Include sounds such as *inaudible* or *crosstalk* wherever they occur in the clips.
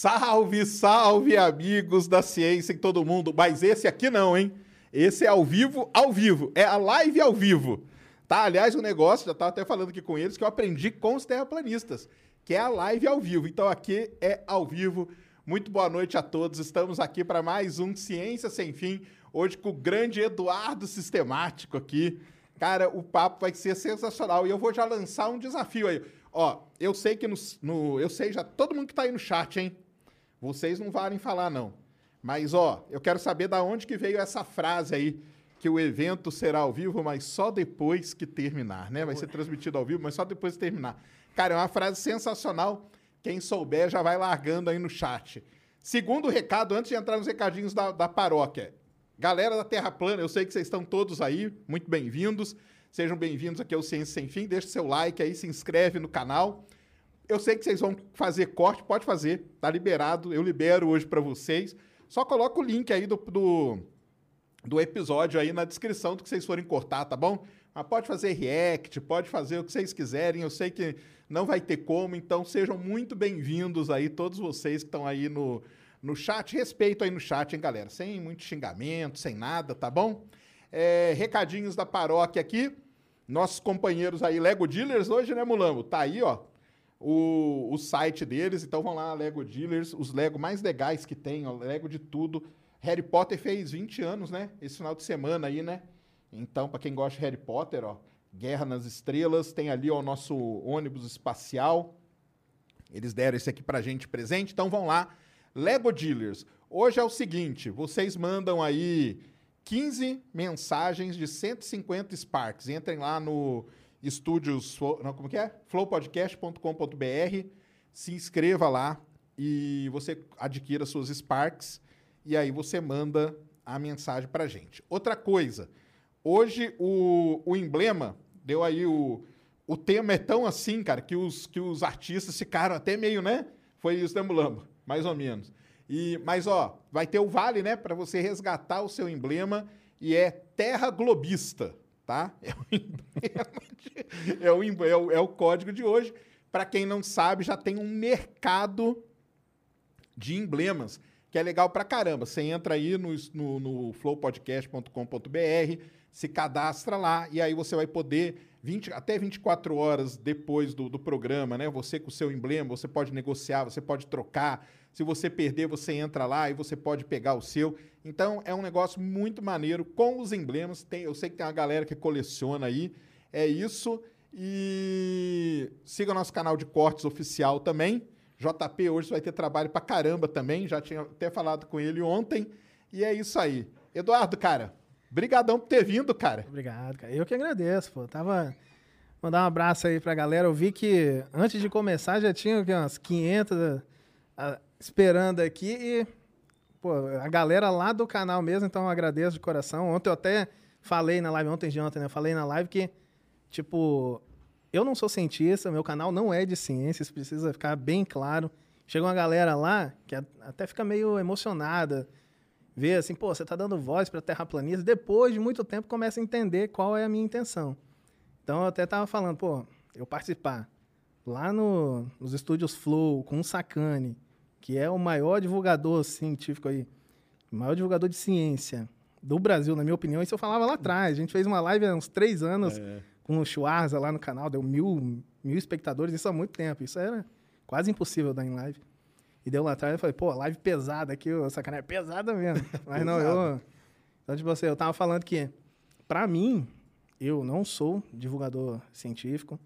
Salve, salve, amigos da ciência em todo mundo. Mas esse aqui não, hein? Esse é ao vivo, ao vivo. É a live ao vivo. Tá? Aliás, o negócio, já estava até falando aqui com eles, que eu aprendi com os terraplanistas, que é a live ao vivo. Então aqui é ao vivo. Muito boa noite a todos. Estamos aqui para mais um Ciência Sem Fim. Hoje com o grande Eduardo Sistemático aqui. Cara, o papo vai ser sensacional. E eu vou já lançar um desafio aí. Ó, eu sei que no, no, eu sei já todo mundo que tá aí no chat, hein? Vocês não valem falar não. Mas ó, eu quero saber da onde que veio essa frase aí que o evento será ao vivo, mas só depois que terminar, né? Vai ser transmitido ao vivo, mas só depois que terminar. Cara, é uma frase sensacional. Quem souber já vai largando aí no chat. Segundo recado, antes de entrar nos recadinhos da, da paróquia. Galera da Terra Plana, eu sei que vocês estão todos aí, muito bem-vindos. Sejam bem-vindos aqui ao Ciência Sem Fim. Deixe seu like aí, se inscreve no canal. Eu sei que vocês vão fazer corte, pode fazer, tá liberado. Eu libero hoje para vocês. Só coloca o link aí do, do, do, episódio aí na descrição do que vocês forem cortar, tá bom? Mas pode fazer react, pode fazer o que vocês quiserem. Eu sei que não vai ter como, então sejam muito bem-vindos aí, todos vocês que estão aí no, no chat. Respeito aí no chat, hein, galera? Sem muito xingamento, sem nada, tá bom? É, recadinhos da paróquia aqui. Nossos companheiros aí, Lego Dealers, hoje, né, Mulambo? Tá aí, ó, o, o site deles. Então vão lá, Lego Dealers, os Lego mais legais que tem, ó, Lego de tudo. Harry Potter fez 20 anos, né? Esse final de semana aí, né? Então, para quem gosta de Harry Potter, ó, Guerra nas Estrelas, tem ali ó, o nosso ônibus espacial. Eles deram esse aqui pra gente presente, então vão lá. Lego Dealers. Hoje é o seguinte, vocês mandam aí 15 mensagens de 150 Sparks. Entrem lá no estúdios, não, como que é? flowpodcast.com.br, se inscreva lá e você adquira suas Sparks e aí você manda a mensagem pra gente. Outra coisa, hoje o, o emblema deu aí o, o tema é tão assim, cara, que os, que os artistas ficaram até meio, né? Foi isso, né? Mais ou menos. E, mas, ó, vai ter o vale, né, para você resgatar o seu emblema e é Terra Globista, tá? É o *laughs* de, é, o, é, o, é o código de hoje. Para quem não sabe, já tem um mercado de emblemas que é legal pra caramba. Você entra aí no, no, no flowpodcast.com.br, se cadastra lá e aí você vai poder 20, até 24 horas depois do, do programa, né? Você com o seu emblema, você pode negociar, você pode trocar. Se você perder, você entra lá e você pode pegar o seu. Então é um negócio muito maneiro com os emblemas. Tem, eu sei que tem uma galera que coleciona aí. É isso. E siga o nosso canal de cortes oficial também. JP hoje vai ter trabalho pra caramba também. Já tinha até falado com ele ontem. E é isso aí. Eduardo, cara, brigadão por ter vindo, cara. Obrigado, cara. Eu que agradeço, pô. Tava... Mandar um abraço aí pra galera. Eu vi que antes de começar já tinha umas 500 a, esperando aqui e pô, a galera lá do canal mesmo, então eu agradeço de coração. Ontem eu até falei na live, ontem de ontem, né? Eu falei na live que, tipo, eu não sou cientista, meu canal não é de ciências, precisa ficar bem claro. Chega uma galera lá que até fica meio emocionada, vê assim, pô, você tá dando voz para terraplanistas, depois de muito tempo começa a entender qual é a minha intenção. Então eu até tava falando, pô, eu participar lá no, nos estúdios Flow com o Sacane, que é o maior divulgador científico aí, o maior divulgador de ciência do Brasil, na minha opinião. Isso eu falava lá atrás. A gente fez uma live há uns três anos é. com o Schwarza lá no canal, deu mil, mil espectadores, isso há muito tempo. Isso era quase impossível dar em live. E deu lá atrás, eu falei, pô, live pesada aqui, sacanagem é pesada mesmo. *laughs* Mas não, eu. Então, tipo assim, eu tava falando que, para mim, eu não sou divulgador científico,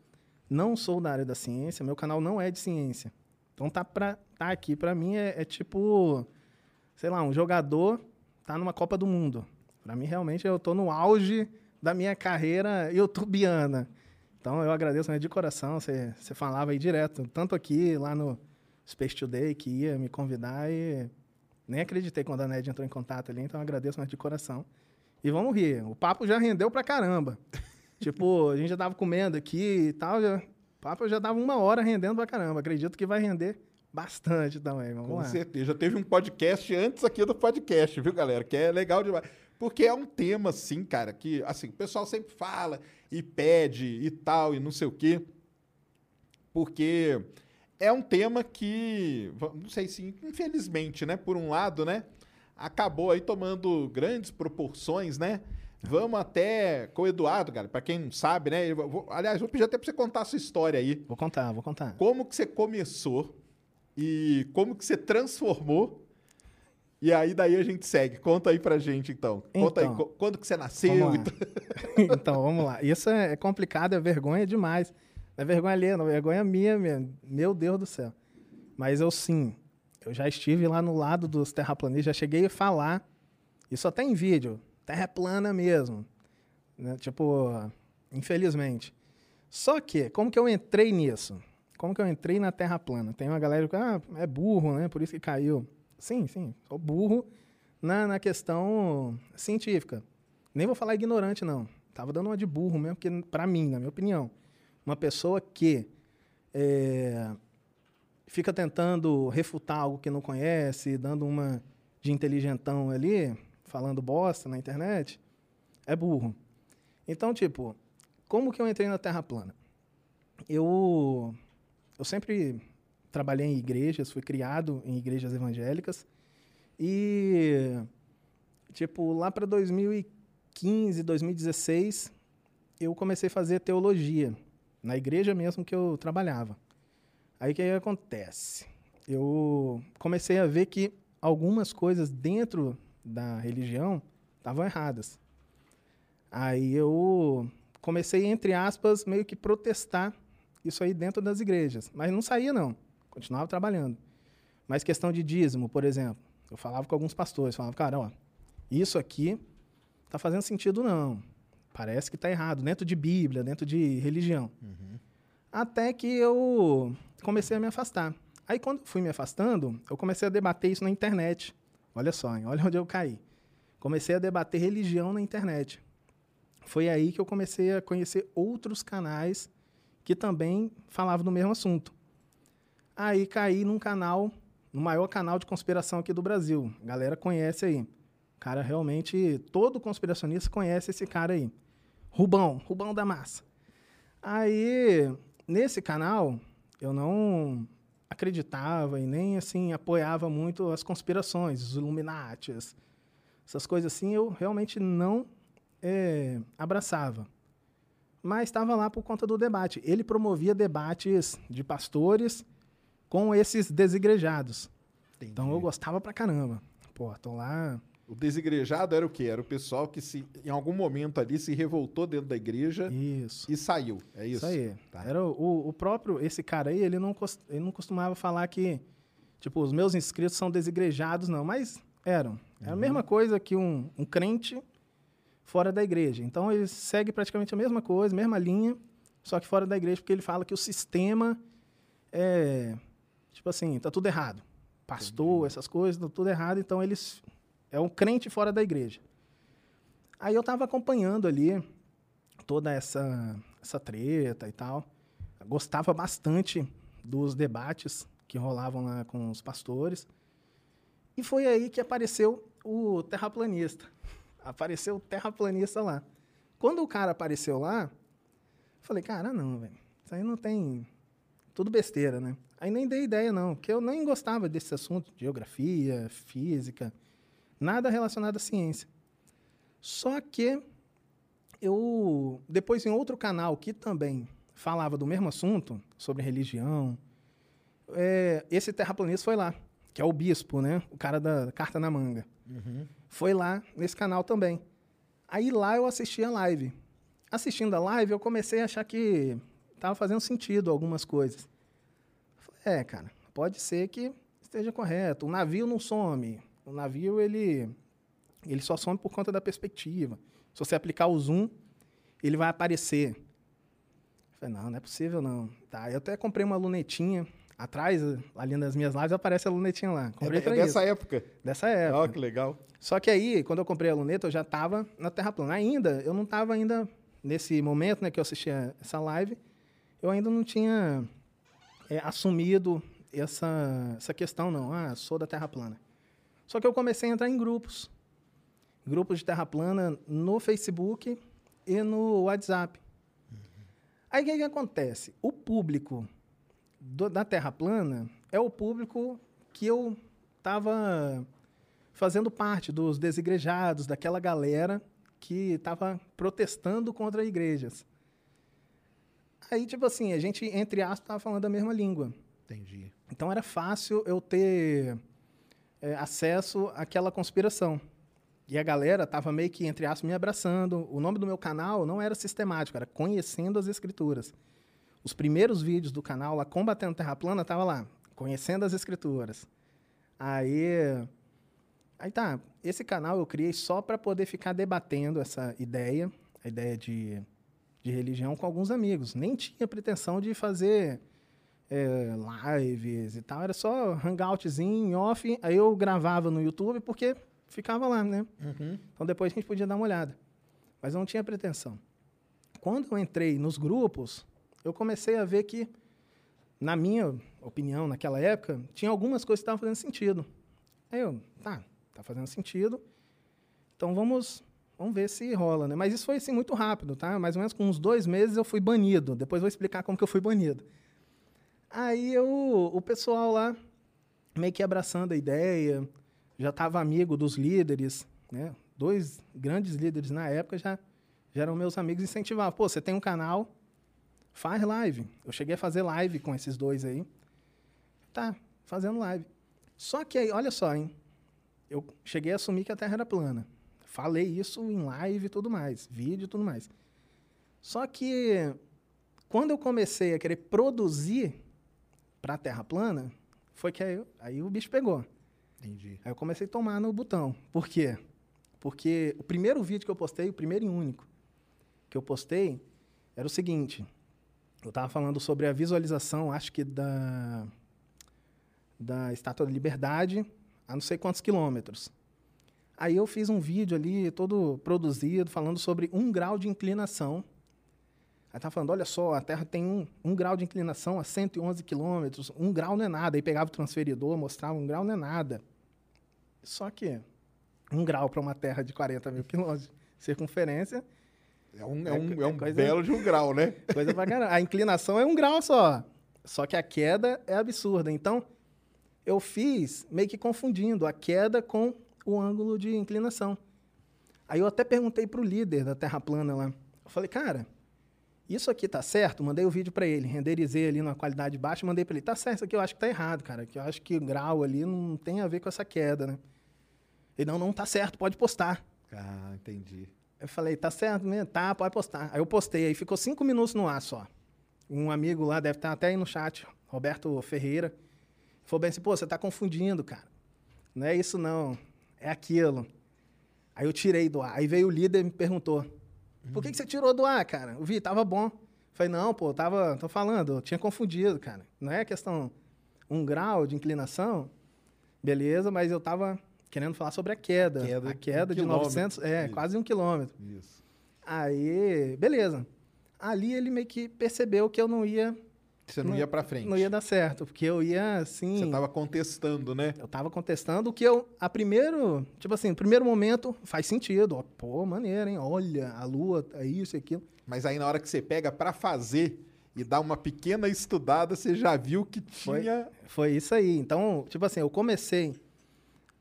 não sou da área da ciência, meu canal não é de ciência. Então tá, pra, tá aqui pra mim é, é tipo, sei lá, um jogador tá numa Copa do Mundo. Pra mim, realmente, eu tô no auge da minha carreira youtubiana. Então, eu agradeço né, de coração. Você você falava aí direto, tanto aqui, lá no Space Today, que ia me convidar e nem acreditei quando a Ned entrou em contato ali, então eu agradeço mais de coração. E vamos rir, o papo já rendeu pra caramba. *laughs* tipo, a gente já tava comendo aqui e tal, já, o papo já dava uma hora rendendo pra caramba. Acredito que vai render bastante também. Vamos Com lá. certeza. Já teve um podcast antes aqui do podcast, viu, galera? Que é legal demais. Porque é um tema, assim, cara, que, assim, o pessoal sempre fala e pede e tal, e não sei o quê. Porque é um tema que, não sei se, infelizmente, né, por um lado, né, acabou aí tomando grandes proporções, né? Vamos até com o Eduardo, cara, pra quem não sabe, né? vou- aliás, vou pedir até pra você contar a sua história aí. Vou contar, vou contar. Como que você começou e como que você transformou. E aí daí a gente segue. Conta aí pra gente então. Conta aí Então. quando que você nasceu Vamos *laughs* então, vamos lá. Isso é é complicado, é vergonha demais. Não é vergonha alheia, não. É vergonha minha, minha. Meu Deus do céu. Mas eu sim, eu já estive lá no lado dos terraplanistas, já cheguei a falar, isso até em vídeo, terra é plana mesmo. né? Tipo, infelizmente. Só que, como que eu entrei nisso? Como que eu entrei na terra plana? Tem uma galera que ah, é burro, né? Por isso que caiu. Sim, sim, sou burro na, na questão científica. Nem vou falar ignorante, não. Tava dando uma de burro mesmo, porque, pra mim, na minha opinião, uma pessoa que é, fica tentando refutar algo que não conhece, dando uma de inteligentão ali, falando bosta na internet, é burro. Então, tipo, como que eu entrei na Terra plana? Eu, eu sempre trabalhei em igrejas, fui criado em igrejas evangélicas e, tipo, lá para 2015, 2016, eu comecei a fazer teologia na igreja mesmo que eu trabalhava. Aí o que, acontece? Eu comecei a ver que algumas coisas dentro da religião estavam erradas. Aí eu comecei, entre aspas, meio que protestar isso aí dentro das igrejas. Mas não saía, não. Continuava trabalhando. Mas questão de dízimo, por exemplo. Eu falava com alguns pastores, falava, cara, ó, isso aqui tá fazendo sentido, não. Parece que tá errado, dentro de Bíblia, dentro de religião. Até que eu comecei a me afastar. Aí, quando fui me afastando, eu comecei a debater isso na internet. Olha só, hein? *laughs* olha onde eu caí. Comecei a debater religião na internet. Foi aí que eu comecei a conhecer outros canais que também falavam do mesmo assunto. Aí caí num canal, no maior canal de conspiração aqui do Brasil. A galera conhece aí. O cara realmente, todo conspiracionista conhece esse cara aí. Rubão, Rubão da Massa. Aí, nesse canal, eu não acreditava e nem assim apoiava muito as conspirações, os Illuminatis, essas coisas assim, eu realmente não eh, abraçava. Mas estava lá por conta do debate. Ele promovia debates de pastores com esses desigrejados. Então eu gostava pra caramba. Pô, tô lá. O desigrejado era o quê? Era o pessoal que se, em algum momento ali se revoltou dentro da igreja Isso. e saiu. É isso? Isso aí. Tá. Era o, o próprio, esse cara aí, ele não, cos- ele não costumava falar que, tipo, os meus inscritos são desigrejados, não, mas eram. Era a mesma coisa que um, um crente fora da igreja. Então ele segue praticamente a mesma coisa, mesma linha, só que fora da igreja, porque ele fala que o sistema é, tipo assim, tá tudo errado. Pastor, essas coisas, tá tudo errado, então eles é um crente fora da igreja. Aí eu tava acompanhando ali toda essa, essa treta e tal. Gostava bastante dos debates que rolavam lá com os pastores. E foi aí que apareceu o terraplanista. Apareceu o terraplanista lá. Quando o cara apareceu lá, falei, cara, não, velho. Isso aí não tem. Tudo besteira, né? Aí nem dei ideia, não, porque eu nem gostava desse assunto, geografia, física, nada relacionado à ciência. Só que eu, depois em outro canal que também falava do mesmo assunto, sobre religião, é, esse terraplanista foi lá, que é o bispo, né? O cara da carta na manga. Foi lá nesse canal também. Aí lá eu assisti a live. Assistindo a live, eu comecei a achar que tava fazendo sentido algumas coisas. Falei, é, cara, pode ser que esteja correto. O navio não some. O navio, ele, ele só some por conta da perspectiva. Se você aplicar o zoom, ele vai aparecer. Falei, não, não é possível não. Tá, eu até comprei uma lunetinha. Atrás, ali nas minhas lives, aparece a lunetinha lá. Comprei É, pra dessa isso. época. Dessa época. Ó, que legal. Só que aí, quando eu comprei a luneta, eu já estava na Terra plana. Ainda, eu não estava ainda, nesse momento né, que eu assistia essa live, eu ainda não tinha é, assumido essa, essa questão, não. Ah, sou da Terra plana. Só que eu comecei a entrar em grupos. Grupos de Terra plana no Facebook e no WhatsApp. Aí o que, que acontece? O público do- da Terra plana é o público que eu estava fazendo parte dos desigrejados, daquela galera que estava protestando contra igrejas. Aí, tipo assim, a gente, entre aspas, estava falando a mesma língua. Entendi. Então era fácil eu ter é, acesso àquela conspiração. E a galera tava meio que, entre aspas, me abraçando. O nome do meu canal não era sistemático, era Conhecendo as Escrituras. Os primeiros vídeos do canal lá, Combatendo Terra Plana, tava lá, Conhecendo as Escrituras. Aí, aí tá, esse canal eu criei só para poder ficar debatendo essa ideia, a ideia de, de religião com alguns amigos. Nem tinha pretensão de fazer é, lives e tal, era só hangoutzinho, off, aí eu gravava no YouTube porque ficava lá, né? Então depois a gente podia dar uma olhada. Mas eu não tinha pretensão. Quando eu entrei nos grupos, eu comecei a ver que, na minha opinião, naquela época, tinha algumas coisas que estavam fazendo sentido. Aí eu, tá, tá fazendo sentido, então vamos, vamos ver se rola, né? Mas isso foi assim muito rápido, tá? Mais ou menos com uns dois meses eu fui banido. Depois vou explicar como que eu fui banido. Aí eu, o pessoal lá, meio que abraçando a ideia, já estava amigo dos líderes, né? Dois grandes líderes na época já, já eram meus amigos e incentivavam. Pô, você tem um canal, faz live. Eu cheguei a fazer live com esses dois aí. Tá, fazendo live. Só que aí, olha só, hein? Eu cheguei a assumir que a Terra era plana. Falei isso em live e tudo mais, vídeo e tudo mais. Só que quando eu comecei a querer produzir para a Terra plana, foi que aí, aí o bicho pegou. Entendi. Aí eu comecei a tomar no botão. Por quê? Porque o primeiro vídeo que eu postei, o primeiro e único que eu postei, era o seguinte. Eu estava falando sobre a visualização, acho que da, da Estátua da Liberdade, a não sei quantos quilômetros. Aí eu fiz um vídeo ali, todo produzido, falando sobre um grau de inclinação. Aí tava falando, olha só, a Terra tem um, um grau de inclinação a 111 quilômetros. Um grau não é nada. Aí pegava o transferidor, mostrava um grau não é nada. Só que um grau para uma Terra de 40 mil quilômetros de *laughs* circunferência, É um, é É um, é é um coisa- belo de um grau, né? *laughs* coisa pra caramba. A inclinação é um grau só. Só que a queda é absurda. Então, eu fiz meio que confundindo a queda com o ângulo de inclinação. Aí eu até perguntei pro líder da Terra Plana lá. Eu falei, cara, isso aqui tá certo? Mandei o vídeo para ele, renderizei ali na qualidade baixa, mandei para ele. Tá certo, isso aqui eu acho que tá errado, cara. Que eu acho que o grau ali não tem a ver com essa queda, né? Ele, não, não tá certo, pode postar. Ah, entendi. Eu falei, tá certo mesmo? Tá, pode postar. Aí eu postei, aí ficou cinco minutos no ar só. Um amigo lá, deve estar até aí no chat, Roberto Ferreira, falou bem assim, pô, você tá confundindo, cara. Não é isso não, é aquilo. Aí eu tirei do ar. Aí veio o líder e me perguntou, por que, que você tirou do ar, cara? Eu vi, tava bom. Falei, não, pô, tava, tô falando, eu tinha confundido, cara. Não é questão um grau de inclinação, beleza, mas eu tava querendo falar sobre a queda. Queda a queda um de quilômetro. 900, é, Isso. quase um quilômetro. Isso. Aí, beleza. Ali ele meio que percebeu que eu não ia, Você não, ia pra frente. não ia dar certo, porque eu ia assim, Você tava contestando, né? eu tava contestando o que eu a primeiro, tipo assim, no primeiro momento faz sentido, ó, pô, maneiro, hein? Olha, a lua é isso e aquilo. Mas aí na hora que você pega pra fazer e dá uma pequena estudada, você já viu que Foi, tinha. foi isso aí. Então, tipo assim, eu comecei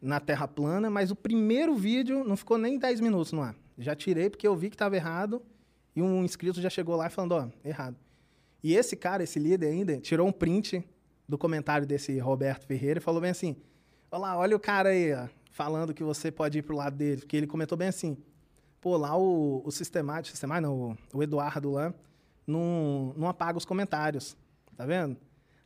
na Terra plana, mas o primeiro vídeo não ficou nem 10 minutos no ar. Já tirei porque eu vi que estava errado e um inscrito já chegou lá falando, ó, errado. E esse cara, esse líder ainda, tirou um print do comentário desse Roberto Ferreira e falou bem assim: Olha lá, olha o cara aí, ó, falando que você pode ir pro lado dele. Porque ele comentou bem assim: pô, lá o, o sistemático, sistemático não, o, o Eduardo lá, não, não apaga os comentários. Tá vendo?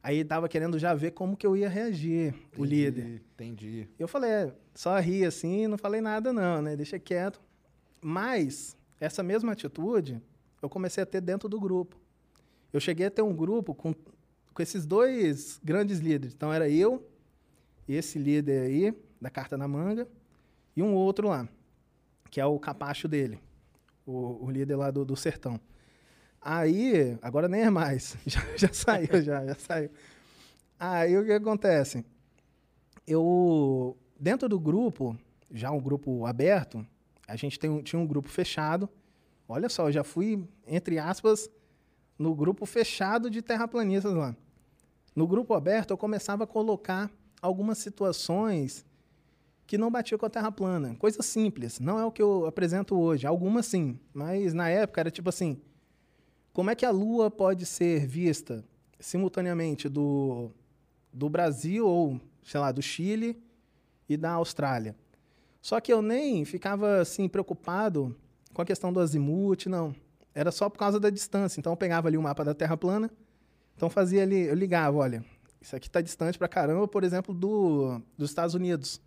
Aí tava querendo já ver como que eu ia reagir, o líder. Entendi. Eu falei, é, só ri assim, não falei nada não, né? Deixa quieto. Mas essa mesma atitude eu comecei a ter dentro do grupo. Eu cheguei a ter um grupo com, com esses dois grandes líderes. Então era eu, esse líder aí, da carta na manga, e um outro lá, que é o capacho dele, o, o líder lá do, do sertão. Aí, agora nem é mais, *laughs* já, já saiu, *laughs* já, já saiu. Aí o que acontece? Eu, dentro do grupo, já um grupo aberto, a gente tem tinha um grupo fechado. Olha só, eu já fui, entre aspas, no grupo fechado de terraplanistas lá. No grupo aberto, eu começava a colocar algumas situações que não batiam com a Terra plana. Coisa simples, não é o que eu apresento hoje. Algumas sim, mas na época era tipo assim: como é que a Lua pode ser vista simultaneamente do, do Brasil ou, sei lá, do Chile e da Austrália? Só que eu nem ficava assim preocupado com a questão do azimuth, não. Era só por causa da distância. Então eu pegava ali o mapa da Terra plana, então fazia ali, eu ligava, olha, isso aqui está distante pra caramba, por exemplo, do, dos Estados Unidos.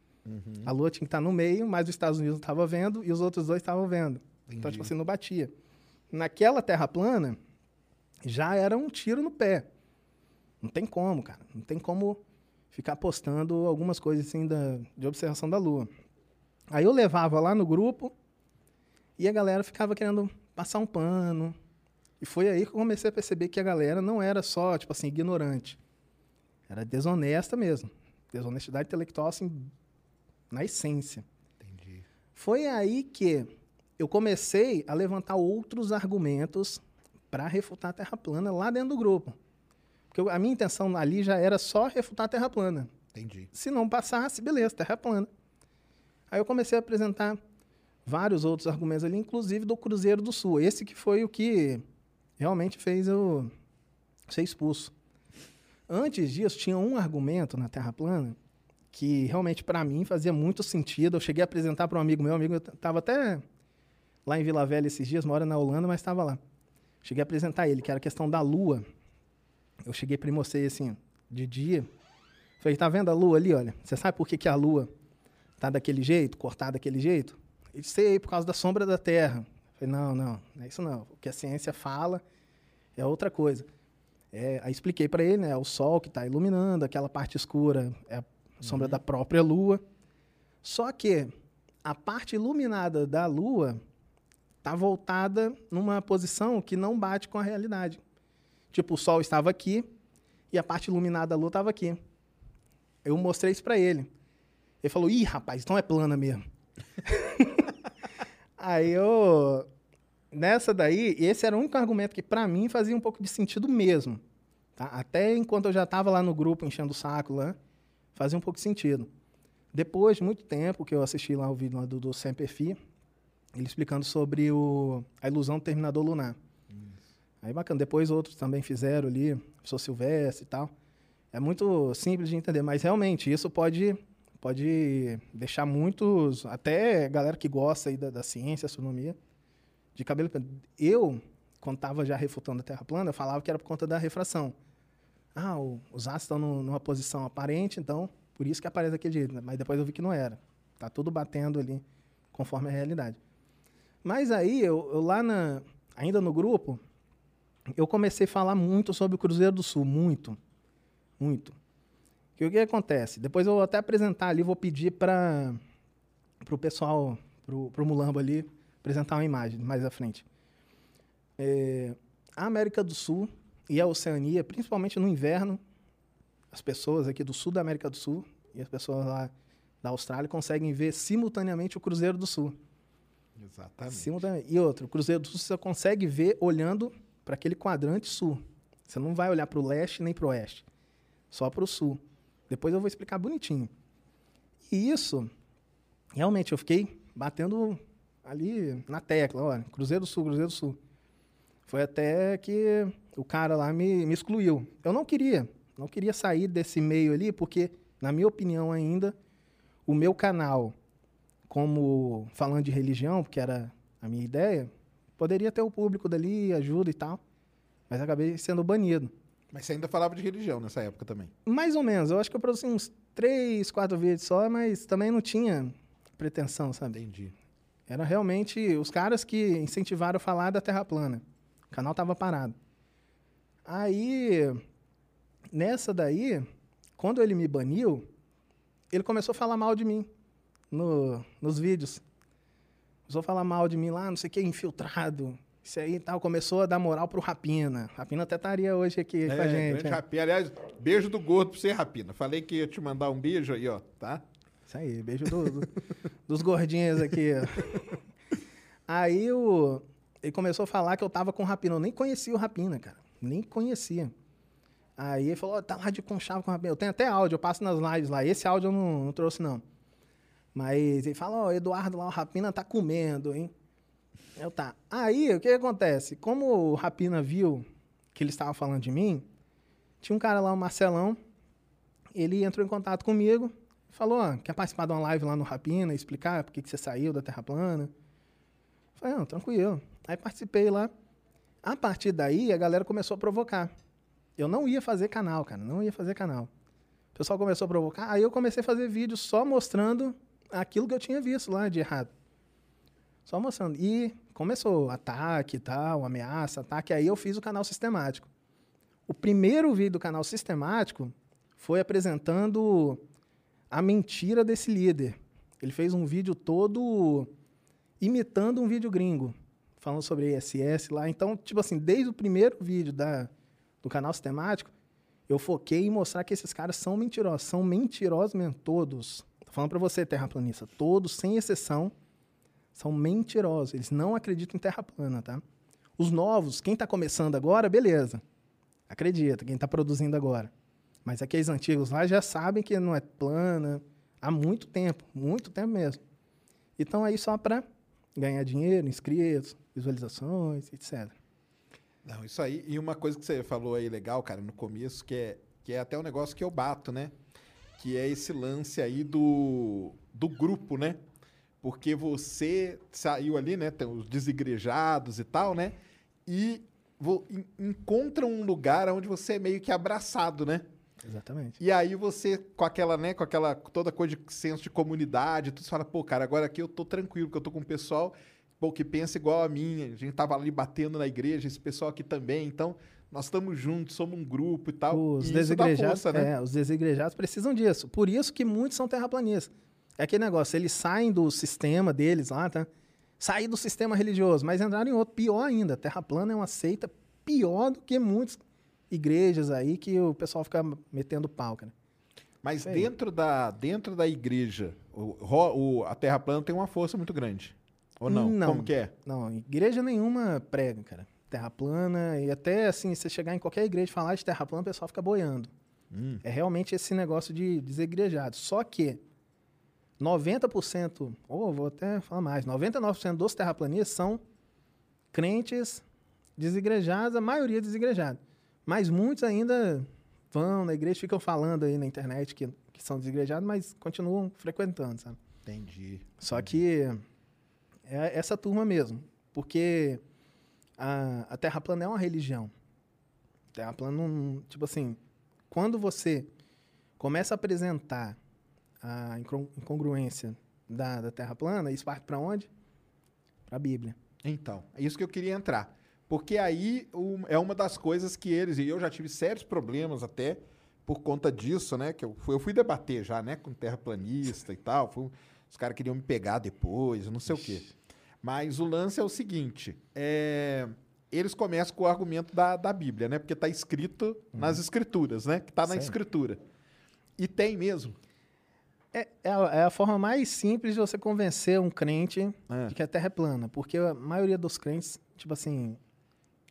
A Lua tinha que estar no meio, mas os Estados Unidos não estava vendo e os outros dois estavam vendo. Então, tipo assim, não batia. Naquela Terra plana, já era um tiro no pé. Não tem como, cara. Não tem como ficar postando algumas coisas assim da, de observação da Lua. Aí eu levava lá no grupo e a galera ficava querendo passar um pano. E foi aí que eu comecei a perceber que a galera não era só, tipo assim, ignorante. Era desonesta mesmo. Desonestidade intelectual, assim, na essência. Entendi. Foi aí que eu comecei a levantar outros argumentos para refutar a Terra plana lá dentro do grupo. Porque eu- a minha intenção ali já era só refutar a Terra plana. Entendi. Se não passasse, beleza, Terra plana. Aí eu comecei a apresentar vários outros argumentos ali, inclusive do Cruzeiro do Sul. Esse que foi o que realmente fez eu ser expulso. Antes disso, tinha um argumento na Terra plana que realmente para mim fazia muito sentido. Eu cheguei a apresentar para um amigo meu, amigo estava até lá em Vila Velha esses dias, mora na Holanda, mas estava lá. Cheguei a apresentar ele, que era a questão da lua. Eu cheguei para ele assim, de dia. Falei, tá vendo a lua ali, olha? Você sabe por que, que a lua tá daquele jeito, cortada daquele jeito? Ele sei, por causa da sombra da Terra. Falei, não, não, não é isso não. O que a ciência fala é outra coisa. É, aí expliquei para ele, né? É o sol que está iluminando, aquela parte escura é a sombra da própria lua. Só que a parte iluminada da lua está voltada numa posição que não bate com a realidade. Tipo, o sol estava aqui e a parte iluminada da lua estava aqui. Eu mostrei isso para ele. Ele falou: Ih, rapaz, então é plana mesmo. *laughs* Aí eu. Nessa daí, esse era o único argumento que para mim fazia um pouco de sentido mesmo. Tá? Até enquanto eu já estava lá no grupo enchendo o saco lá, fazia um pouco de sentido. Depois de muito tempo que eu assisti lá o vídeo lá do, do Semperfi, ele explicando sobre o, a ilusão do terminador lunar. Aí bacana. Depois outros também fizeram ali, professor Silvestre e tal. É muito simples de entender, mas realmente isso pode, pode deixar muitos, até galera que gosta aí da, da ciência, astronomia, de cabelo. Eu, quando estava já refutando a Terra plana, eu falava que era por conta da refração. Ah, o- os astros estão no- numa posição aparente, então por isso que aparece daquele jeito. Mas depois eu vi que não era. Tá tudo batendo ali conforme a realidade. Mas aí, eu, eu lá na, ainda no grupo, eu comecei a falar muito sobre o Cruzeiro do Sul, muito, muito. Que o que acontece? Depois eu vou até apresentar ali, vou pedir para o pessoal, para o Mulambo ali, apresentar uma imagem mais à frente. É, a América do Sul e a Oceania, principalmente no inverno, as pessoas aqui do sul da América do Sul e as pessoas lá da Austrália conseguem ver simultaneamente o Cruzeiro do Sul. Exatamente. Simultaneamente. E outro, o Cruzeiro do Sul você consegue ver olhando para aquele quadrante sul. Você não vai olhar para o leste nem para o oeste, só para o sul. Depois eu vou explicar bonitinho. E isso, realmente, eu fiquei batendo ali na tecla, olha, Cruzeiro do Sul, Cruzeiro do Sul. Foi até que o cara lá me, me excluiu. Eu não queria, não queria sair desse meio ali, porque, na minha opinião ainda, o meu canal, como falando de religião, porque era a minha ideia, poderia ter o público dali, ajuda e tal, mas acabei sendo banido. Mas você ainda falava de religião nessa época também. Mais ou menos. Eu acho que eu produzi uns três, quatro vídeos só, mas também não tinha pretensão, sabe? Entendi. Era realmente os caras que incentivaram a falar da Terra plana. O canal tava parado. Aí, nessa daí, quando ele me baniu, ele começou a falar mal de mim no, nos vídeos. Começou a falar mal de mim lá, não sei o que, infiltrado. Isso aí e tal. Começou a dar moral pro Rapina. Rapina até estaria hoje aqui com a É, gente. é. Rapina. Aliás, beijo do gordo pra você, Rapina. Falei que ia te mandar um beijo aí, ó, tá? Isso aí, beijo do- do- dos gordinhos aqui. *laughs* Aí o, ele começou a falar que eu tava com o Rapina. Eu nem conhecia o Rapina, cara. Nem conhecia. Aí ele falou, "Ó, tá lá de conchavo com o Rapina. Eu tenho até áudio, eu passo nas lives lá. Esse áudio eu não, não trouxe, não. Mas ele fala, ó, Eduardo lá, o Rapina tá comendo, hein? Eu tá. Aí, o que acontece? Como o Rapina viu que ele estava falando de mim, tinha um cara lá, o Marcelão, ele entrou em contato comigo, falou, ó, quer participar de uma live lá no Rapina, explicar por que, que você saiu da Terra plana? Eu Falei, não, tranquilo. Aí participei lá. A partir daí, a galera começou a provocar. Eu não ia fazer canal, cara, não ia fazer canal. O pessoal começou a provocar, aí eu comecei a fazer vídeo só mostrando aquilo que eu tinha visto lá de errado. Só mostrando. E começou ataque e tal, ameaça, ataque. Aí eu fiz o canal sistemático. O primeiro vídeo do canal sistemático foi apresentando a mentira desse líder. Ele fez um vídeo todo imitando um vídeo gringo, falando sobre ESS lá. Então, tipo assim, desde o primeiro vídeo da, do canal sistemático, eu foquei em mostrar que esses caras são mentirosos. São mentirosos mesmo, todos. Tô falando pra você, terraplanista. Todos, sem exceção, são mentirosos. Eles não acreditam em terra plana, tá? Os novos, quem tá começando agora, beleza. Acredita, quem tá produzindo agora. Mas aqueles antigos lá já sabem que não é plana há muito tempo, muito tempo mesmo. E estão aí só para ganhar dinheiro, inscritos, visualizações, etc. Não, isso aí. E uma coisa que você falou aí legal, cara, no começo, que é, que é até um negócio que eu bato, né? Que é esse lance aí do, do grupo, né? Porque você saiu ali, né? Tem os desigrejados e tal, né? E vo- en- encontra um lugar onde você é meio que abraçado, né? Exatamente. E aí você, com aquela, né, com aquela toda coisa de senso de comunidade, tu fala, pô, cara, agora aqui eu tô tranquilo, porque eu tô com um pessoal pô, que pensa igual a mim. A gente tava ali batendo na igreja, esse pessoal aqui também. Então, nós estamos juntos, somos um grupo e tal. Os e desigrejados, força, né? é, os desigrejados precisam disso. Por isso que muitos são terraplanistas. É aquele negócio, eles saem do sistema deles lá, tá? Sair do sistema religioso, mas entraram em outro. Pior ainda, Terra plana é uma seita pior do que muitas igrejas aí que o pessoal fica metendo pau, cara. Mas dentro da, dentro da igreja, o, o- a terra plana tem uma força muito grande. Ou não? Não. Como que é? Não, igreja nenhuma prega, cara. Terra plana, e até assim, você chegar em qualquer igreja e falar de terra plana, o pessoal fica boiando. Hum. É realmente esse negócio de desegrejado. Só que 90%, ou vou até falar mais, 99% dos terraplanistas são crentes desigrejados, a maioria desigrejados. Mas muitos ainda vão na igreja, ficam falando aí na internet que, que são desigrejados, mas continuam frequentando, sabe? Entendi. Só que é essa turma mesmo. Porque a, a Terra plana é uma religião. Terra plana, não, tipo assim, quando você começa a apresentar a incon- incongruência da, da Terra plana, isso parte para onde? Para a Bíblia. Então, é isso que eu queria entrar. Porque aí o- é uma das coisas que eles, e eu já tive sérios problemas até por conta disso, né? Que eu fui, eu fui debater já, né? Com terraplanista e tal. fui- os caras queriam me pegar depois, não sei o quê. Mas o lance é o seguinte: é, eles começam com o argumento da, da Bíblia, né? Porque está escrito nas escrituras, né? Que está na escritura. E tem mesmo. É, é, a, é a forma mais simples de você convencer um crente É. de que a Terra é plana. Porque a maioria dos crentes, tipo assim,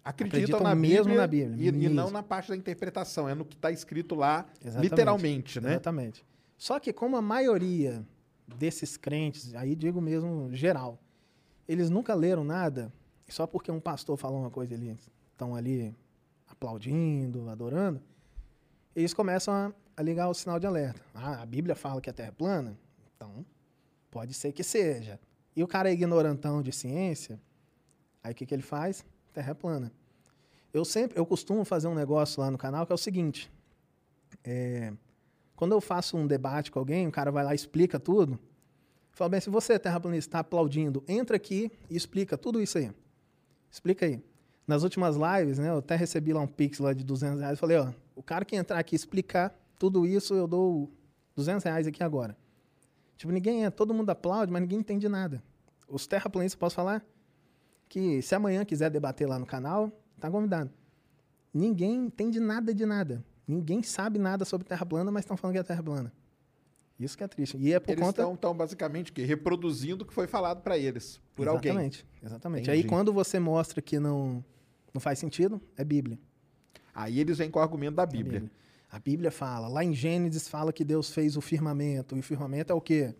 Acreditam, Acreditam na mesmo Bíblia, na Bíblia, E, e não na parte da interpretação, é no que está escrito lá, Exatamente. literalmente, né? Exatamente. Só que como a maioria desses crentes, aí digo mesmo geral, eles nunca leram nada, só porque um pastor falou uma coisa, eles estão ali aplaudindo, adorando, eles começam a, a ligar o sinal de alerta. Ah, a Bíblia fala que a Terra é plana? Então, pode ser que seja. E o cara é ignorantão de ciência, aí o que, que ele faz? Terra é plana. eu sempre, eu costumo fazer um negócio lá no canal que é o seguinte. é, quando eu faço um debate com alguém, o cara vai lá e explica tudo. Fala bem, se você, terraplanista, está aplaudindo, entra aqui e explica tudo isso aí. Explica aí. Nas últimas lives, né, eu até recebi lá um pix lá de 200 reais. Falei, ó, o cara que entrar aqui explicar tudo isso, eu dou 200 reais aqui agora. Tipo, ninguém é, todo mundo aplaude, mas ninguém entende nada. Os terraplanistas, posso falar? Que se amanhã quiser debater lá no canal, tá convidado. Ninguém entende nada de nada. Ninguém sabe nada sobre terra plana, mas estão falando que é terra plana. Isso que é triste. E é por Eles conta. estão tão, basicamente que reproduzindo o que foi falado para eles por alguém. Exatamente. Exatamente. Entendi. Aí quando você mostra que não, não faz sentido, é Bíblia. Aí eles vêm com o argumento da É Bíblia. A Bíblia fala, lá em Gênesis fala que Deus fez o firmamento. E o firmamento é o quê?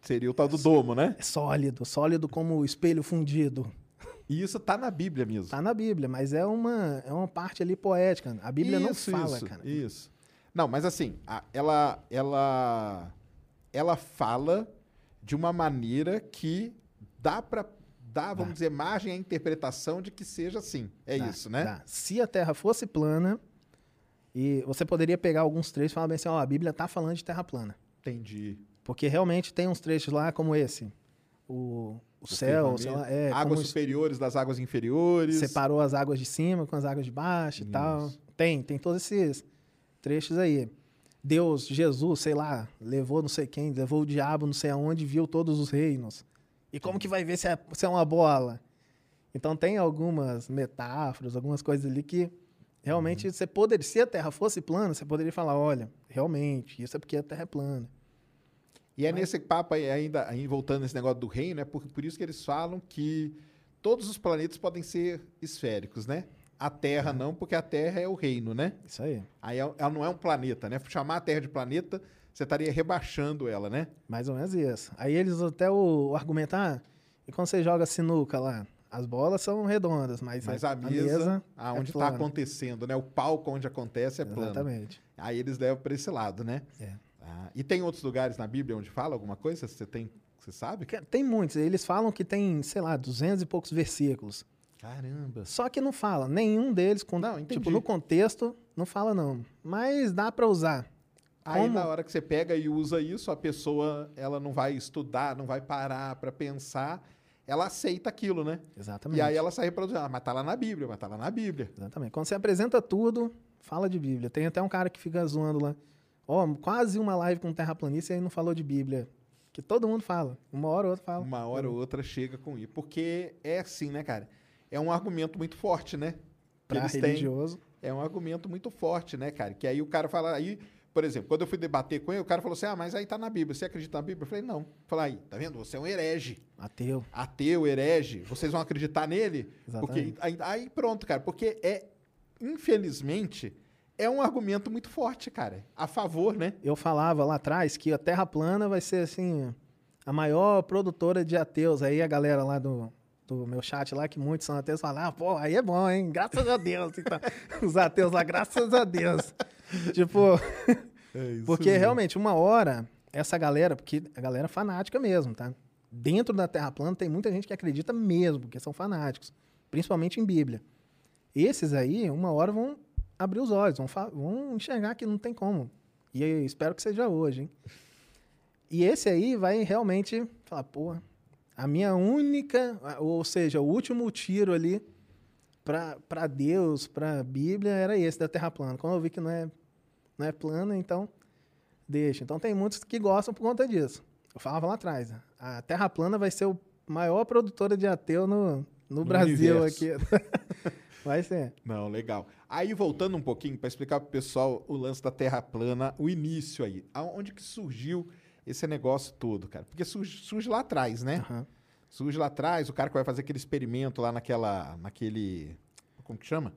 Seria o tal do domo, né? É sólido, sólido como o espelho fundido. E isso tá na Bíblia mesmo. Tá na Bíblia, mas é uma, é uma parte ali poética. A Bíblia não Isso, fala, isso, cara. Isso. Não, mas assim, a- ela, ela, ela fala de uma maneira que dá para dar, vamos dizer, margem à interpretação de que seja assim. É Dá, isso, né? dá. Se a Terra fosse plana, e você poderia pegar alguns trechos e falar bem assim, ó, a Bíblia tá falando de Terra plana. Entendi. Porque realmente tem uns trechos lá como esse. O, o, céu, sei lá, é, águas como superiores das águas inferiores. separou as águas de cima com as águas de baixo e tal. Tem, tem todos esses trechos aí. Deus, Jesus, sei lá, levou não sei quem, levou o diabo não sei aonde, viu todos os reinos. E como que vai ver se é, se é uma bola? Então tem algumas metáforas, algumas coisas ali que realmente Uhum. você poderia, se a Terra fosse plana, você poderia falar, olha, realmente, isso é porque a Terra é plana. E é nesse papo aí, ainda, aí voltando nesse negócio do reino, é por, por isso que eles falam que todos os planetas podem ser esféricos, né? A Terra não, porque a Terra é o reino, né? Isso aí. Aí ela ela não é um planeta, né? Chamar a Terra de planeta, você estaria rebaixando ela, né? Mais ou menos isso. Aí eles até o, o argumentar, e quando você joga sinuca lá, as bolas são redondas, mas, Mas a mesa, aonde é está plana. acontecendo, né? O palco onde acontece é plano. Exatamente. Aí eles levam para esse lado, né? É. Ah, e tem outros lugares na Bíblia onde fala alguma coisa? Você tem, você sabe? Tem muitos, eles falam que tem, sei lá, 200 e poucos versículos. Caramba. Só que não fala, nenhum deles, com, Não, entendi. tipo, no contexto, não fala não. Mas dá pra usar. Aí Como? na hora que você pega e usa isso, a pessoa ela não vai estudar, não vai parar para pensar, ela aceita aquilo, né? Exatamente. E aí ela sai reproduzindo, ah, mas tá lá na Bíblia, mas tá lá na Bíblia. Exatamente. Quando você apresenta tudo, fala de Bíblia. Tem até um cara que fica zoando lá. Ó, quase uma live com terraplanista e aí não falou de Bíblia. Que todo mundo fala. Uma hora ou outra fala. Uma hora ou outra chega com isso. Porque é assim, né, cara? É um argumento muito forte, né? Pra eles têm. religioso. É um argumento muito forte, né, cara? Que aí o cara fala, aí, por exemplo, quando eu fui debater com ele, o cara falou assim: ah, mas aí tá na Bíblia, você acredita na Bíblia? Eu falei, não. Falei, aí, tá vendo? Você é um herege. Ateu. Ateu, herege, vocês vão acreditar nele? Porque Exatamente. aí, aí pronto, cara, porque é, infelizmente, é um argumento muito forte, cara. A favor, né? Eu falava lá atrás que a Terra plana vai ser assim a maior produtora de ateus. Aí a galera lá do, do meu chat lá, que muitos são ateus, falam, ah, pô, aí é bom, hein? Graças a Deus. Então, *laughs* os ateus lá, graças a Deus. tipo, *laughs* porque realmente, uma hora, essa galera, porque a galera é fanática mesmo, tá? Dentro da Terra plana tem muita gente que acredita mesmo, porque são fanáticos, principalmente em Bíblia. Esses aí, uma hora vão abrir os olhos, vão, vão enxergar que não tem como. E espero que seja hoje, hein? E esse aí vai realmente falar, pô, a minha única, ou seja, o último tiro ali para Deus, para a Bíblia, era esse da Terra plana. Quando eu vi que não é, não é plana, então deixa. Então tem muitos que gostam por conta disso. Eu falava lá atrás, né? a Terra plana vai ser o maior produtora de ateu no, no, Brasil universo. aqui. *laughs* vai ser. Não, legal. Aí, voltando um pouquinho, para explicar pro pessoal o lance da Terra plana, o início aí. Onde que surgiu esse negócio todo, cara? Porque surge, surge lá atrás, né? Aham. Surge lá atrás, o cara que vai fazer aquele experimento lá naquela. naquele. Como que chama?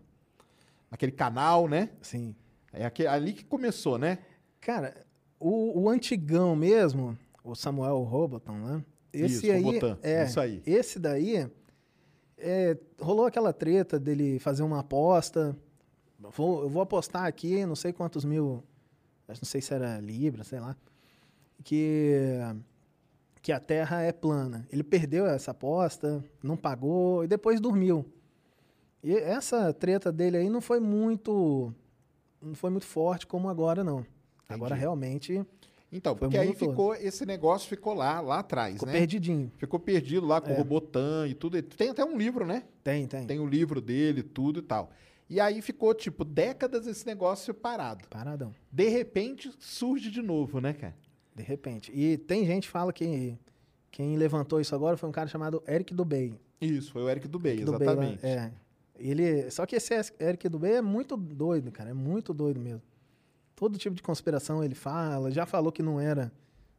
Naquele canal, né? Sim. É aquele, ali que começou, né? Cara, o, o antigão mesmo, o Samuel Roboton, né? Esse Isso, aí, Robotan, é, isso aí. Esse daí, é, rolou aquela treta dele fazer uma aposta. Vou, eu vou apostar aqui, não sei quantos mil, não sei se era libra, sei lá, que que a Terra é plana. Ele perdeu essa aposta, não pagou e depois dormiu. E essa treta dele aí não foi muito. Não foi muito forte como agora, não. Agora realmente Então, Foi porque aí todo. ficou, esse negócio ficou lá, lá atrás, ficou né? perdidinho. Ficou perdido lá com É. o Robotan e tudo. Tem até um livro, né? Tem, tem. Tem o livro dele, tudo e tal. E aí ficou, tipo, décadas esse negócio parado. Paradão. De repente, surge de novo, né, cara? De repente. E tem gente que fala que quem levantou isso agora foi um cara chamado Eric Dubey. Isso, foi o Eric Dubey, Eric Dubey exatamente. é. Ele, só que esse Eric Dubey é muito doido, cara. É muito doido mesmo. Todo tipo de conspiração ele fala. Já falou que não era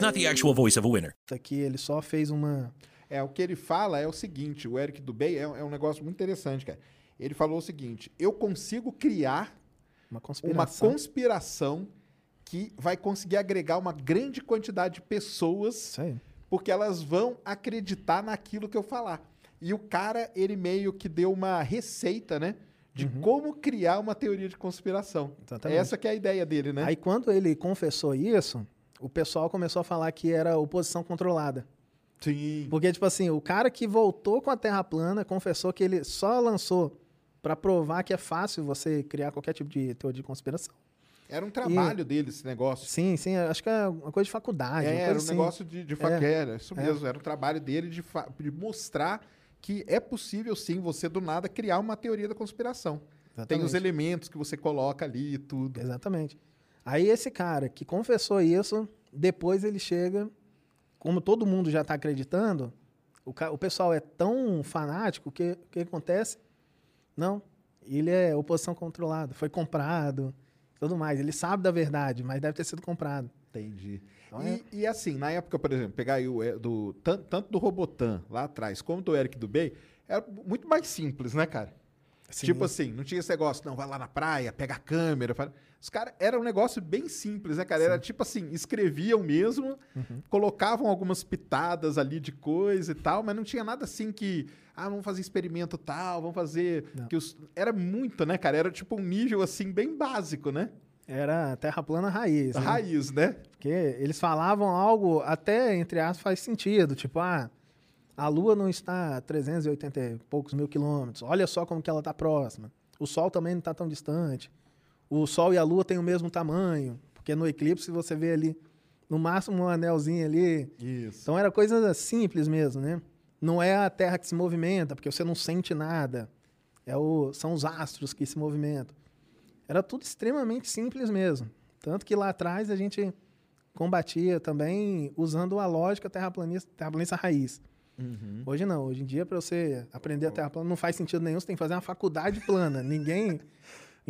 not the actual voice of a winner. Isso aqui ele só fez uma. É, o que ele fala é o seguinte, o Eric Dubey é, é um negócio muito interessante, cara. Ele falou o seguinte, eu consigo criar Uma uma conspiração. conspiração que vai conseguir agregar uma grande quantidade de pessoas aí. porque elas vão acreditar naquilo que eu falar. E o cara, ele meio que deu uma receita, né? De como criar uma teoria de conspiração. Uhum. Exatamente. Essa que é a ideia dele, né? Aí quando ele confessou isso, o pessoal começou a falar que era oposição controlada. Sim. Porque, tipo assim, o cara que voltou com a Terra plana confessou que ele só lançou pra provar que é fácil você criar qualquer tipo de teoria de conspiração. Era um trabalho dele esse negócio. Sim, sim, acho que é uma coisa de faculdade. É, era um assim. negócio de, de É, era isso é. mesmo. Era o trabalho dele de, fa- de mostrar que é possível, sim, você do nada criar uma teoria da conspiração. Tem os Exatamente. elementos que você coloca ali e tudo. Exatamente. Aí esse cara que confessou isso, depois ele chega, como todo mundo já está acreditando, o, o pessoal é tão fanático que o que acontece? Não, ele é oposição controlada, foi comprado, tudo mais. Ele sabe da verdade, mas deve ter sido comprado. Entendi. Então e, é- e assim, na época, por exemplo, pegar aí o, é, do, tan- tanto do Robotan lá atrás, como do Eric Dubey, era muito mais simples, né, cara? Sim. Tipo assim, não tinha esse negócio, não, vai lá na praia, pega a câmera. faz- Os caras, era um negócio bem simples, né, cara? Era tipo assim, escreviam mesmo, Uhum. colocavam algumas pitadas ali de coisa e tal, mas não tinha nada assim que, ah, vamos fazer experimento tal, vamos fazer. Não. Que os... Era muito, né, cara? Era tipo um nível assim, bem básico, né? Era terra plana raiz. né? Raiz, né? Porque eles falavam algo até, entre aspas, faz sentido. Tipo, ah, a Lua não está a 380 e poucos mil quilômetros. Olha só como que ela está próxima. O Sol também não está tão distante. O Sol e a Lua têm o mesmo tamanho. Porque no eclipse você vê ali, no máximo, um anelzinho ali. Isso. Então era coisa simples mesmo, né? Não é a Terra que se movimenta, porque você não sente nada. É o, são os astros que se movimentam. Era tudo extremamente simples mesmo. Tanto que lá atrás a gente combatia também usando a lógica terraplanista, terraplanista raiz. Uhum. Hoje não. Hoje em dia, para você aprender a terra plana, não faz sentido nenhum. Você tem que fazer uma faculdade plana. Ninguém,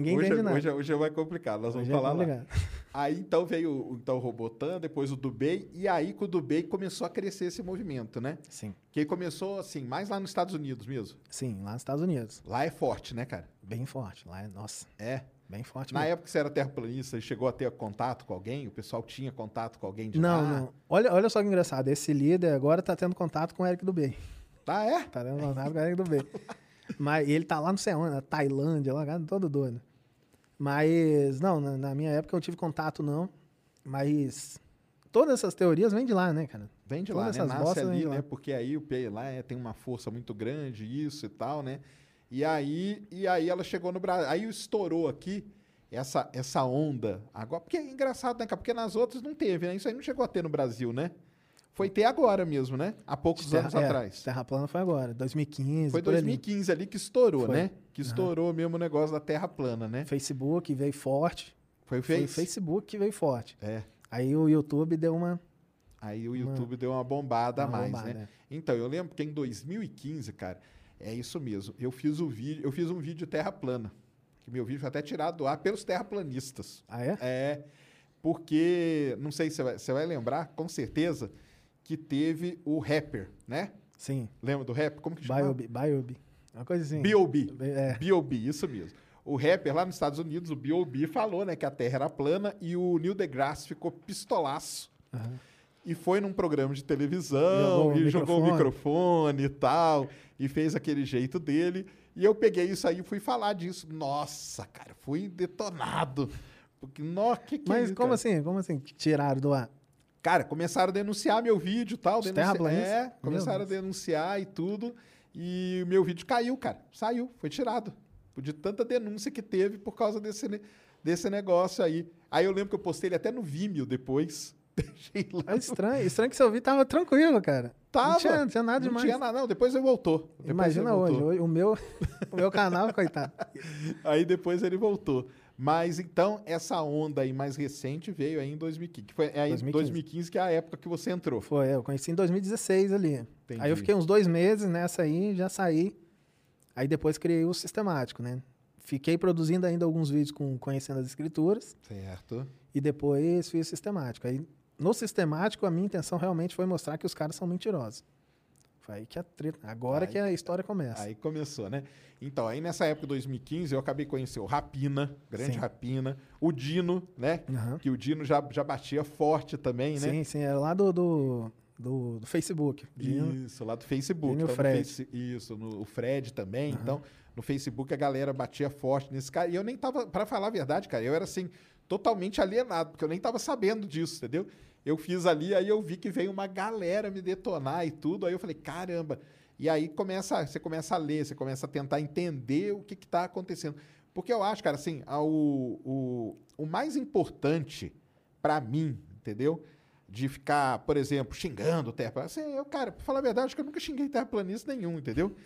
ninguém hoje, entende nada. hoje, hoje é mais complicado, nós vamos Hoje é falar lá. *laughs* Aí então veio o- então, o Robotan, depois o Dubey, e aí com o Dubey começou a crescer esse movimento, né? Sim, Que começou assim, mais lá nos Estados Unidos mesmo. sim, lá nos Estados Unidos. Lá é forte, né, cara? Bem forte. Lá é, nossa, É. bem forte Na mesmo. época que você era terraplanista e chegou a ter contato com alguém, o pessoal tinha contato com alguém de Não, lá? não. Olha, olha só que engraçado. Esse líder agora tá tendo contato com o Eric Dubey. Tá, é? Tá tendo contato com o Eric Dubey. *laughs* Mas ele tá lá não sei onde, na Tailândia, lá, todo doido. Mas, não, na, na minha época eu não tive contato, não. Mas todas essas teorias vêm de lá, né, cara? Vem de Todas lá, né? Nasce ali, né? Porque aí o P lá é- tem uma força muito grande, isso e tal, né? E aí, e aí ela chegou no Brasil. Aí estourou aqui essa, essa onda. Agora, porque é engraçado, né, cara? Porque nas outras não teve, né? Isso aí não chegou a ter no Brasil, né? Foi ter agora mesmo, né? Há poucos Terra- anos é, atrás. Terra plana foi agora, 2015. Foi por ali. 2015 ali que estourou, Foi. né? Que estourou mesmo o negócio da Terra plana, né? Facebook veio forte. Foi o Foi o Face. Facebook que veio forte. É. Aí o YouTube deu uma. Aí o YouTube deu uma bombada a Uma mais, bombada, né? é. Então, eu lembro que em 2015, cara, é isso mesmo. Eu fiz o vídeo, eu fiz um vídeo terra plana. Que meu vídeo foi até tirado do ar pelos terraplanistas. Ah, é? É, porque, não sei se você vai, você vai lembrar, com certeza, que teve o rapper, né? Sim. Lembra do rap? Como que chama? Biobi. Biobi. Uma coisa assim. B.O.B. É. B.O.B., isso mesmo. O rapper lá nos Estados Unidos, o B.O.B., falou né, que a Terra era plana e o Neil deGrasse ficou pistolaço. E foi num programa de televisão Jogou o e jogou o microfone. e tal, e fez aquele jeito dele. E eu peguei isso aí e fui falar disso. Nossa, cara, fui detonado. Porque, nossa, que que é Mas isso, como cara? assim? Como assim? Tiraram do ar? Cara, começaram a denunciar meu vídeo e tal. Denunci... É, começaram a denunciar e tudo. E o meu vídeo caiu, cara. Saiu, foi tirado. De tanta denúncia que teve por causa desse, desse negócio aí. Aí eu lembro que eu postei ele até no Vimeo depois. *laughs* Deixei lá. É estranho. Estranho que seu vídeo tava tranquilo, cara. Tava. Não tinha, não tinha nada Não demais. tinha nada, não. Depois ele voltou. Depois Imagina ele voltou. hoje. hoje. O meu, *laughs* o meu canal, coitado. *laughs* Aí depois ele voltou. Mas então, essa onda aí mais recente veio aí em 2015. Que foi é aí 2015. 2015 que é a época que você entrou. Foi, eu conheci em 2016 ali. Entendi. Aí eu fiquei uns dois meses nessa aí, já saí. Aí depois criei o sistemático, né? Fiquei produzindo ainda alguns vídeos com conhecendo as escrituras Certo. e depois fiz o sistemático. Aí no sistemático a minha intenção realmente foi mostrar que os caras são mentirosos. Foi aí que a treta, agora Aí- que a história começa. Aí começou, né? Então, aí nessa época de 2015, eu acabei conhecendo o Rapina, grande Sim. Rapina, o Dino, né? Aham. Que o Dino já, já batia forte também, né? Sim, sim, era lá do, do, do, do Facebook. Dino. Isso, lá do Facebook. Dino e o Então, no Fred. Face- isso, no, o Fred também. Então, no Facebook a galera batia forte nesse cara. E eu nem tava, pra falar a verdade, cara, eu era assim, totalmente alienado, porque eu nem tava sabendo disso, entendeu? Eu fiz ali, aí eu vi que veio uma galera me detonar e tudo. Aí eu falei, caramba. E aí começa, você começa a ler, você começa a tentar entender o que está acontecendo. Porque eu acho, cara, assim, o, o, mais importante pra mim, entendeu? De ficar, por exemplo, xingando terraplanista. Assim, eu, cara, pra falar a verdade, acho que eu nunca xinguei terraplanista nenhum, entendeu?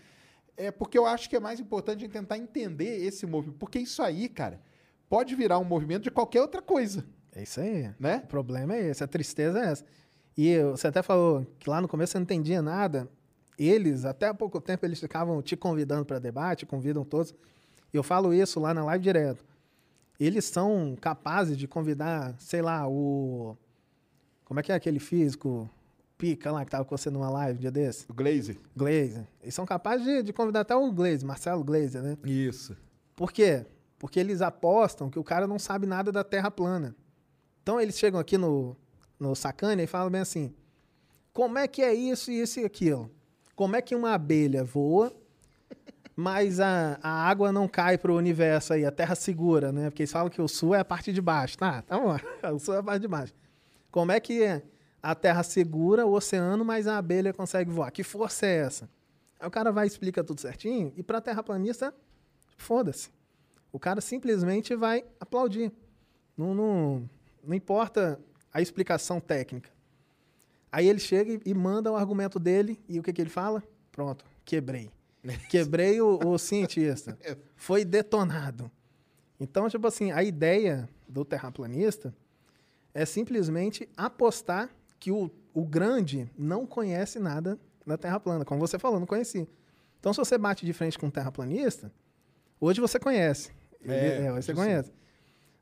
É porque eu acho que é mais importante tentar entender esse movimento. Porque isso aí, cara, pode virar um movimento de qualquer outra coisa, É isso aí. né? O problema é esse, a tristeza é essa. E você até falou que lá no começo você não entendia nada. Eles, até há pouco tempo, eles ficavam te convidando para debate, convidam todos. E eu falo isso lá na live direto. Eles são capazes de convidar, sei lá, o. Como é que é aquele físico? Pica lá que tava com você numa live um dia desse? O Glaze. Glazer. Eles são capazes de, de convidar até o Glazer, Marcelo Glazer, né? Isso. Por quê? Porque eles apostam que o cara não sabe nada da Terra plana. Então eles chegam aqui no, no Sacana e falam bem assim: como é que é isso, isso e aquilo? Como é que uma abelha voa, mas a, a água não cai para o universo aí, a Terra segura, né? Porque eles falam que o sul é a parte de baixo. Tá, tá bom. *laughs* O sul é a parte de baixo. Como é que a Terra segura o oceano, mas a abelha consegue voar? Que força é essa? Aí o cara vai e explica tudo certinho, e para terraplanista, foda-se. O cara simplesmente vai aplaudir. Não, não importa a explicação técnica. Aí ele chega e, e manda o argumento dele, e o que, que ele fala? Pronto, quebrei. *laughs* Quebrei o, o cientista. *laughs* Foi detonado. Então, tipo assim, a ideia do terraplanista é simplesmente apostar que o, o grande não conhece nada da Terra plana. Como você falou, não conhecia. Então, se você bate de frente com um terraplanista, hoje você conhece. É, É, hoje você conhece.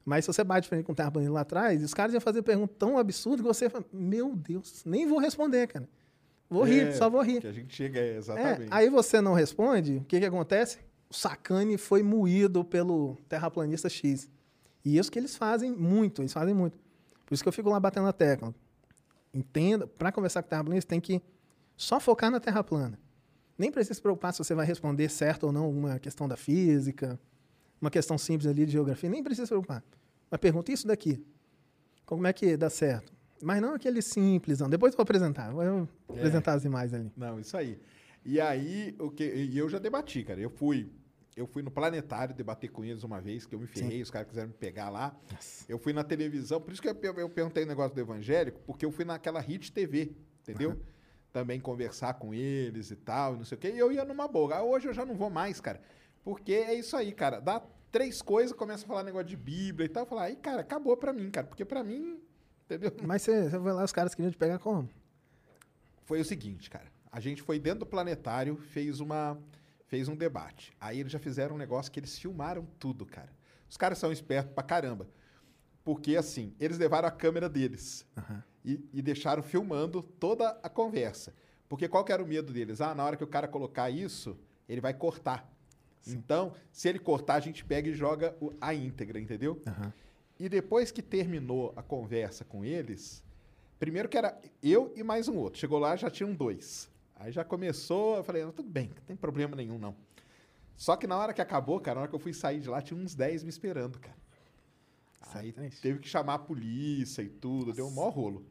Mas se você bate de frente com um terraplanista lá atrás, os caras iam fazer pergunta tão absurda que você fala, meu Deus, nem vou responder, cara. Vou rir, É, só vou rir. Que a gente chega, é, É, exatamente. aí você não responde, o que, que acontece? O sacane foi moído pelo terraplanista X. E isso que eles fazem muito, eles fazem muito. Por isso que eu fico lá batendo na tecla. Entenda, para conversar com o terraplanista, tem que só focar na terra plana. Nem precisa se preocupar se você vai responder certo ou não uma questão da física, uma questão simples ali de geografia, nem precisa se preocupar. Mas pergunta isso daqui. Como é que dá certo? Mas não aquele simples, não. Depois eu vou apresentar. Vou apresentar as imagens ali. Não, isso aí. E aí, o que, e eu já debati, cara. Eu fui, eu fui no planetário debater com eles uma vez, que eu me ferrei, os caras quiseram me pegar lá. Eu fui na televisão, por isso que eu, eu, perguntei o negócio do evangélico, porque eu fui naquela Hit TV, entendeu? Também conversar com eles e tal, e não sei o quê. E eu ia numa boa. Ah, Hoje eu já não vou mais, cara. Porque é isso aí, cara. Dá três coisas, começa a falar negócio de Bíblia e tal. Falar, aí, cara, acabou pra mim, cara. Porque pra mim, entendeu? Mas você, vai lá, os caras queriam te pegar como? foi o seguinte, cara. A gente foi dentro do planetário, fez uma fez um debate. Aí eles já fizeram um negócio que eles filmaram tudo, cara. Os caras são espertos pra caramba. Porque assim, eles levaram a câmera deles e, e deixaram filmando toda a conversa. Porque qual que era o medo deles? Ah, na hora que o cara colocar isso, ele vai cortar. Então, se ele cortar, a gente pega e joga a íntegra, entendeu? Aham. E depois que terminou a conversa com eles, primeiro que era eu e mais um outro. Chegou lá, já tinham dois. Aí já começou, eu falei, "Não, tudo bem, não tem problema nenhum, não. Só que na hora que acabou, cara, na hora que eu fui sair de lá, tinha uns 10 me esperando, cara. Aí é triste. teve que chamar a polícia e tudo, deu um maior rolo.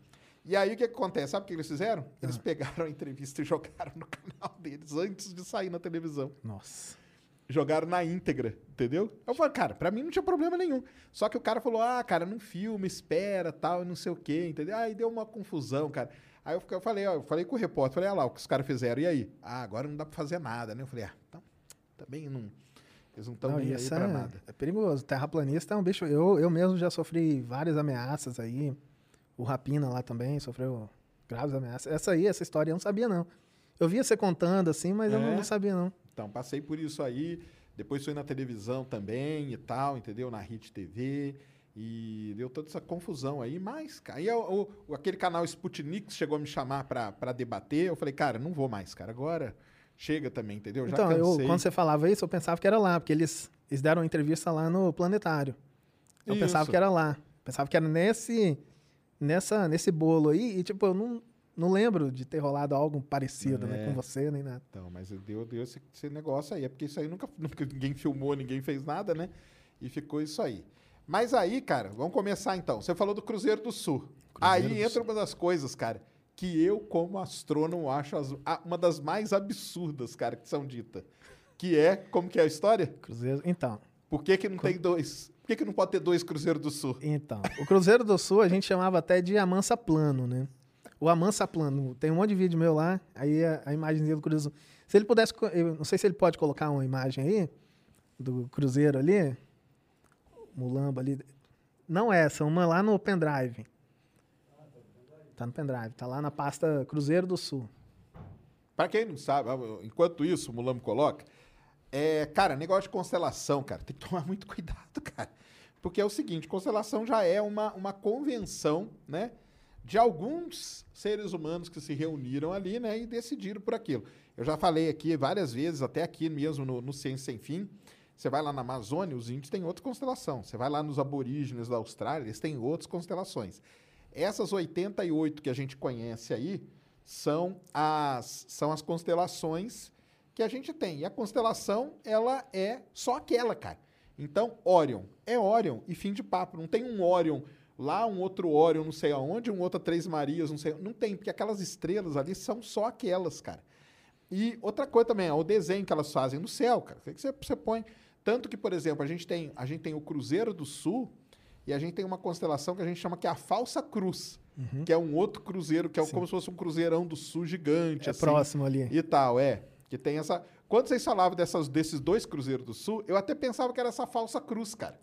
E aí o que, que acontece? Sabe o que eles fizeram? Eles Ah. pegaram a entrevista e jogaram no *laughs* canal deles antes de sair na televisão Nossa. Jogaram na íntegra, entendeu? Eu falei, cara, pra mim não tinha problema nenhum. Só que o cara falou, ah, cara, não filma, espera, tal, não sei o quê, entendeu? Aí deu uma confusão, cara. Aí eu, falei, ó, eu falei com o repórter, falei, ah lá, o que os caras fizeram, e aí? Ah, agora não dá pra fazer nada, né? Eu falei, ah, então, também não... Eles não estão nem aí pra é, nada. é perigoso. Terraplanista é um bicho. Eu, eu mesmo já sofri várias ameaças aí. O Rapina lá também sofreu graves ameaças. Essa aí, essa história eu não sabia, não. Eu via você contando assim, mas eu não, É? não sabia, não. Então, passei por isso aí. Depois fui na televisão também e tal, entendeu? Na Hit TV. E deu toda essa confusão aí. Mas, cara, aí o, o- aquele canal Sputnik chegou a me chamar pra, pra debater. Eu falei, cara, não vou mais, cara. Agora chega também, entendeu? Já então, eu, cansei. quando você falava isso, eu pensava que era lá, porque eles, eles deram uma entrevista lá no Planetário. Eu pensava Isso. que era lá. Pensava que era nesse, nessa, nesse bolo aí. E, tipo, eu não, não lembro de ter rolado algo parecido, né? É. Com você, nem nada. Então, mas deu, deu esse, esse negócio aí. É porque isso aí nunca, *laughs* nunca ninguém filmou, ninguém fez nada, né? E ficou isso aí. Mas aí, cara, vamos começar então. Você falou do Cruzeiro do Sul. aí do entra uma das coisas, cara, que eu, como astrônomo, acho as- uma das mais absurdas, cara, que são ditas. Que é, como que é a história? Cruzeiro. Então, Por que, que não tem dois? Por que, que não pode ter dois Cruzeiros do Sul? Então, o Cruzeiro do Sul a gente chamava até de Amansa Plano, né? O Amansa Plano, tem um monte de vídeo meu lá, aí a, a imagenzinha do Cruzeiro. Se ele pudesse, eu não sei se ele pode colocar uma imagem aí do Cruzeiro ali, Mulamba ali. Não essa, uma lá no pendrive. Tá no pendrive, tá lá na pasta Cruzeiro do Sul. Pra quem não sabe, enquanto isso, o Mulambo coloca, é, cara, negócio de constelação, cara, tem que tomar *laughs* muito cuidado, cara. Porque é o seguinte, constelação já é uma, uma convenção, né, de alguns seres humanos que se reuniram ali, né, e decidiram por aquilo. Eu já falei aqui várias vezes, até aqui mesmo no, no Ciência Sem Fim, você vai lá na Amazônia, os índios têm outra constelação. Você vai lá nos aborígenes da Austrália, eles têm outras constelações. Essas 88 que a gente conhece aí são as, são as constelações que a gente tem. E a constelação, ela é só aquela, cara. Então, Orion é Orion e fim de papo. Não tem um Orion lá, um outro Orion não sei aonde, um outro Três Marias, não sei. Não tem, porque aquelas estrelas ali são só aquelas, cara. E outra coisa também, é o desenho que elas fazem no céu, cara. Que você, você põe. Tanto que, por exemplo, a gente, tem, a gente tem o Cruzeiro do Sul e a gente tem uma constelação que a gente chama que é a Falsa Cruz, que é um outro cruzeiro, que é como se fosse um cruzeirão do sul gigante. É assim, próximo ali. E tal, é. Que tem essa. Quando vocês falavam dessas, desses dois cruzeiros do sul, eu até pensava que era essa falsa cruz, cara.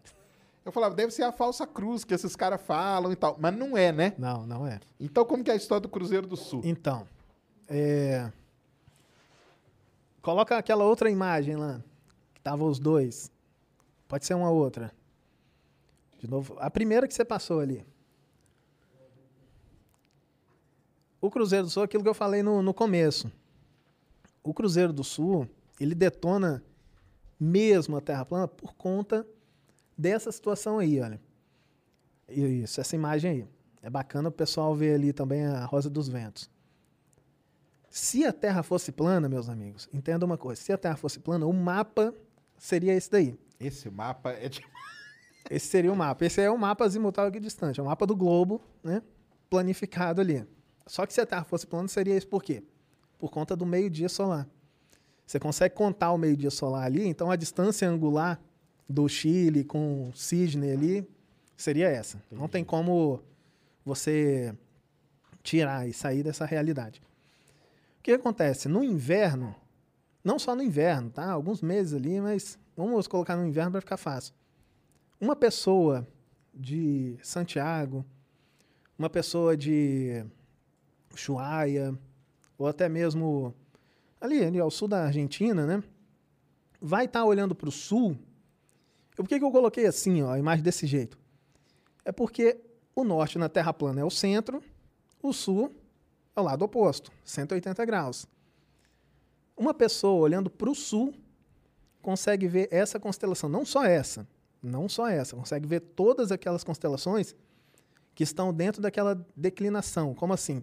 Eu falava, deve ser a falsa cruz que esses caras falam e tal. Mas não é, né? Não, não é. Então, como que é a história do Cruzeiro do Sul? Então, é... coloca aquela outra imagem lá, que tava os dois. Pode ser uma outra. De novo, a primeira que você passou ali. O Cruzeiro do Sul, aquilo que eu falei no, no começo. O Cruzeiro do Sul, ele detona mesmo a Terra plana por conta dessa situação aí, olha. Isso, essa imagem aí. É bacana o pessoal ver ali também a Rosa dos Ventos. Se a Terra fosse plana, meus amigos, entenda uma coisa: se a Terra fosse plana, o mapa seria esse daí. Esse mapa é de. *laughs* Esse seria o mapa. Esse é o mapa azimutal aqui distante. É o mapa do globo, né? Planificado ali. Só que se a Terra fosse plana, seria isso por quê? Por conta do meio-dia solar. Você consegue contar o meio-dia solar ali, então a distância angular do Chile com Sydney ali seria essa. Não tem como você tirar e sair dessa realidade. O que acontece? No inverno, não só no inverno, tá? Alguns meses ali, mas vamos colocar no inverno para ficar fácil. Uma pessoa de Santiago, uma pessoa de Ushuaia, ou até mesmo ali, ali ao sul da Argentina, né? Vai estar olhando para o sul. Por que, que eu coloquei assim, ó, a imagem desse jeito? É porque o norte na Terra plana é o centro, o sul é o lado oposto, 180 graus. Uma pessoa olhando para o sul consegue ver essa constelação, não só essa, não só essa, consegue ver todas aquelas constelações que estão dentro daquela declinação. Como assim?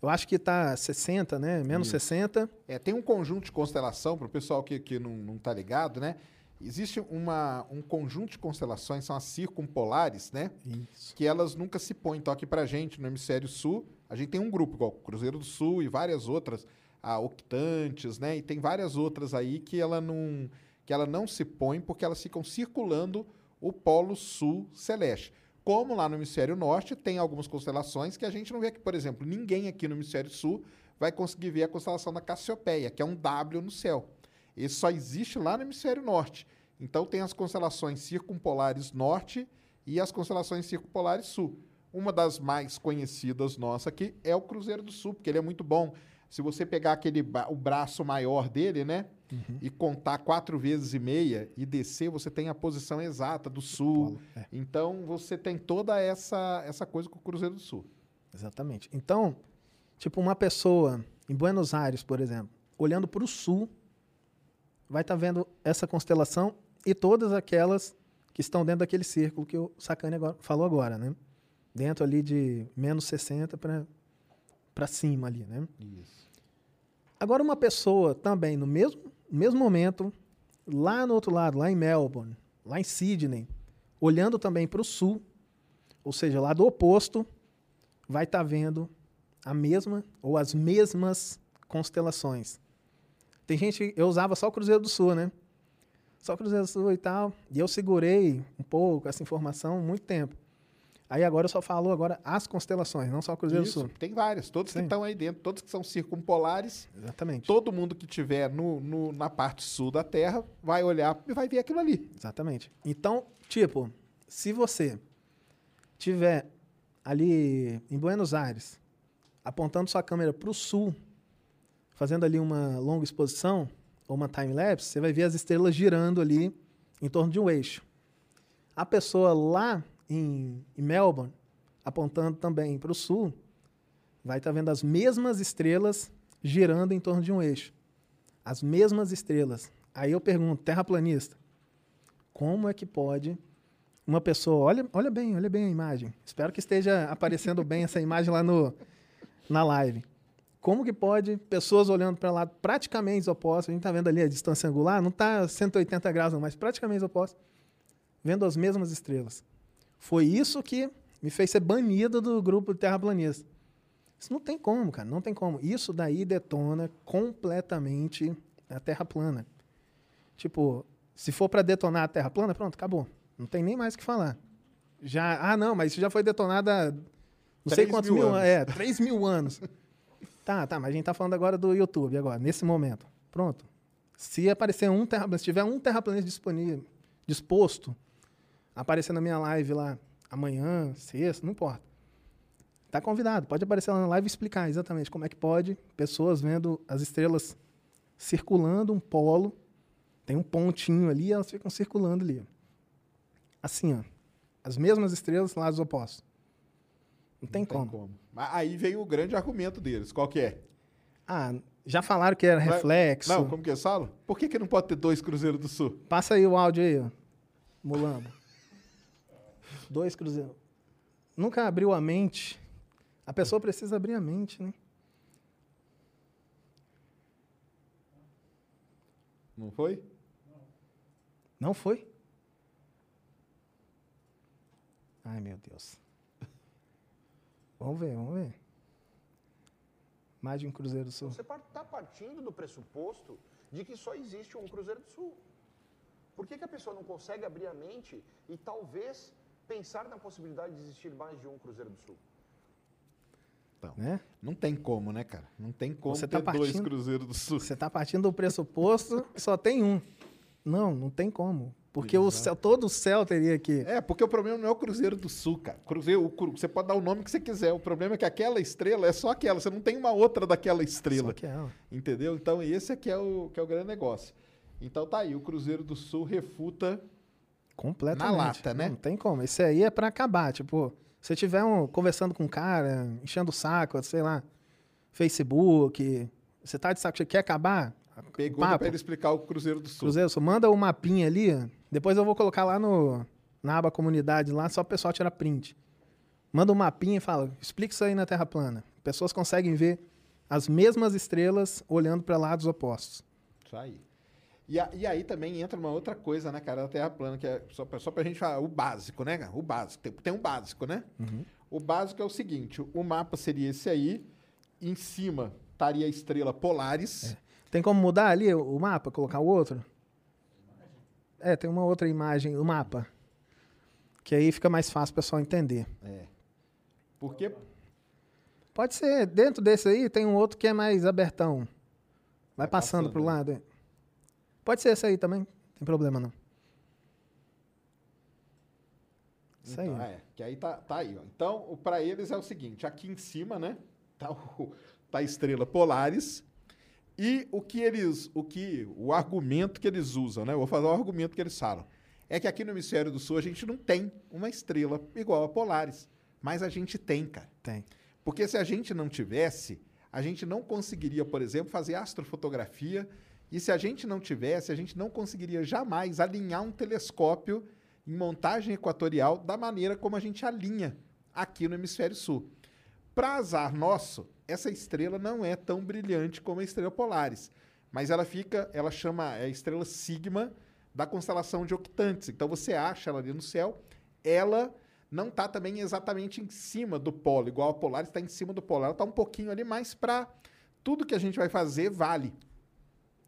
Eu acho que está 60, né? Menos Isso. 60. É, tem um conjunto de constelação, para o pessoal que, que não, não tá ligado, né? Existe uma, um conjunto de constelações, são as circumpolares, né? Isso. Que elas nunca se põem. Então, aqui pra gente, no hemisfério sul, a gente tem um grupo, igual Cruzeiro do Sul e várias outras, a Octantes, né? E tem várias outras aí que ela não, que ela não se põe porque elas ficam circulando o polo sul celeste. Como lá no hemisfério norte, tem algumas constelações que a gente não vê aqui. Por exemplo, ninguém aqui no hemisfério sul vai conseguir ver a constelação da Cassiopeia, que é um W no céu. Esse só existe lá no hemisfério norte. Então tem as constelações circumpolares norte e as constelações circumpolares sul. Uma das mais conhecidas nossa aqui é o Cruzeiro do Sul, porque ele é muito bom. Se você pegar aquele o braço maior dele, né, e contar quatro vezes e meia e descer, você tem a posição exata do sul. É. Então você tem toda essa essa coisa com o Cruzeiro do Sul. Exatamente. Então, tipo, uma pessoa em Buenos Aires, por exemplo, olhando para o sul, vai estar vendo essa constelação e todas aquelas que estão dentro daquele círculo que o Sacani agora, falou agora, né? Dentro ali de menos 60 para cima ali, né? Isso. Agora, uma pessoa também, no mesmo, mesmo momento, lá no outro lado, lá em Melbourne, lá em Sydney, olhando também para o sul, ou seja, lá do oposto, vai estar vendo a mesma ou as mesmas constelações. Tem gente, eu usava só o Cruzeiro do Sul, né? Só o Cruzeiro do Sul e tal, e eu segurei um pouco essa informação muito tempo. Aí agora eu só falo agora as constelações, não só o Cruzeiro Isso, do Sul. tem várias, todos que Sim. estão aí dentro, todos que são circumpolares, Exatamente. todo mundo que tiver no, no- na parte sul da Terra vai olhar e vai ver aquilo ali. Exatamente. Então, tipo, se você tiver ali em Buenos Aires, apontando sua câmera para o sul, fazendo ali uma longa exposição ou uma time lapse, você vai ver as estrelas girando ali em torno de um eixo. A pessoa lá em, Melbourne, apontando também para o sul, vai estar vendo as mesmas estrelas girando em torno de um eixo. As mesmas estrelas. Aí eu pergunto, terraplanista, como é que pode uma pessoa, olha, olha bem, olha bem a imagem. Espero que esteja aparecendo bem essa imagem lá no, na live. Como que pode pessoas olhando para lá praticamente opostos, a gente está vendo ali a distância angular, não está 180 graus não, mas praticamente opostos, vendo as mesmas estrelas. Foi isso que me fez ser banido do grupo de terraplanistas. Isso não tem como, cara, não tem como. Isso daí detona completamente a Terra plana. Tipo, se for para detonar a Terra plana, pronto, acabou. Não tem nem mais o que falar. Já, ah, não, mas isso já foi detonado há não sei quantos mil mil, anos. anos. É, 3 mil anos. *laughs* tá, tá, mas a gente tá falando agora do YouTube, agora, nesse momento. Pronto. Se aparecer um terraplanista, se tiver um terraplanista disponível, disposto aparecer na minha live lá amanhã, sexta, não importa. Tá convidado, pode aparecer lá na live e explicar exatamente como é que pode pessoas vendo as estrelas circulando um polo, tem um pontinho ali, e elas ficam circulando ali. Assim, ó. As mesmas estrelas, lados opostos. Não tem, Não como. Mas aí vem o grande argumento deles. Qual que é? Ah, já falaram que era reflexo. Não, como que eles falam? Por que, que não pode ter dois Cruzeiros do Sul? Passa aí o áudio aí, ó. Mulambo. Dois cruzeiros. Nunca abriu a mente. A pessoa precisa abrir a mente, né? Não foi? Não foi? Ai, meu Deus. Vamos ver, vamos ver. Mais de um Cruzeiro do Sul. Você está partindo do pressuposto de que só existe um Cruzeiro do Sul. Por que, que a pessoa não consegue abrir a mente e talvez pensar na possibilidade de existir mais de um Cruzeiro do Sul? Então, Né? não tem como, né, cara? Não tem como Você ter tá dois partindo- Cruzeiros do Sul. Você está partindo do pressuposto que só tem um. Não, não tem como. Porque o céu, todo o céu teria que. É, porque o problema não é o Cruzeiro do Sul, cara. Cruzeiro, o você pode dar o nome que você quiser. O problema é que aquela estrela é só aquela. Você não tem uma outra daquela estrela. Só que é ela. Entendeu? Então, esse aqui é o, que é o grande negócio. Então, tá aí. O Cruzeiro do Sul refuta. Completamente. Na lata, né? Não tem como. Esse aí é pra acabar. Tipo, se tiver um, conversando com um cara, enchendo o saco, sei lá, Facebook, você tá de saco cheio, quer acabar? Pergunta Papo. pra ele explicar o Cruzeiro do Sul. Cruzeiro do Sul, manda o mapinha ali. Depois eu vou colocar lá no, na aba comunidade, lá só o pessoal tirar print. Manda um mapinha e fala, explica isso aí na Terra plana. Pessoas conseguem ver as mesmas estrelas olhando para lados opostos. Isso aí. E, a- e aí também entra uma outra coisa, né, cara, da Terra plana, que é só pra, só pra gente falar, o básico, né, cara? O básico. Tem, tem um básico, né? O básico é o seguinte: o mapa seria esse aí, em cima estaria a estrela Polaris. Tem como mudar ali o mapa, colocar o outro? É, tem uma outra imagem, o mapa. Que aí fica mais fácil o pessoal entender. É. Porque Pode ser, dentro desse aí tem um outro que é mais abertão. Vai, Vai passando, passando, pro né? lado. é. Pode ser esse aí também, não tem problema não. Isso aí. Então, é, que aí tá, tá aí, ó. Então, pra eles é o seguinte, aqui em cima, né, tá, o, tá a estrela Polaris e o que eles, o que, o argumento que eles usam, né, eu vou falar o argumento que eles falam, é que aqui no hemisfério do sul a gente não tem uma estrela igual a Polaris, mas a gente tem, cara. Tem. Porque se a gente não tivesse, a gente não conseguiria, por exemplo, fazer astrofotografia. E se a gente não tivesse, a gente não conseguiria jamais alinhar um telescópio em montagem equatorial da maneira como a gente alinha aqui no hemisfério sul. Para azar nosso, essa estrela não é tão brilhante como a estrela Polaris, mas ela fica, ela chama é a estrela Sigma da constelação de Octantes. Então você acha ela ali no céu, ela não está também exatamente em cima do polo, igual a Polaris está em cima do polo. Ela está um pouquinho ali mais para tudo que a gente vai fazer vale.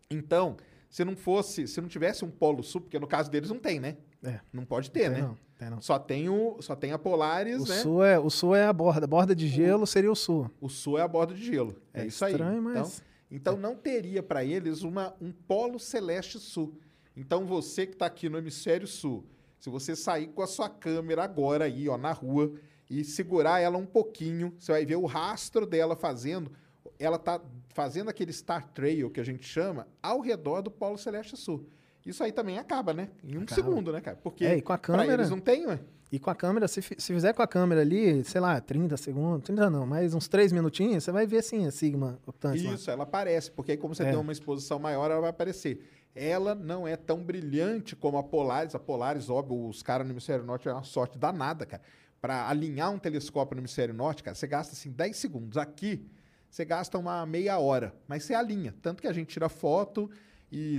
Então, se não fosse, se não tivesse um polo sul, porque no caso deles não tem, né? É. Não pode ter, Tem né? não, não. Só tem o, só tem a Polaris, O né? sul, é, o sul é a borda. A borda de gelo seria o sul. O sul é a borda de gelo. É, É isso aí. estranho, mas- Então, então não teria para eles uma, um polo celeste sul. Então você que está aqui no hemisfério sul, se você sair com a sua câmera agora aí, ó, na rua e segurar ela um pouquinho, você vai ver o rastro dela fazendo. Ela tá fazendo aquele Star Trail que a gente chama ao redor do polo celeste sul. Isso aí também acaba, né? Em um Acaba. segundo, né, cara? Porque É, e com a câmera- eles não tem, ué. E com a câmera, se, se fizer com a câmera ali, sei lá, 30 segundos, 30 não, mas uns 3 minutinhos, você vai ver sim a Sigma optante lá. Isso, ela aparece, porque aí como você É. tem uma exposição maior, ela vai aparecer. Ela não é tão brilhante como a Polaris. A Polaris, óbvio, os caras no hemisfério norte é uma sorte danada, cara. Para alinhar um telescópio no hemisfério norte, cara, você gasta assim 10 segundos. Aqui, você gasta uma meia hora, mas você alinha. Tanto que a gente tira foto e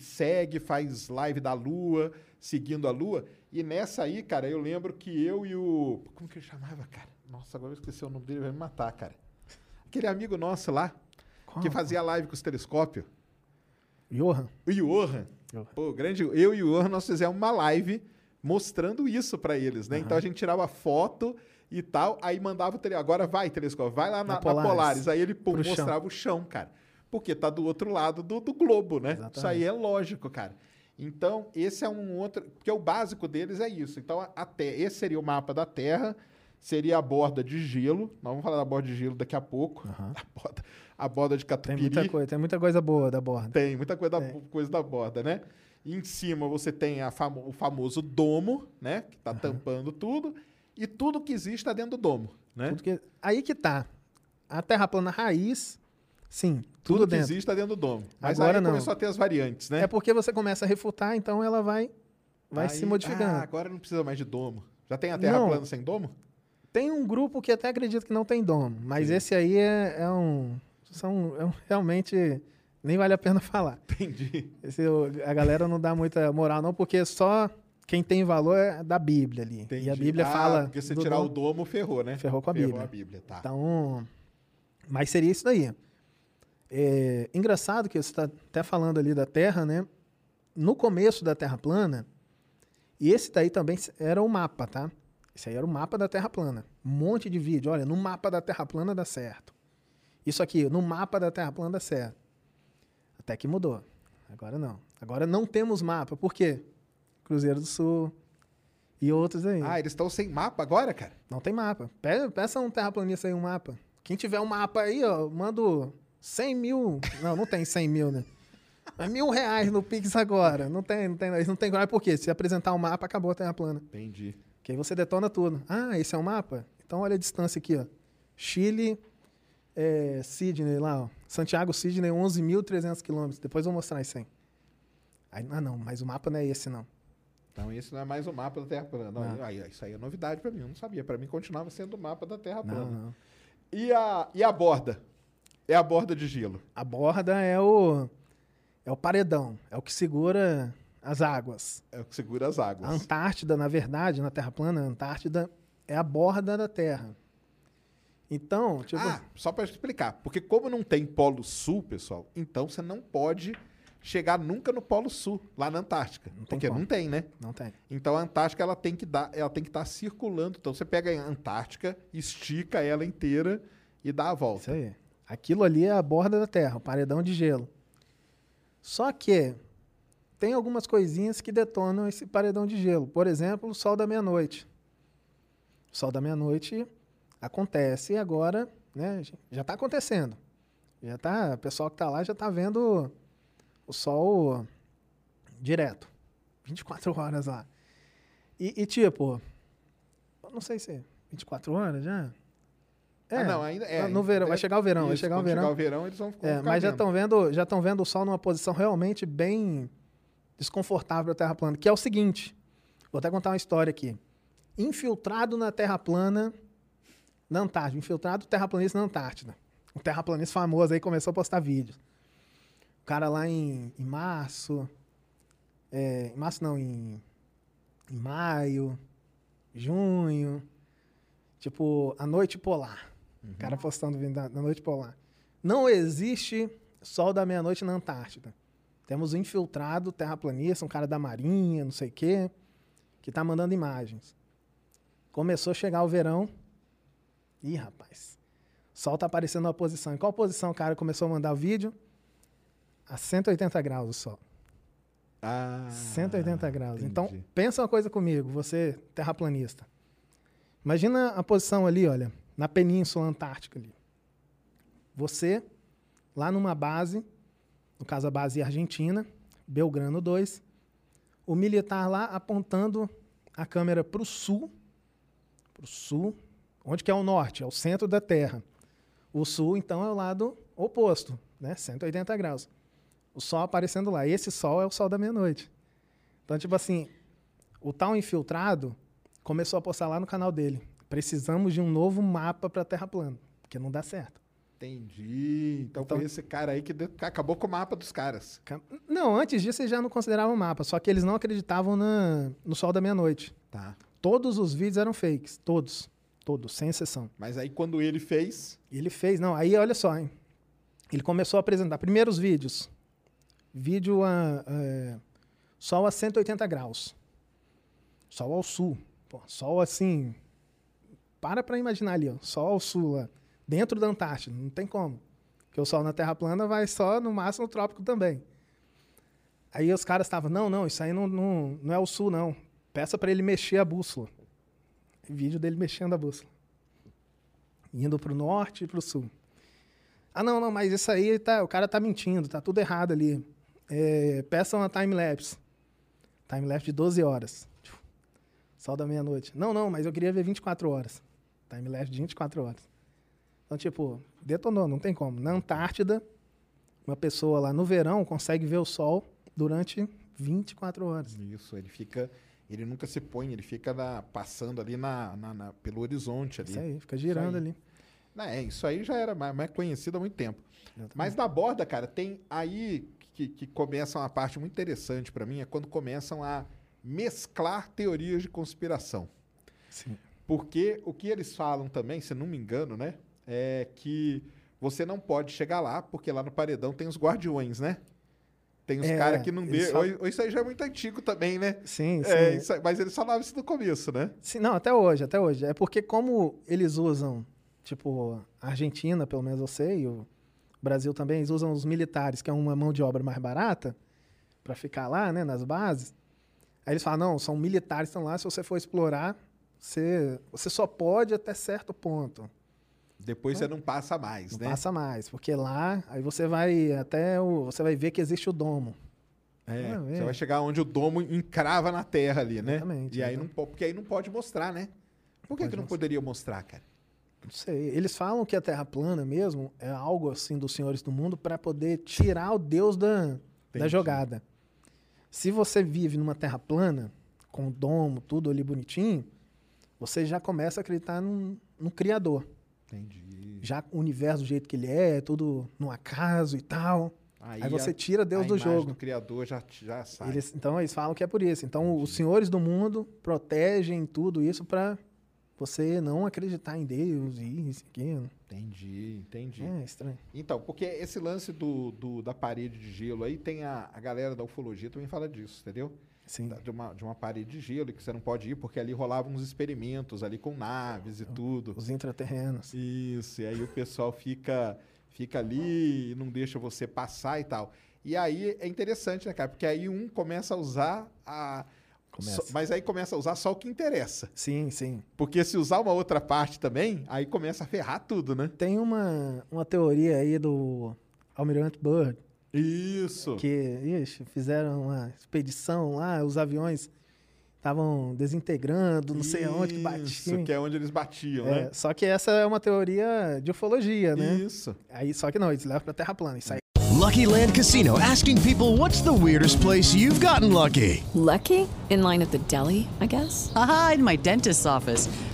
segue, faz live da Lua, seguindo a Lua. E nessa aí, cara, eu lembro que eu e o. Como que ele chamava, cara? Nossa, agora eu esqueci o nome dele, vai me matar, cara. Aquele amigo nosso lá, que fazia live com os telescópios. Johan. O Johan. Johan. Pô, grande. Eu e o Johan, nós fizemos uma live mostrando isso pra eles, né? Então a gente tirava foto e tal, aí mandava o tele... Agora vai, telescópio, vai lá na, Na na Polaris. Polaris. Aí ele pum, Pro chão. mostrava o chão, cara. Porque tá do outro lado do, do globo, né? Exatamente. Isso aí é lógico, cara. Então, esse é um outro. Porque o básico deles é isso. Então, a, a te- esse seria o mapa da Terra, seria a borda de gelo. Nós vamos falar da borda de gelo daqui a pouco. *laughs* A, borda, a borda de Tem catupiry. muita coisa, tem muita coisa boa da borda. Tem, muita coisa da, coisa da borda, né? E em cima você tem a famo- o famoso domo, né? Que tá tampando tudo. E tudo que existe está dentro do domo, né? Que- aí que tá. A terra plana raiz, sim, Tudo, tudo, que dentro. existe está dentro do domo. Mas Agora aí não. começou a ter as variantes, né? É porque você começa a refutar, então ela vai, vai se Aí- modificando. Ah, agora não precisa mais de domo. Já tem a terra Não. plana sem domo? Tem um grupo que até acredita que não tem domo, mas esse aí é, é um. São é um- realmente. Nem vale a pena *laughs* falar. Entendi. Esse, a galera não dá muita moral, não, porque só quem tem valor é da Bíblia ali. Entendi. E a Bíblia Ah, fala. Porque se do tirar domo. o domo, ferrou, né? Ferrou com a ferrou Bíblia. a Bíblia, tá. Então, mas seria isso daí. É, engraçado que você está até falando ali da Terra, né? No começo da Terra plana, e esse daí também era o mapa, tá? Esse aí era o mapa da Terra plana. Um monte de vídeo. Olha, no mapa da Terra plana dá certo. Isso aqui, no mapa da Terra plana dá certo. Até que mudou. Agora não. Agora não temos mapa. Por quê? Cruzeiro do Sul e outros aí. Ah, eles estão sem mapa agora, cara? Não tem mapa. Pe- Peça um terraplanista aí um mapa. Quem tiver um mapa aí, ó, mando 100 mil. Não, não tem 100 mil, né? Mas mil reais no Pix agora. Não tem, não tem. Eles não tem coragem. Por quê? Se apresentar um mapa, acabou a Terra plana. é, Sydney lá, ó. Santiago, Sydney, 11.300 quilômetros. Depois eu vou mostrar isso aí. aí. Ah, não, mas o mapa não é esse, não. Então esse não é mais o mapa da Terra plana. Não, Não. aí, isso aí é novidade pra mim, eu não sabia. Pra mim continuava sendo o mapa da Terra plana. Não, não. E, a, e a borda? É a borda de gelo. A borda é o, é o paredão, é o que segura as águas. É o que segura as águas. A Antártida, na verdade, na Terra plana, a Antártida é a borda da Terra. Então, tipo, Ah, só pra explicar. Porque como não tem Polo Sul, pessoal, então você não pode chegar nunca no Polo Sul, lá na Antártica. tem porque como. não tem, né? não tem. Então a Antártica ela tem que dar, ela tem que estar circulando. Então você pega a Antártica, estica ela inteira e dá a volta. Isso aí. Aquilo ali é a borda da Terra, o paredão de gelo. Só que tem algumas coisinhas que detonam esse paredão de gelo. Por exemplo, o sol da meia-noite. O sol da meia-noite acontece agora, né? Já está acontecendo. Já tá, o pessoal que está lá já está vendo o sol direto. 24 horas lá. E, e, tipo, não sei se é 24 horas já. Ah, não, ainda é. No verão, vai chegar o verão, vai Isso, chegar o verão. chegar o verão, eles vão, É, ficar mas já estão vendo, já estão vendo o Sol numa posição realmente bem desconfortável da Terra plana, que é o seguinte. Vou até contar uma história aqui. Infiltrado na Terra plana, na Antártida, infiltrado terraplanista na Antártida. Um terraplanista famoso aí começou a postar vídeos. O cara lá em, em março, é, em março não, em, em maio, junho, tipo, a noite polar. O cara postando vídeo da, da noite polar. Não existe sol da meia-noite na Antártida. Temos um infiltrado terraplanista, um cara da marinha, não sei o quê, que tá mandando imagens. Começou a chegar o verão. Ih, rapaz. O sol tá aparecendo numa posição. Em qual posição o cara começou a mandar o vídeo? A 180 graus o sol. Ah, 180 graus. Então, entendi. pensa uma coisa comigo, você terraplanista. Imagina a posição ali, olha, na Península Antártica ali. Você, lá numa base, no caso a base argentina, Belgrano 2, o militar lá apontando a câmera para o sul, para o sul, onde que é o norte? É o centro da Terra. O sul, então, é o lado oposto, né? 180 graus. O sol aparecendo lá. Esse sol é o sol da meia-noite. Então, tipo assim, o tal infiltrado começou a postar lá no canal dele. Precisamos de um novo mapa para Terra plana, porque não dá certo. Entendi. Então, Então- foi esse cara aí que acabou com o mapa dos caras. Ca- Não, antes disso eles já não consideravam mapa, só que eles não acreditavam na- no sol da meia-noite. Tá. Todos os vídeos eram fakes, todos, todos, sem exceção. Mas aí quando ele fez, ele fez, não, aí olha só, hein? Ele começou a apresentar primeiros vídeos. Vídeo a, é, sol a 180 graus. Sol ao sul. Pô, sol assim. Para pra imaginar ali, ó. Sol sul, lá, dentro da Antártida. Não tem como. Porque o sol na Terra plana vai só no máximo no trópico também. Aí os caras estavam, não, não, isso aí não, não, não é o sul, não. Peça para ele mexer a bússola. Vídeo dele mexendo a bússola indo para o norte e para o sul. Ah, não, não, mas isso aí tá, o cara tá mentindo, tá tudo errado ali. É, peça uma time-lapse. Time-lapse de 12 horas. Sol da meia-noite. Não, não, mas eu queria ver 24 horas. Time-lapse de 24 horas. Então, tipo, detonou, não tem como. Na Antártida, uma pessoa lá no verão consegue ver o sol durante 24 horas. isso, ele fica. Ele nunca se põe, ele fica na- passando ali na, na- na- pelo horizonte ali. Isso aí, fica girando aí. ali. Não, é, isso aí já era mais, mais conhecido há muito tempo. Exatamente. Mas na borda, cara, tem aí que, que começa uma parte muito interessante pra mim, é quando começam a mesclar teorias de conspiração. Sim. Porque o que eles falam também, se não me engano, né, é que você não pode chegar lá, porque lá no paredão tem os guardiões, né? Tem os É, caras que não dê. Isso aí já é muito antigo também, né? Sim, sim. É, isso mas eles falavam isso no começo, né? Sim, não, até hoje, até hoje. É porque como eles usam, tipo, a Argentina, pelo menos eu sei, e o Brasil também, eles usam os militares, que é uma mão de obra mais barata, para ficar lá, né, nas bases. Aí eles falam, não, são militares que estão lá, se você for explorar, você, você só pode até certo ponto. Depois você não passa mais, Não né? passa mais, porque lá, aí você vai até o, você vai ver que existe o domo. É, você vai chegar onde o domo encrava na terra ali, né? Exatamente, E aí então. não, po- porque aí não pode mostrar, né? Por que, que não mostrar. poderia mostrar, cara? Não sei. Eles falam que a Terra plana mesmo é algo assim dos senhores do mundo para poder tirar o Deus da, da jogada. Se você vive numa Terra plana, com o domo, tudo ali bonitinho, você já começa a acreditar num, num Criador. Entendi. Já o universo do jeito que ele é, tudo no acaso e tal. Aí, você a- tira Deus do jogo. do criador já, já sai. Eles- então eles falam que é por isso. Então os senhores do mundo protegem tudo isso para você não acreditar em Deus e isso aquilo. Entendi, entendi. É estranho. Então, porque esse lance do, do- da parede de gelo aí, tem a, a galera da ufologia também fala disso, entendeu? Sim. De uma, de uma parede de gelo que você não pode ir, porque ali rolavam uns experimentos ali com naves e tudo. Os intraterrenos. Isso, e aí o pessoal fica, fica ali e não deixa você passar e tal. E aí é interessante, né, cara? Porque aí um começa a usar a. Começa. mas aí começa a usar só o que interessa. Sim, sim. Porque se usar uma outra parte também, aí começa a ferrar tudo, né? Tem uma, uma teoria aí do Almirante Byrd, Isso. que ixi, fizeram uma expedição lá, os aviões estavam desintegrando, não sei aonde que batia. Isso, que é onde eles batiam, É, né? Só que essa é uma teoria de ufologia, né? Isso. Aí, só que não, eles levam pra Terra plana. Isso aí Lucky Land Casino asking people what's the weirdest place you've gotten lucky? Lucky? In line at the deli, I guess? Aha, in my dentist's office.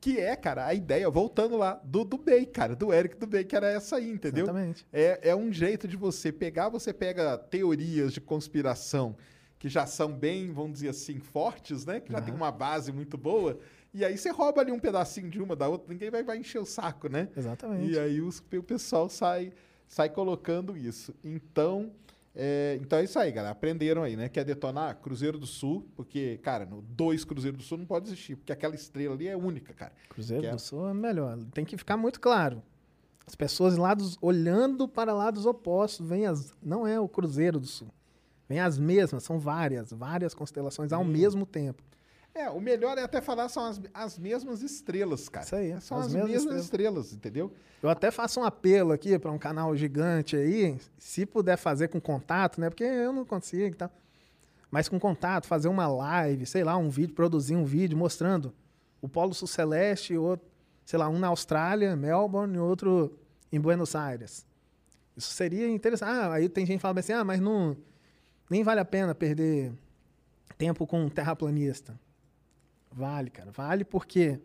Que é, cara, a ideia, voltando lá, do do Bey, cara, do Eric do Bey, que era essa aí, entendeu? Exatamente. É, é um jeito de você pegar, você pega teorias de conspiração que já são bem, vamos dizer assim, fortes, né? Que já tem uma base muito boa. E aí você rouba ali um pedacinho de uma da outra, ninguém vai, vai encher o saco, né? Exatamente. E aí os- o pessoal sai, sai colocando isso. Então, é, então é isso aí, galera. Aprenderam aí, né? Quer detonar Cruzeiro do Sul, porque, cara, no dois Cruzeiro do Sul não pode existir, porque aquela estrela ali é única, cara. Cruzeiro do Sul é melhor. Tem que ficar muito claro. As pessoas lados, olhando para lados opostos, vem as. Não é o Cruzeiro do Sul. Vem as mesmas, são várias, várias constelações ao mesmo tempo. É, o melhor é até falar são as, as mesmas estrelas, cara. Isso aí, São as as, mesmas mesmas, estrelas. entendeu? Eu até faço um apelo aqui para um canal gigante aí, se puder fazer com contato, né? Porque eu não consigo e tal. Mas com contato, fazer uma live, sei lá, um vídeo, produzir um vídeo mostrando o Polo Sul Celeste, outro, sei lá, um na Austrália, Melbourne, e outro em Buenos Aires. Isso seria interessante. Ah, aí tem gente que fala assim, ah, mas não, nem vale a pena perder tempo com um terraplanista. Vale, cara, vale porque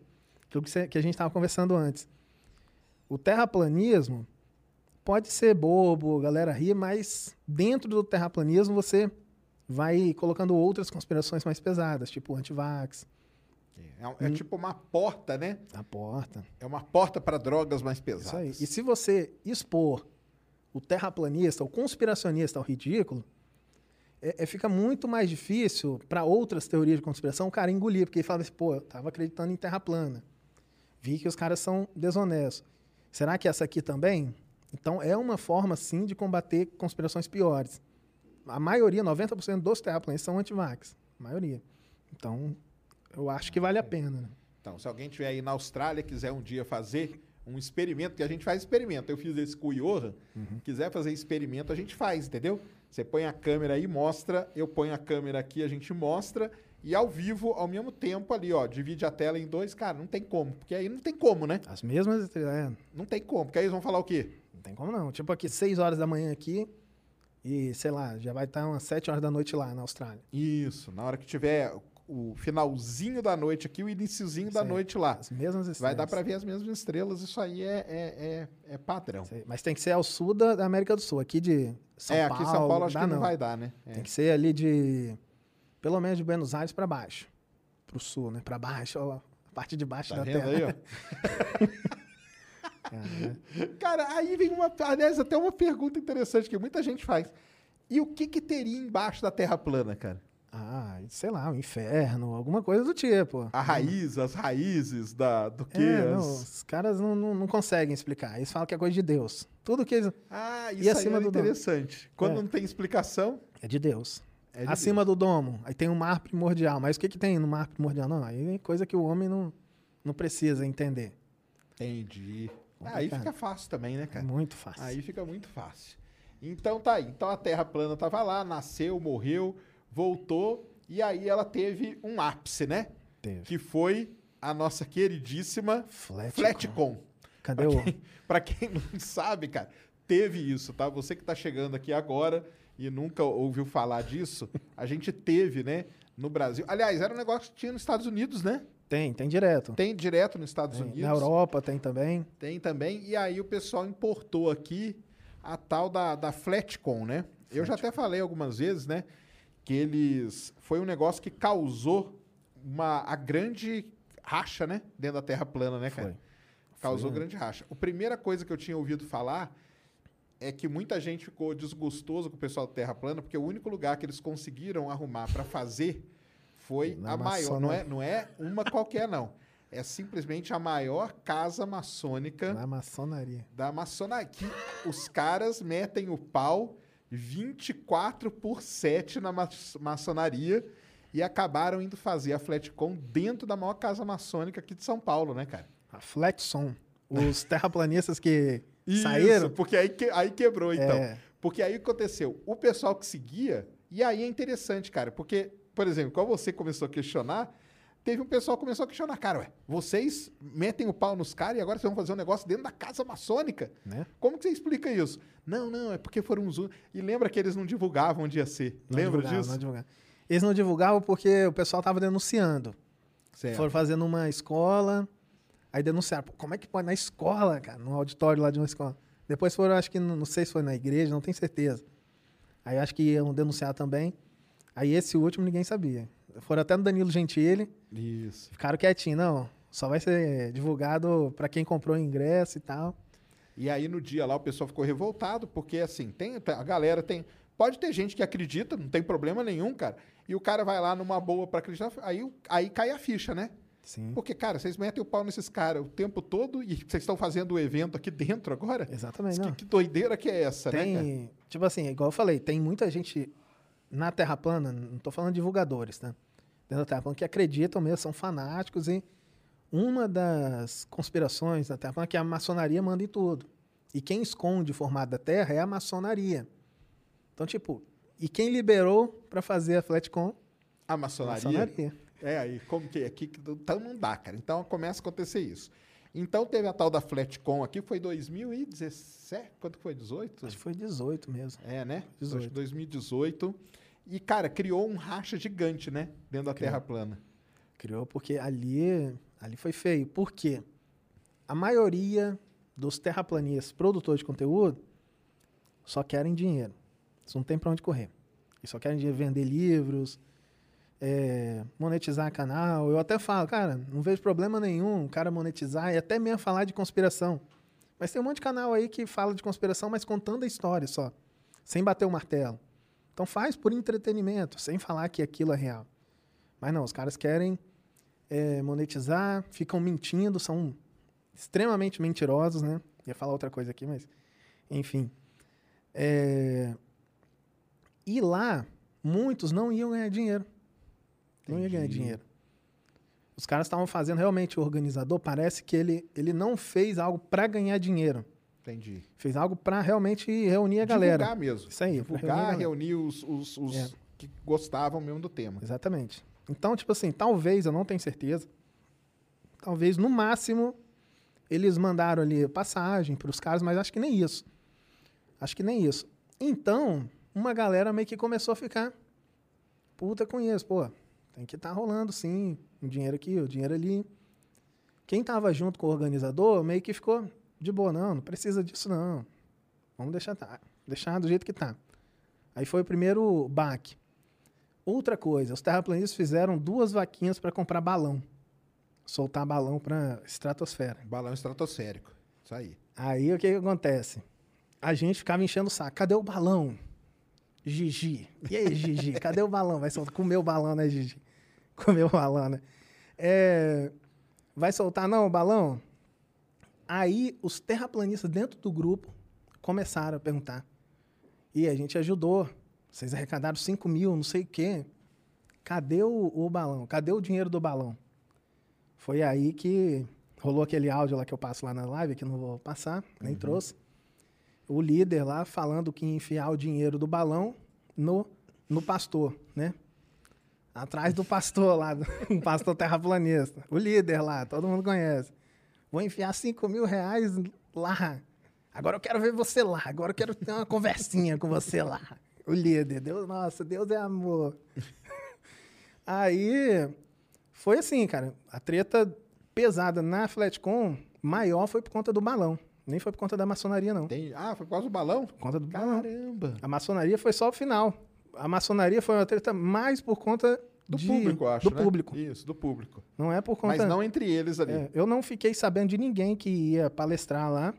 aquilo que, você- que a gente estava conversando antes. O terraplanismo pode ser bobo, a galera ri, mas dentro do terraplanismo você vai colocando outras conspirações mais pesadas, tipo antivax, É, é Hum. tipo uma porta, né? a porta. É uma porta para drogas mais pesadas. Isso aí. E se você expor o terraplanista, o conspiracionista ao ridículo, é, é- fica muito mais difícil para outras teorias de conspiração o cara engolir, porque ele fala assim, pô, eu tava acreditando em terra plana. Vi que os caras são desonestos. Será que essa aqui também? Então é uma forma, sim, de combater conspirações piores. A maioria, 90% dos terraplanistas são antivax. A maioria. Então, eu acho que vale a pena. Né? Então, se alguém estiver aí na Austrália quiser um dia fazer um experimento, que a gente faz experimento. Eu fiz esse com o Johan. Uhum. Quiser fazer experimento, a gente faz, entendeu? Você põe a câmera aí, mostra, eu ponho a câmera aqui, a gente mostra, e ao vivo, ao mesmo tempo ali, ó, divide a tela em dois, cara, não tem como, porque aí não tem como, né? As mesmas. É, Não tem como, porque aí eles vão falar o quê? Não tem como não. Tipo aqui, 6 horas da manhã aqui e, sei lá, já vai estar umas 7 horas da noite lá na Austrália. Isso, na hora que tiver o finalzinho da noite aqui, o iniciozinho da noite lá. As mesmas estrelas. Vai dar pra ver as mesmas estrelas, isso aí é, é, é, é padrão. Aí. Mas tem que ser ao sul da, da América do Sul. Aqui de São é, Paulo. aqui em São Paulo acho que não, vai dar, né? É. Tem que ser ali de. Pelo menos de Buenos Aires pra baixo. Pro sul, né? Pra baixo, ó, a parte de baixo Tá da terra. aí, ó? *laughs* *laughs* Cara, aí vem uma. Aliás, até uma pergunta interessante que muita gente faz. E o que que teria embaixo da Terra plana, cara? Ah, sei lá, o inferno, alguma coisa do tipo. A raiz, as raízes da, do que? É, não, as- os caras não, não, não conseguem explicar. Eles falam que é coisa de Deus. Tudo que eles. Ah, E isso acima aí é do domo? interessante. Quando É. não tem explicação, É de Deus. é de Acima do domo, aí tem o mar primordial. Mas o que, que tem no mar primordial? Não, aí é coisa que o homem não, não precisa entender. Entendi. Aí Complicado. fica fácil também, né, É cara? muito fácil. Aí fica muito fácil. Então tá aí. Então a Terra plana tava lá, nasceu, morreu, voltou e aí ela teve um ápice, né? Teve. Que foi a nossa queridíssima Flatcom. Flatcom. Cadê Pra o. quem, *laughs* pra quem não sabe, cara, teve isso, tá? Você que tá chegando aqui agora e nunca ouviu falar disso, a gente teve, né, no Brasil. Aliás, era um negócio que tinha nos Estados Unidos, né? Tem, tem direto. Tem direto nos Estados Tem. Unidos. Na Europa tem também. Tem também. E aí o pessoal importou aqui a tal da, da Flatcom, né? Eu já até falei algumas vezes, né? Que eles... Foi um negócio que causou uma, a grande racha, né? Dentro da Terra plana, né, cara? Foi. Causou Foi, grande racha. A primeira coisa que eu tinha ouvido falar é que muita gente ficou desgostoso com o pessoal da Terra plana, porque o único lugar que eles conseguiram arrumar para fazer foi Na a maior. Não é, não é uma qualquer, não. É simplesmente a maior casa maçônica Na maçonaria. da maçonaria. Que os caras metem o pau 24 por 7 na ma- maçonaria e acabaram indo fazer a Flatcom dentro da maior casa maçônica aqui de São Paulo, né, cara? A Fletson. Os *laughs* terraplanistas que Isso, saíram. porque aí, que- aí quebrou, então. É. Porque aí o que aconteceu? O pessoal que seguia, e aí é interessante, cara, porque, por exemplo, quando você começou a questionar, teve um pessoal que começou a questionar, cara, ué, vocês metem o pau nos caras e agora vocês vão fazer um negócio dentro da casa maçônica? Né? Como que você explica isso? Não, não, é porque foram os... E lembra que eles não divulgavam onde ia ser. Não lembra disso? Não divulgavam. Eles não divulgavam porque o pessoal tava denunciando. Certo. Foram fazer numa escola, aí denunciaram. Como é que pode? Na escola, cara, no auditório lá de uma escola. Depois foram, acho que, não sei se foi na igreja, não tenho certeza. Aí acho que iam denunciar também. Aí esse último ninguém sabia. Foram até no Danilo Gentili, Isso. ficaram quietinhos. Não, só vai ser divulgado para quem comprou o ingresso e tal. E aí no dia lá o pessoal ficou revoltado, porque assim, tem a galera tem, pode ter gente que acredita, não tem problema nenhum, cara. E o cara vai lá numa boa pra acreditar, aí aí cai a ficha, né? Sim. Porque cara, vocês metem o pau nesses caras o tempo todo e vocês estão fazendo o evento aqui dentro agora? Exatamente, Que, que doideira que é essa, né? cara? Tem, tipo assim, igual eu falei, tem muita gente na Terra plana, não tô falando de divulgadores, né? Dentro da Terra plana que acreditam mesmo, são fanáticos e uma das conspirações da Terra plana é que a maçonaria manda em tudo. E quem esconde o formato da Terra é a maçonaria. Então, tipo, e quem liberou para fazer a Flatcom? A maçonaria. Maçonaria. É, aí, como que é? Aqui, então não dá, cara. Então começa a acontecer isso. Então teve a tal da Flatcom aqui, foi 2017, quanto que foi? 18? Acho que foi 18 mesmo. É, né? 18. Acho que 2018. E, cara, criou um racha gigante, né? Dentro da Terra plana. Criou porque ali, ali foi feio. Por quê? A maioria dos terraplanistas produtores de conteúdo só querem dinheiro. Eles não tem para onde correr. Eles só querem dinheiro, vender livros, é, monetizar canal. Eu até falo, cara, não vejo problema nenhum o cara monetizar e até mesmo falar de conspiração. Mas tem um monte de canal aí que fala de conspiração, mas contando a história só, sem bater o martelo. Então faz por entretenimento, sem falar que aquilo é real. Mas não, os caras querem é, monetizar, ficam mentindo, são extremamente mentirosos, né? Ia falar outra coisa aqui, mas enfim. É, E lá, muitos não iam ganhar dinheiro. Não ia ganhar dinheiro. Os caras estavam fazendo realmente o organizador, parece que ele, ele não fez algo para ganhar dinheiro. Entendi. Fez algo para realmente reunir a galera. Divulgar mesmo. Isso aí, reunir Divulgar, galera. reunir os, os, os É. que gostavam mesmo do tema. Exatamente. Então, tipo assim, talvez, eu não tenho certeza, talvez no máximo eles mandaram ali passagem para os caras, mas acho que nem isso. Acho que nem isso. Então, uma galera meio que começou a ficar puta com isso. Pô, tem que estar rolando sim, o dinheiro aqui, o dinheiro ali. Quem tava junto com o organizador meio que ficou de boa, não, não precisa disso não. Vamos deixar, tá, deixar do jeito que tá. Aí foi o primeiro baque. Outra coisa, os terraplanistas fizeram duas vaquinhas para comprar balão. Soltar balão para estratosfera. Balão estratosférico. Isso aí. Aí o que, que acontece? A gente ficava enchendo o saco. Cadê o balão? Gigi. E aí, Gigi? *laughs* Cadê o balão? Vai soltar. Comeu o balão, né, Gigi? Comeu o balão, né? É, vai soltar, não, o balão? Aí, os terraplanistas dentro do grupo começaram a perguntar. E a gente ajudou. Vocês arrecadaram 5 mil, não sei o quê. Cadê o, o balão? Cadê o dinheiro do balão? Foi aí que rolou aquele áudio lá que eu passo lá na live, que eu não vou passar, nem trouxe. O líder lá falando que ia enfiar o dinheiro do balão no, no pastor, né? Atrás do pastor lá, *laughs* um pastor terraplanista. O líder lá, todo mundo conhece. Vou enfiar 5 mil reais lá. Agora eu quero ver você lá. Agora eu quero ter uma conversinha com você lá. O líder. Deus, nossa, Deus é amor. *laughs* Aí foi assim, cara. A treta pesada na Flatcom maior foi por conta do balão. Nem foi por conta da maçonaria, não. Tem- Ah, foi por causa do balão? Por conta do balão. Caramba. A maçonaria foi só o final. A maçonaria foi uma treta mais por conta Do de- público, acho, Do né? público. Isso, do público. Não é por conta... Mas não entre eles ali. É, eu não fiquei sabendo de ninguém que ia palestrar lá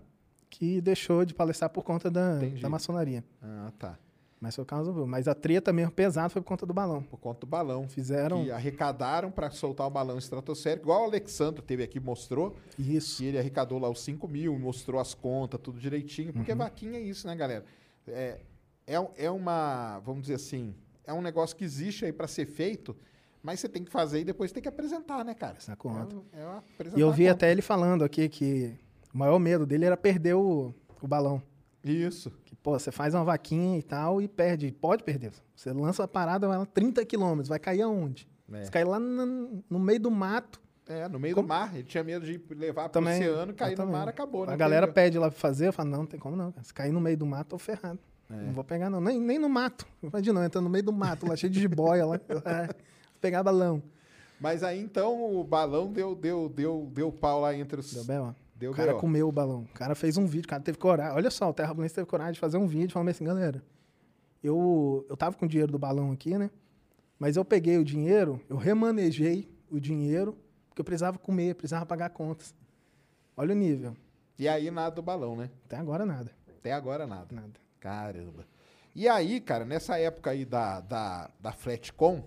que deixou de palestrar por conta da, Entendi. da maçonaria. Ah, tá. Mas foi o caso do... Mas a treta mesmo pesada foi por conta do balão. Por conta do balão. Fizeram... Que arrecadaram para soltar o balão estratosférico, igual o Alexandre teve aqui, mostrou. Isso. Que ele arrecadou lá os 5 mil, mostrou as contas, tudo direitinho. Porque Uhum. vaquinha é isso, né, galera? É, é, é uma, vamos dizer assim, é um negócio que existe aí para ser feito, mas você tem que fazer e depois tem que apresentar, né, cara? Essa conta. É, é E eu vi até ele falando aqui que o maior medo dele era perder o, o balão. Isso. Que, pô, você faz uma vaquinha e tal e perde. Pode perder. Você lança a parada, vai lá 30 quilômetros. Vai cair aonde? É. Se cair lá no, no meio do mato. É, no meio Como- do mar. Ele tinha medo de levar para o oceano, cair no mar, acabou. A não galera pede lá pra fazer, eu falo, não, não tem como não. Se cair no meio do mato, tô ferrado. É. Não vou pegar, não. Nem, nem no mato. Imagina, eu entrando no meio do mato, lá *laughs* cheio de jiboia lá. É, pegar balão. Mas aí então o balão deu, deu, deu, deu pau lá entre os. Deu B.O. Deu o cara comeu o balão. O cara fez um vídeo, o cara teve coragem. Olha só, o Terra Planista teve coragem de fazer um vídeo falando assim, galera, eu, eu tava com o dinheiro do balão aqui, né? Mas eu peguei o dinheiro, eu remanejei o dinheiro, porque eu precisava comer, precisava pagar contas. Olha o nível. E aí nada do balão, né? Até agora nada. Até agora nada. Nada. Caramba. E aí, cara, nessa época aí da, da, da Flatcom,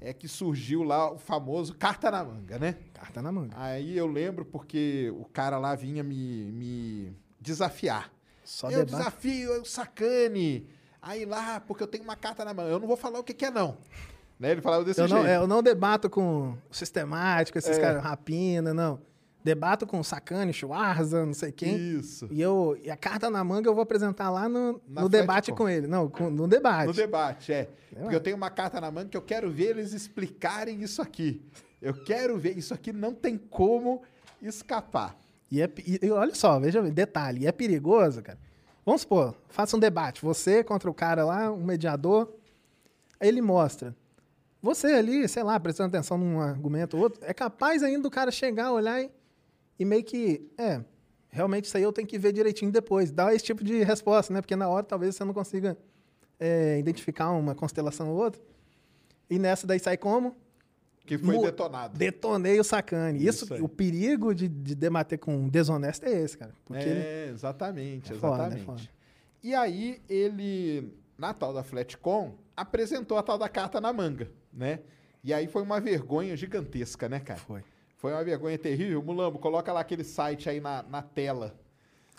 é que surgiu lá o famoso carta na manga, né? Carta na manga. Aí eu lembro porque o cara lá vinha me, me desafiar. Só eu debate. desafio, eu sacane. Aí lá, porque eu tenho uma carta na manga. Eu não vou falar o que, que é, não. Né? Ele falava desse Eu não, jeito. é, eu não debato com sistemático, esses É. caras, rapina, não. Debato com Sacane, Schwarza, não sei quem. Isso. E, eu, e a carta na manga eu vou apresentar lá no, Na no debate com ele. Não, com- no debate. No debate, é. Porque eu tenho uma carta na manga que eu quero ver eles explicarem isso aqui. Eu quero ver. Isso aqui não tem como escapar. E, é, e- e olha só, veja detalhe, e é perigoso, cara. Vamos supor, faça um debate, você contra o cara lá, um mediador, aí ele mostra. Você ali, sei lá, prestando atenção num argumento ou outro, é capaz ainda do cara chegar, olhar e, e meio que, é, realmente isso aí eu tenho que ver direitinho depois. Dar esse tipo de resposta, né? Porque na hora talvez você não consiga é, identificar uma constelação ou outra. E nessa daí sai como? Que foi Mu- detonado. Detonei o sacane. Isso, Isso o perigo de, de debater com um desonesto é esse, cara. Porque ele É, exatamente, É foda, é exatamente. foda. E aí ele, na tal da Flatcom, apresentou a tal da carta na manga, né? E aí foi uma vergonha gigantesca, né, cara? Foi. Foi uma vergonha terrível. Mulambo, coloca lá aquele site aí na, na tela.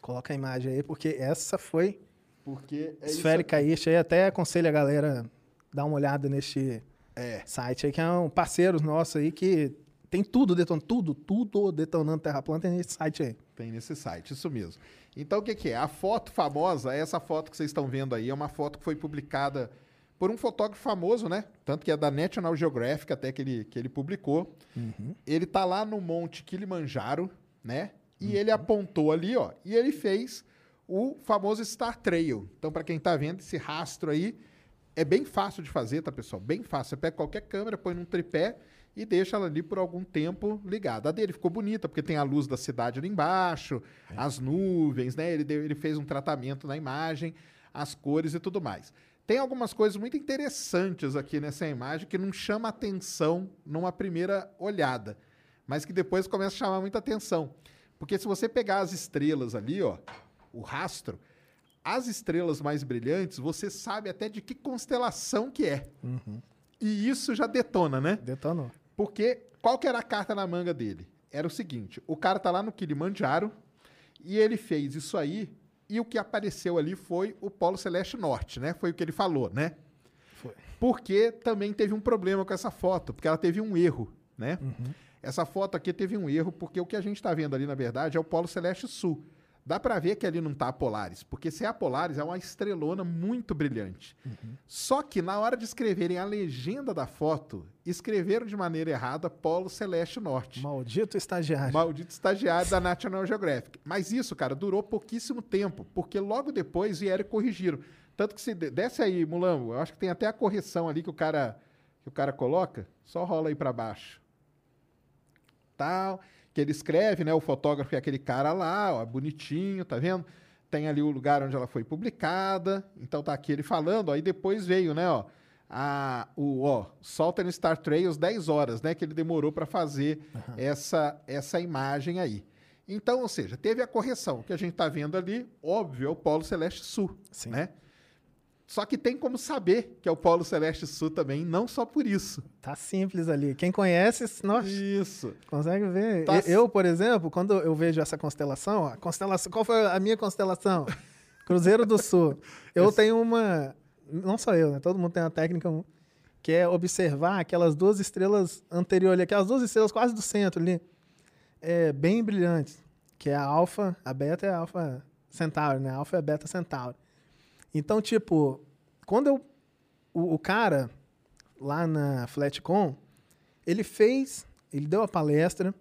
coloca a imagem aí, porque essa foi Porque é esférica isso aí. Até aconselho a galera dar uma olhada neste É. site aí, que é um parceiro nosso aí que tem tudo detonando, tudo, tudo detonando Terra Plana, tem nesse site aí. Tem nesse site, isso mesmo. Então, o que, que é? A foto famosa, essa foto que vocês estão vendo aí, é uma foto que foi publicada por um fotógrafo famoso, né? Tanto que é da National Geographic, até que ele, que ele publicou. Ele tá lá no Monte Kilimanjaro, né? E ele apontou ali, ó, e ele fez o famoso Star Trail. Então, para quem tá vendo esse rastro aí, é bem fácil de fazer, tá, pessoal? Bem fácil. Você pega qualquer câmera, põe num tripé e deixa ela ali por algum tempo ligada. A dele ficou bonita, porque tem a luz da cidade ali embaixo, as nuvens, né? Ele, deu- ele fez um tratamento na imagem, as cores e tudo mais. Tem algumas coisas muito interessantes aqui nessa imagem que não chama atenção numa primeira olhada, mas que depois começa a chamar muita atenção. Porque se você pegar as estrelas ali, ó, o rastro, as estrelas mais brilhantes, você sabe até de que constelação que é. E isso já detona, né? Detonou. Porque qual que era a carta na manga dele? Era o seguinte, o cara tá lá no Kilimanjaro e ele fez isso aí e o que apareceu ali foi o Polo Celeste Norte, né? Foi o que ele falou, né? Foi. Porque também teve um problema com essa foto, porque ela teve um erro, né? Uhum. Essa foto aqui teve um erro, porque o que a gente está vendo ali, na verdade, é o Polo Celeste Sul. Dá para ver que ali não tá a Polaris, porque se é a Polaris, é uma estrelona muito brilhante. Só que na hora de escreverem a legenda da foto, escreveram de maneira errada Polo Celeste Norte. Maldito estagiário. Maldito estagiário da National Geographic. Mas isso, cara, durou pouquíssimo tempo, porque logo depois vieram e corrigiram. Tanto que se de- desce aí, Mulambo, eu acho que tem até a correção ali que o cara que o cara coloca, só rola aí para baixo. Tal, que ele escreve, né, o fotógrafo é aquele cara lá, ó, bonitinho, tá vendo? Tem ali o lugar onde ela foi publicada. Então tá aqui ele falando, ó, aí depois veio, né, ó, a, o, ó, Southern Star Trails 10 horas, né, que ele demorou para fazer essa, essa imagem aí. Então, ou seja, teve a correção. O que a gente está vendo ali, óbvio, é o Polo Celeste Sul, Sim. né? Só que tem como saber que é o Polo Celeste Sul também, não só por isso. Tá simples ali. Quem conhece, nossa, Isso. consegue ver. Tá Eu, por exemplo, quando eu vejo essa constelação, a constelação, qual foi a minha constelação? *laughs* Cruzeiro do Sul. Eu tenho uma, não só eu, né? Todo mundo tem uma técnica que é observar aquelas duas estrelas anteriores, aquelas duas estrelas quase do centro ali, é, bem brilhantes, que é a Alfa, a Beta e a Alfa Centauri, né? A Alfa e a Beta Centauri. Então, tipo, quando eu, o, o cara lá na Flatcom, ele fez, ele deu a palestra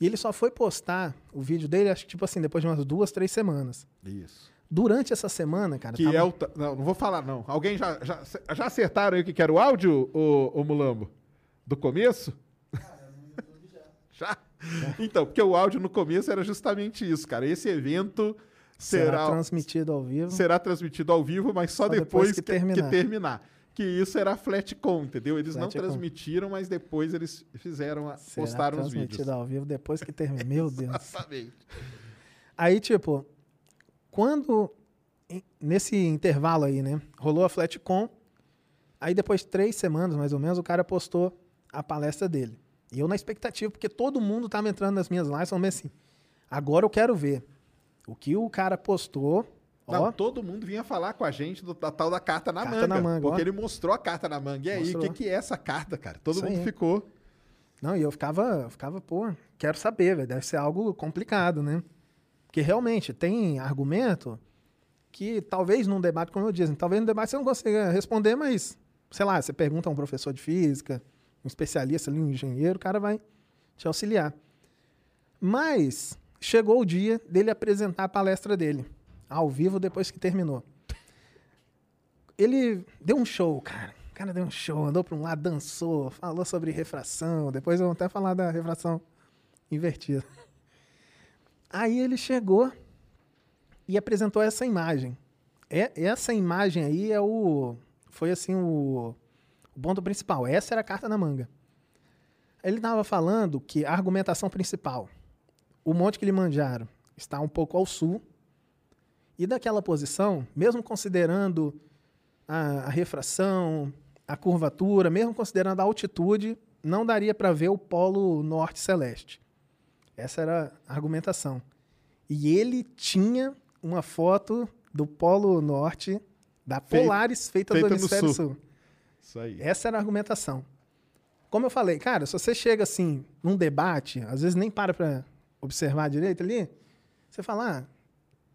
e ele só foi postar o vídeo dele, acho que tipo assim, depois de umas duas, três semanas. Isso. Durante essa semana, cara, Que tava- é o. Não, não vou falar, não. Alguém já, já, já acertaram aí o que era o áudio, o, o Mulambo? Do começo? *laughs* já? Então, porque o áudio no começo era justamente isso, cara. Esse evento será, será, transmitido ao vivo. será transmitido ao vivo, mas só, Só depois, depois que, que que terminar. terminar. Que isso era a Flatcom, entendeu? Eles não transmitiram, mas depois eles fizeram, a, Será postaram os transmitido vídeos. ao vivo depois que termina. Meu Deus. Exatamente. Aí, tipo, quando. Nesse intervalo aí, né? Rolou a Flatcom. Aí, depois de três semanas, mais ou menos, o cara postou a palestra dele. E eu na expectativa, porque todo mundo tava entrando nas minhas lives, falando assim: agora eu quero ver o que o cara postou. Não, Ó, todo mundo vinha falar com a gente do, da tal da carta na Carta manga. na manga, porque ó. ele mostrou a carta na manga. E aí, o que, que é essa carta, cara? Todo Isso mundo aí. ficou. Não, e eu ficava, eu ficava, pô, quero saber, velho. Deve ser algo complicado, né? Porque realmente tem argumento que talvez num debate, como eu disse, talvez no debate você não consiga responder, mas, sei lá, você pergunta a um professor de física, um especialista ali, um engenheiro, o cara vai te auxiliar. Mas chegou o dia dele apresentar a palestra dele, ao vivo, depois que terminou. Ele deu um show, cara. O cara deu um show, andou para um lado, dançou, falou sobre refração. Depois eu vou até falar da refração invertida. Aí ele chegou e apresentou essa imagem. É, essa imagem aí é o. Foi assim o, o ponto principal. Essa era a carta na manga. Ele estava falando que a argumentação principal, o Monte Kilimanjaro está um pouco ao sul, e daquela posição, mesmo considerando a, a refração, a curvatura, mesmo considerando a altitude, não daria para ver o polo norte celeste. Essa era a argumentação. E ele tinha uma foto do polo norte da Polaris feita, feita do hemisfério sul. sul. Isso aí. Essa era a argumentação. Como eu falei, cara, se você chega assim, num debate, às vezes nem para pra observar direito ali, você fala, ah,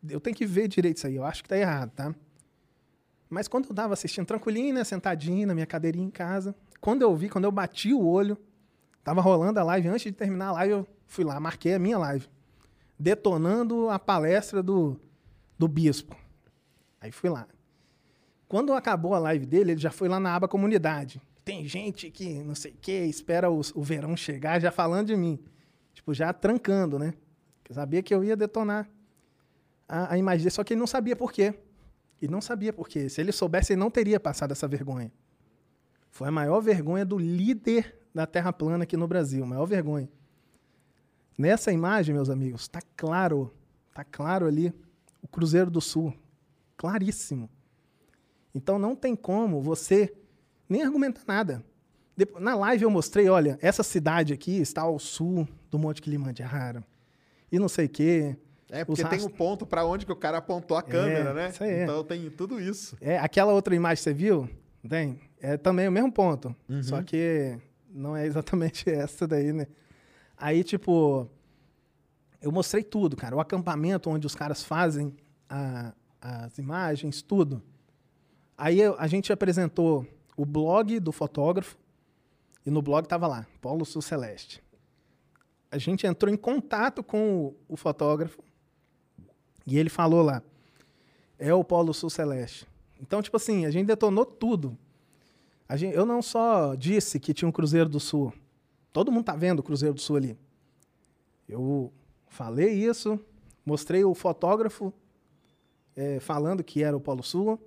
eu tenho que ver direito isso aí, eu acho que tá errado, tá? Mas quando eu tava assistindo tranquilinho, né, sentadinho na minha cadeirinha em casa, quando eu vi, quando eu bati o olho, tava rolando a live, antes de terminar a live, eu fui lá, marquei a minha live, detonando a palestra do, do bispo. Aí fui lá. Quando acabou a live dele, ele já foi lá na aba comunidade. Tem gente que não sei o que, espera o, o verão chegar já falando de mim. Tipo, já trancando, né? Porque sabia que eu ia detonar a, a imagem dele, só que ele não sabia por quê. Ele não sabia por quê. Se ele soubesse, ele não teria passado essa vergonha. Foi a maior vergonha do líder da Terra plana aqui no Brasil, maior vergonha. Nessa imagem, meus amigos, tá claro, tá claro ali o Cruzeiro do Sul. claríssimo. Então não tem como você nem argumentar nada. Na live eu mostrei, olha, essa cidade aqui está ao sul do Monte Kilimanjaro. E não sei o quê. É, porque tem rastros- ponto pra onde que o cara apontou a câmera, né? isso aí. Então tem tudo isso. É, aquela outra imagem que você viu, tem, é também o mesmo ponto. Uhum. Só que não é exatamente *laughs* essa daí, né? Aí, tipo, eu mostrei tudo, cara. O acampamento onde os caras fazem a- as imagens, tudo. Aí a gente apresentou o blog do fotógrafo e no blog tava lá, Polo Sul Celeste. A gente entrou em contato com o, o fotógrafo e ele falou lá, é o Polo Sul Celeste. Então, tipo assim, a gente detonou tudo. Gente, eu não só disse que tinha um Cruzeiro do Sul. Todo mundo tá vendo o Cruzeiro do Sul ali. Eu falei isso, mostrei o fotógrafo eh, falando que era o Polo Sul,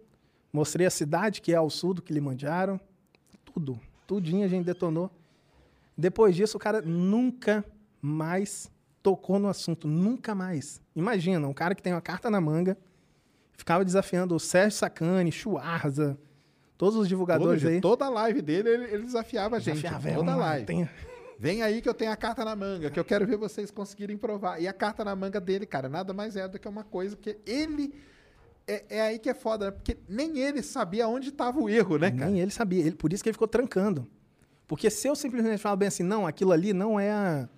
mostrei a cidade que é ao sul do Kilimanjaro, tudo, tudinho a gente detonou. Depois disso, o cara nunca mais tocou no assunto, nunca mais. Imagina, um cara que tem uma carta na manga, ficava desafiando o Sérgio Sacani, Chuarza, todos os divulgadores Todo- aí. Toda live dele, ele, ele desafiava a gente. Desafiava, é, toda lá, live. tem- Vem aí que eu tenho a carta na manga, que eu quero ver vocês conseguirem provar. E a carta na manga dele, cara, nada mais é do que uma coisa que ele. É, é aí que é foda, né? Porque nem ele sabia onde estava o erro, né, cara? Nem ele sabia. Ele, por isso que ele ficou trancando. Porque se eu simplesmente falar bem assim, não, aquilo ali não é a,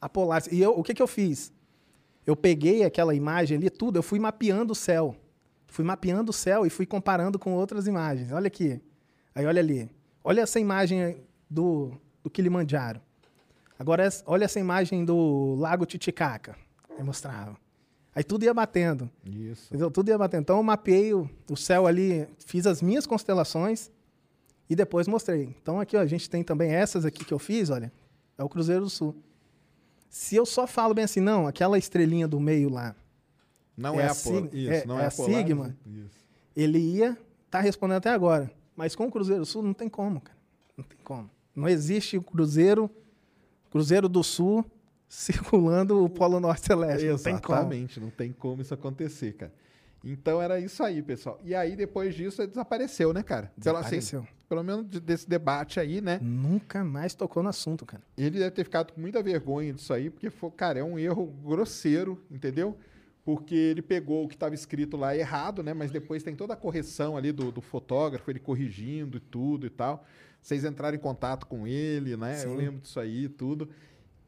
a Polaris. E eu, o que, que eu fiz? Eu peguei aquela imagem ali, tudo, eu fui mapeando o céu. Fui mapeando o céu e fui comparando com outras imagens. Olha aqui. Aí olha ali. Olha essa imagem do, do Kilimanjaro. Agora, olha essa imagem do Lago Titicaca. Aí mostrava. Aí tudo ia batendo. Isso. Entendeu? Tudo ia batendo. Então eu mapeei o, o céu ali, fiz as minhas constelações e depois mostrei. Então aqui ó, a gente tem também essas aqui que eu fiz, olha, é o Cruzeiro do Sul. Se eu só falo bem assim, não, aquela estrelinha do meio lá, Não É é, a sig- Isso, é- não é é, a a Polaris, Sigma. né? Isso. ele ia estar tá respondendo até agora. Mas com o Cruzeiro do Sul não tem como, cara. Não tem como. Não existe o Cruzeiro, Cruzeiro do Sul circulando o Polo Norte Celeste. Não tem como. Exatamente, não tem como isso acontecer, cara. Então era isso aí, pessoal. E aí, depois disso, ele desapareceu, né, cara? Pelo, assim, Desapareceu. pelo menos de- desse debate aí, né? Nunca mais tocou no assunto, cara. Ele deve ter ficado com muita vergonha disso aí, porque, foi, cara, é um erro grosseiro, entendeu? Porque ele pegou o que estava escrito lá errado, né? Mas depois tem toda a correção ali do, do fotógrafo, ele corrigindo e tudo e tal. Vocês entraram em contato com ele, né? Eu Sim. lembro disso aí e tudo.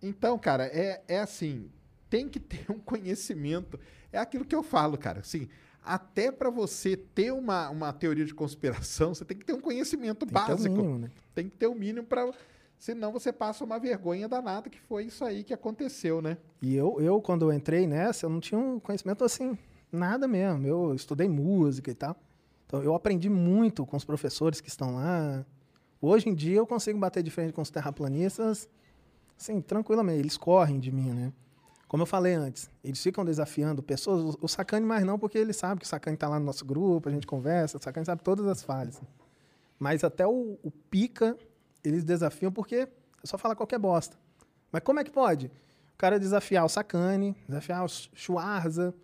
Então, cara, é, é assim, tem que ter um conhecimento. É aquilo que eu falo, cara. Assim, até para você ter uma, uma teoria de conspiração, você tem que ter um conhecimento Tem que básico. mínimo, né? Tem que ter o mínimo para Senão você passa uma vergonha danada, que foi isso aí que aconteceu, né? E eu, eu, quando eu entrei nessa, eu não tinha um conhecimento assim, nada mesmo. Eu estudei música e tal. Então eu aprendi muito com os professores que estão lá. Hoje em dia eu consigo bater de frente com os terraplanistas, assim, tranquilamente. Eles correm de mim, né? Como eu falei antes, eles ficam desafiando pessoas. O, Sacane mais não, porque ele sabe que o Sacane está lá no nosso grupo, a gente conversa, o Sacane sabe todas as falhas. Mas até o, o Pica, eles desafiam porque é só falar qualquer bosta. Mas como é que pode? O cara desafiar o Sacane, desafiar o Schwarza,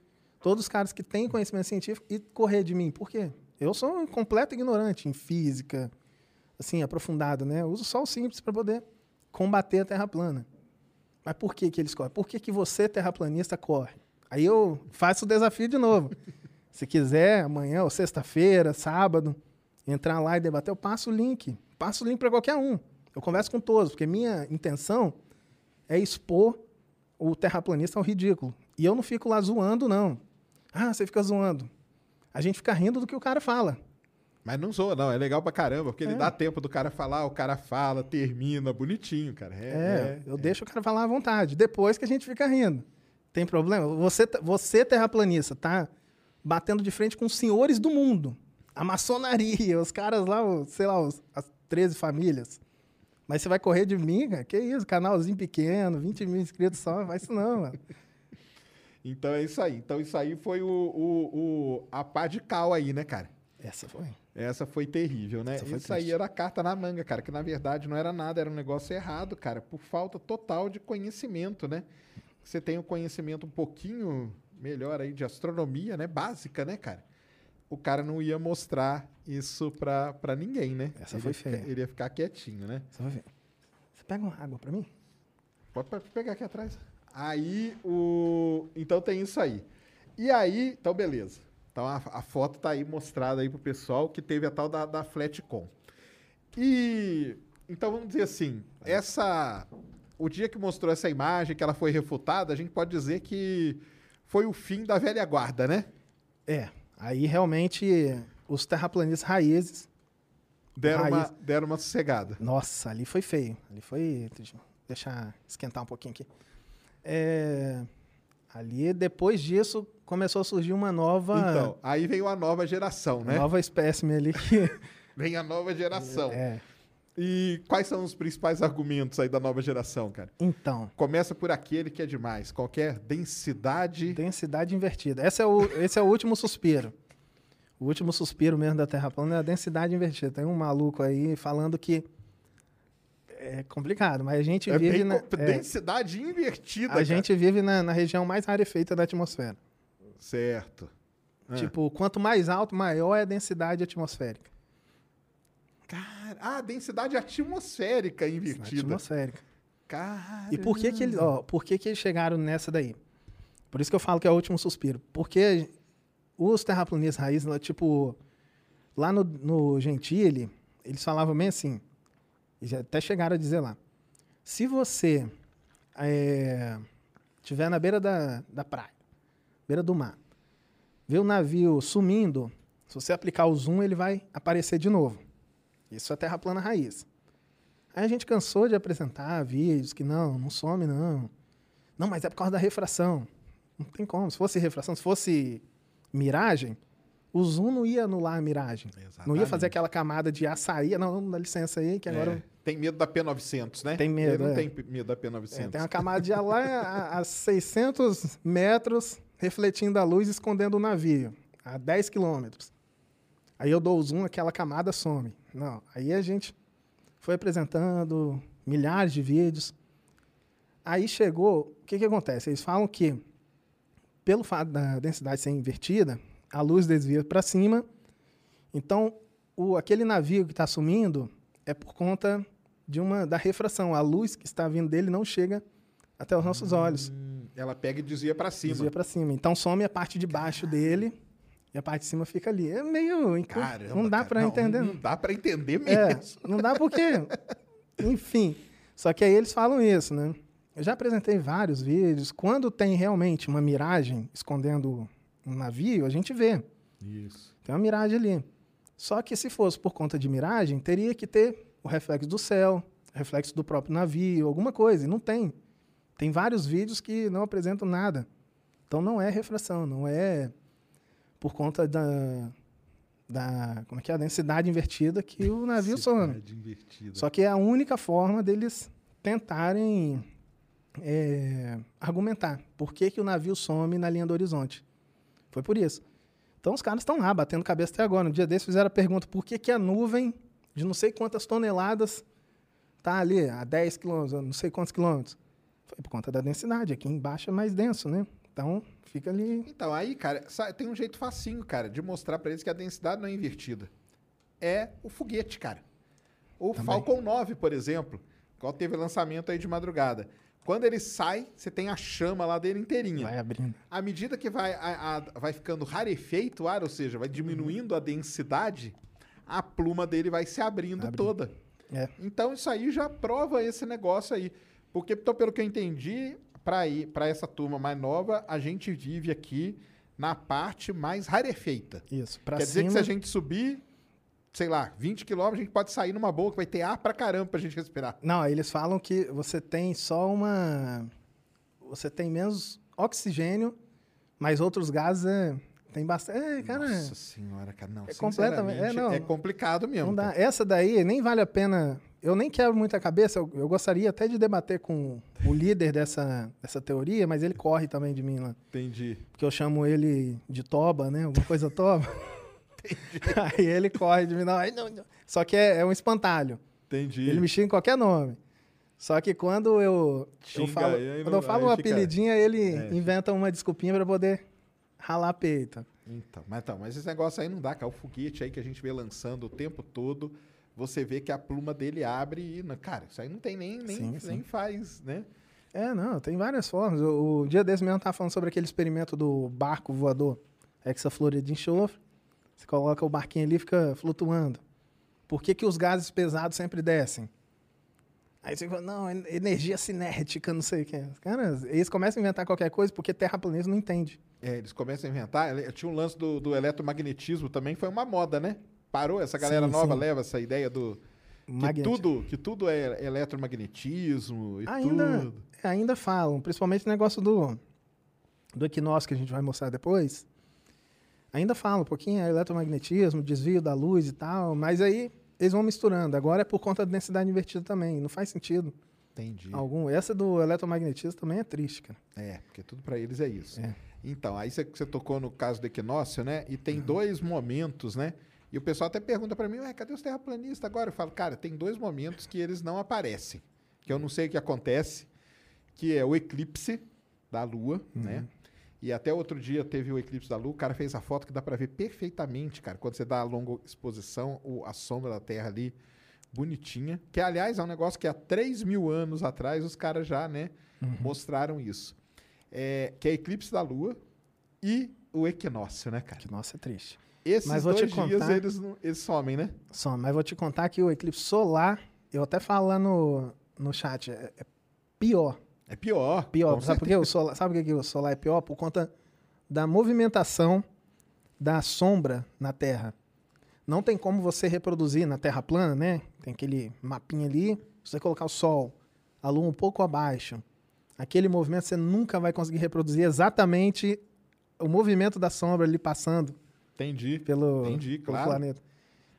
todos os caras que têm conhecimento científico e correr de mim. Por quê? Eu sou um completo ignorante em física, assim, aprofundado, né? Eu uso só o simples para poder combater a Terra plana. Mas por que, que eles correm? Por que, que você, terraplanista, corre? Aí eu faço o desafio de novo. *laughs* Se quiser, amanhã ou sexta-feira, sábado, entrar lá e debater, eu passo o link. Passo o link para qualquer um. Eu converso com todos, porque minha intenção é expor o terraplanista ao ridículo. E eu não fico lá zoando, não. Ah, você fica zoando. A gente fica rindo do que o cara fala. Mas não zoa, não. É legal pra caramba, porque ele É. dá tempo do cara falar, o cara fala, termina, bonitinho, cara. É, É, é- eu deixo o cara falar à vontade. Depois que a gente fica rindo. Tem problema? Você, você terraplanista, tá batendo de frente com os senhores do mundo. A maçonaria, os caras lá, sei lá, os- as 13 famílias. Mas você vai correr de mim, cara? Que isso, canalzinho pequeno, 20 mil inscritos só, vai isso não, mano. Então é isso aí. Então isso aí foi o, o, o- a pá de cal aí, né, cara? Essa foi. Essa foi terrível, né? Essa foi Isso aí triste. era carta na manga, cara, que na verdade não era nada, era um negócio errado, cara, por falta total de conhecimento, né? Você tem um conhecimento um pouquinho melhor aí de astronomia, né? Básica, né, cara? o cara não ia mostrar isso pra, pra ninguém, né? Essa ele foi ficar- feia. ele ia ficar quietinho, né? Você vai ver. Você pega uma água pra mim? Pode pe- pegar aqui atrás. Aí o. Então tem isso aí. E aí, então beleza. Então a, a foto tá aí mostrada aí pro pessoal que teve a tal da, da Flatcom. E então vamos dizer assim, essa. O dia que mostrou essa imagem, que ela foi refutada, a gente pode dizer que foi o fim da velha guarda, né? É. Aí realmente os terraplanistas raízes. Deram, raiz- uma, deram uma sossegada. Nossa, ali foi feio. Ali foi. Deixa eu deixar esquentar um pouquinho aqui. É, ali, depois disso, começou a surgir uma nova. Então, aí veio a nova geração, né? Nova espécime ali que. *laughs* Vem a nova geração. É. E quais são os principais argumentos aí da nova geração, cara? Então, Começa por aquele que é demais. Qualquer densidade. densidade invertida. Esse é o, esse é o último suspiro. O último suspiro mesmo da Terra plana é a densidade invertida. Tem um maluco aí falando que é complicado, mas a gente É vive bem na, co- é, densidade invertida. a cara. gente vive na, na região mais rarefeita da atmosfera. Certo. Ah. Tipo, quanto mais alto, maior é a densidade atmosférica. Cara, ah, densidade atmosférica invertida. Atmosférica. Cara. E por que que eles, ó, por que que eles chegaram nessa daí? Por isso que eu falo que é o último suspiro. Porque os terraplanistas raiz, tipo, lá no, no Gentile, eles falavam bem assim, até chegaram a dizer lá, se você é, estiver na beira da, da praia, beira do mar, vê o navio sumindo, se você aplicar o zoom, ele vai aparecer de novo. Isso é terra plana raiz. Aí a gente cansou de apresentar vídeos que não, não some não. Não, mas é por causa da refração. Não tem como. Se fosse refração, se fosse miragem, o zoom não ia anular a miragem. Não ia Exatamente. fazer aquela camada de açaí. Não, não dá licença aí, que agora É, tem medo da P900, né? Tem medo, Ele não é. tem p- medo da P900. é, tem uma camada de lá a, a 600 metros refletindo a luz, escondendo o navio, a 10 quilômetros. Aí eu dou o zoom, aquela camada some. Não, aí a gente foi apresentando milhares de vídeos. Aí chegou, o que, que acontece? Eles falam que, pelo fato da densidade ser invertida, a luz desvia para cima. Então, o, aquele navio que está sumindo é por conta de uma da refração. A luz que está vindo dele não chega até os nossos olhos. Hum, Ela pega e desvia pra cima. Desvia para cima. Então some a parte de baixo dele e a parte de cima fica ali. É meio. Caramba, não dá para não, entender. Não dá pra entender É, mesmo. não dá porque. Enfim. Só que aí eles falam isso, né? Eu já apresentei vários vídeos. Quando tem realmente uma miragem escondendo um navio, a gente vê. Isso. Tem uma miragem ali. Só que se fosse por conta de miragem, teria que ter o reflexo do céu, reflexo do próprio navio, alguma coisa. E não tem. Tem vários vídeos que não apresentam nada. Então não é refração, não é por conta da, da como é que é a densidade invertida que o navio some. Só que é a única forma deles tentarem é, argumentar por que, que o navio some na linha do horizonte. Foi por isso. Então os caras estão lá, batendo cabeça até agora. No dia desses fizeram a pergunta por que, que a nuvem de não sei quantas toneladas está ali a 10 quilômetros, não sei quantos quilômetros. Foi por conta da densidade. Aqui embaixo é mais denso, né? Então fica ali. Então, aí, cara, tem um jeito facinho, cara, de mostrar pra eles que a densidade não é invertida. É o foguete, cara. O Falcon 9, por exemplo, qual teve lançamento aí de madrugada. Quando ele sai, você tem a chama lá dele inteirinha. Vai abrindo. À medida que vai, a- a- vai ficando rarefeito o ar, ou seja, vai diminuindo a densidade, a pluma dele vai se abrindo toda. É. Então isso aí já prova esse negócio aí. Porque, então, pelo que eu entendi, para ir para essa turma mais nova, a gente vive aqui na parte mais rarefeita. Isso. Pra Quer dizer que se cima- a gente subir, sei lá, 20 quilômetros, a gente pode sair numa boa, que vai ter ar pra caramba pra gente respirar. Não, eles falam que você tem só uma. Você tem menos oxigênio, mas outros gases é, tem bastante. É, cara. Nossa senhora, cara, não. É completamente- é, não. é complicado mesmo. Não dá. cara. Essa daí nem vale a pena. Eu nem quebro muita cabeça. Eu, eu gostaria até de debater com o líder dessa, dessa teoria, mas ele corre também de mim lá. Entendi. Porque eu chamo ele de Toba, né? Alguma coisa Toba. *laughs* *laughs* Aí ele corre de mim. Não, não, não. Só que é, é um espantalho. Entendi. Ele me xinga em qualquer nome. Só que quando eu, eu falo, aí quando eu falo um apelidinho, ele É. inventa uma desculpinha pra poder ralar peito. Então, mas, então, mas esse negócio aí não dá, cara. O foguete aí que a gente vê lançando o tempo todo, você vê que a pluma dele abre e. Cara, isso aí não tem nem, nem, Sim, nem sim. faz, né? É, não, tem várias formas. O, o dia desse mesmo eu tava falando sobre aquele experimento do barco voador, hexafluoredo de enxofre. Você coloca o barquinho ali e fica flutuando. Por que, que os gases pesados sempre descem? Aí você fala, não, en- energia cinética, não sei o que. Cara, eles começam a inventar qualquer coisa porque terraplanismo não entende. É, eles começam a inventar. Tinha um lance do, do eletromagnetismo também, foi uma moda, né? Parou, essa galera Sim, nova sim. leva essa ideia do. Que tudo, que tudo é eletromagnetismo e ainda, tudo. ainda falam, principalmente o negócio do, do equinócio que a gente vai mostrar depois. Ainda falam um pouquinho, é eletromagnetismo, desvio da luz e tal, mas aí eles vão misturando. Agora é por conta da densidade invertida também, não faz sentido Entendi. algum. Essa do eletromagnetismo também é triste, cara. É, porque tudo pra eles é isso. É. Então, aí você, tocou no caso do equinócio, né? E Uhum. tem dois momentos, né? E o pessoal até pergunta pra mim, ué, cadê os terraplanistas agora? Eu falo, cara, tem dois momentos que eles não aparecem. Que eu não sei o que acontece, que é o eclipse da Lua, Uhum. né? E até outro dia teve o eclipse da Lua, o cara fez a foto que dá pra ver perfeitamente, cara, quando você dá a longa exposição, o- a sombra da Terra ali, bonitinha. Que, aliás, é um negócio que há 3 mil anos atrás os caras já, né, Uhum. mostraram isso. É, que é eclipse da Lua e o equinócio, né, cara? Nossa, é triste. Esses Mas vou te dois dias contar- eles, não- eles somem, né? Só, mas vou te contar que o eclipse solar, eu até falo lá no, no chat, é, é pior. É pior. Pior. Sabe por quê? O solar, sabe por que que o solar é pior? Por conta da movimentação da sombra na Terra. Não tem como você reproduzir na Terra plana, né? Tem aquele mapinha ali. Se você colocar o Sol, a Lua um pouco abaixo, aquele movimento você nunca vai conseguir reproduzir exatamente o movimento da sombra ali passando Entendi. pelo, Entendi, pelo claro. planeta.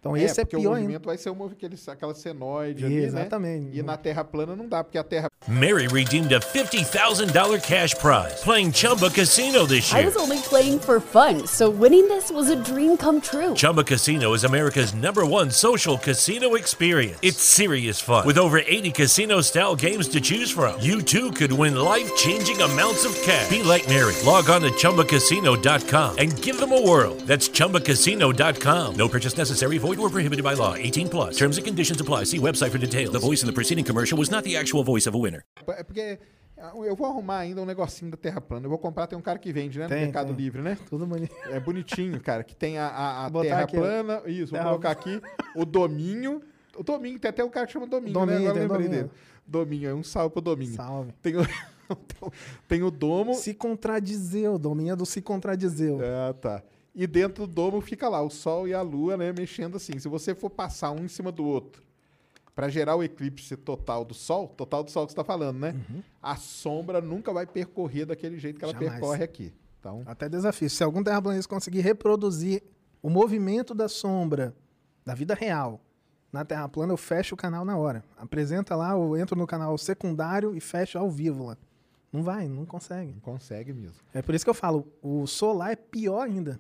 Então esse é porque pior o ainda. vai ser o movi- aquele, aquela senoide ali, né? E na Terra plana não dá, porque a Terra... Mary redeemed a $50,000 cash prize playing Chumba Casino this year. I was only playing for fun, so winning this was a dream come true. Chumba Casino is America's number one social casino experience. It's serious fun. With over 80 casino style games to choose from, you too could win life changing amounts of cash. Be like Mary. Log on to chumbacasino.com and give them a whirl. That's chumbacasino.com. No purchase necessary, void or prohibited by law. 18 plus. Terms and conditions apply. See website for details. The voice in the preceding commercial was not the actual voice of a winner. É porque eu vou arrumar ainda um negocinho da Terra plana. Eu vou comprar, tem um cara que vende, né? No Tem, Mercado tem. Livre, né? Tudo bonito. *laughs* É bonitinho, cara, que tem a, a- a Terra aqui, plana. Isso, vou Terra- colocar aqui o Dominho. O Dominho, tem até um cara que chama Dominho, Dominho, né? Agora eu lembrei Dominho. dele. Dominho, é um salve pro Dominho. Salve. *laughs* Tem o, tem o domo. Se contradizeu, Dominha do se contradizeu. Ah, tá. E dentro do domo fica lá o Sol e a Lua, né, mexendo assim. Se você for passar um em cima do outro para gerar o eclipse total do Sol, total do Sol que você está falando, né? A sombra nunca vai percorrer daquele jeito que ela Jamais. percorre aqui. Então, Até desafio. Se algum terraplanista conseguir reproduzir o movimento da sombra da vida real na Terra plana, eu fecho o canal na hora. Apresenta lá, eu entro no canal secundário e fecho ao vivo lá. Não vai, não consegue. não consegue mesmo. É por isso que eu falo, o solar é pior ainda.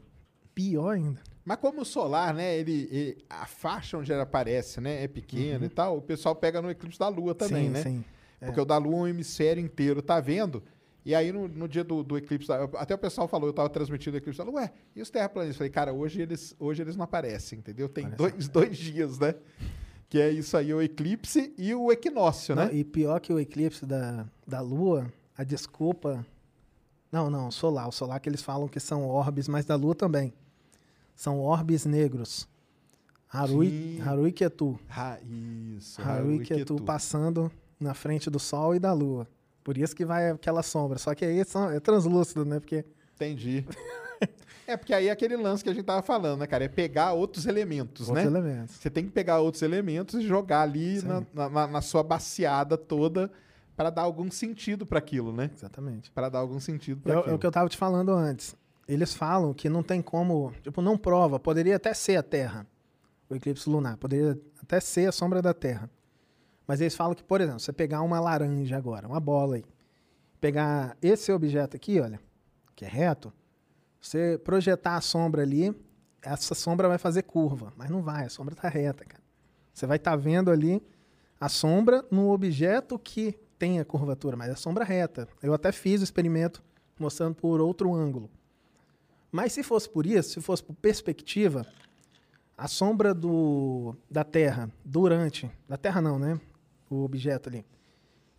Pior ainda. Mas como o solar, né, ele, ele- a faixa onde ele aparece, né, é pequena e tal, o pessoal pega no eclipse da Lua também, sim, né? sim. Porque o da Lua, o hemisfério inteiro tá vendo. E aí, no, no dia do, do eclipse, da- até o pessoal falou, eu tava transmitindo o eclipse da Lua, ué, e os terraplanistas? Falei, cara, hoje eles, hoje eles não aparecem, entendeu? Tem dois, *laughs* dois dias, né? Que é isso aí, o eclipse e o equinócio, Não, né? e pior que o eclipse da, da Lua, a desculpa. Não, não, solar. O solar que eles falam que são orbes, mas da Lua também. São orbes negros. Harui. Harui Ketu. Ah, isso. Harui Ketu passando na frente do Sol e da Lua. Por isso que vai aquela sombra. Só que aí é translúcido, né? Porque Entendi. *laughs* é, porque aí é aquele lance que a gente tava falando, né, cara? É pegar outros elementos, outros né? elementos. Você tem que pegar outros elementos e jogar ali na, na- na- sua baciada toda para dar algum sentido para aquilo, né? Exatamente. Para dar algum sentido É, para o- é aquilo. o que eu tava te falando antes. Eles falam que não tem como. Tipo, não prova. Poderia até ser a Terra, o eclipse lunar. Poderia até ser a sombra da Terra. Mas eles falam que, por exemplo, você pegar uma laranja agora, uma bola aí, pegar esse objeto aqui, olha, que é reto, você projetar a sombra ali, essa sombra vai fazer curva. Mas não vai, a sombra tá reta, cara. Você vai estar vendo ali a sombra no objeto que tem a curvatura, mas é sombra reta. Eu até fiz o experimento mostrando por outro ângulo. Mas se fosse por isso, se fosse por perspectiva, a sombra do, da Terra durante. Da Terra não, né? O objeto ali.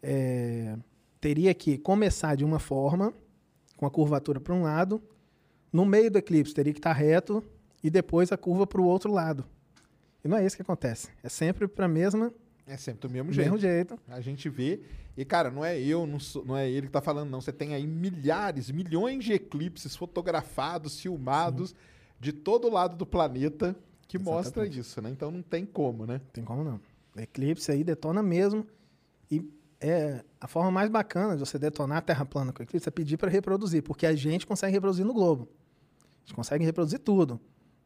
é, teria que começar de uma forma, com a curvatura para um lado. No meio do eclipse teria que estar reto e depois a curva para o outro lado. E não é isso que acontece. É sempre para a mesma. É sempre do mesmo jeito. Mesmo jeito. A gente vê. E, cara, não é eu, não, sou- não é ele que tá falando, não. Você tem aí milhares, milhões de eclipses fotografados, filmados de todo lado do planeta que mostra Exatamente. isso, né? Então não tem como, né? Tem como não. Eclipse aí detona mesmo. E é a forma mais bacana de você detonar a Terra plana com eclipse é pedir para reproduzir, porque a gente consegue reproduzir no globo. A gente consegue reproduzir tudo.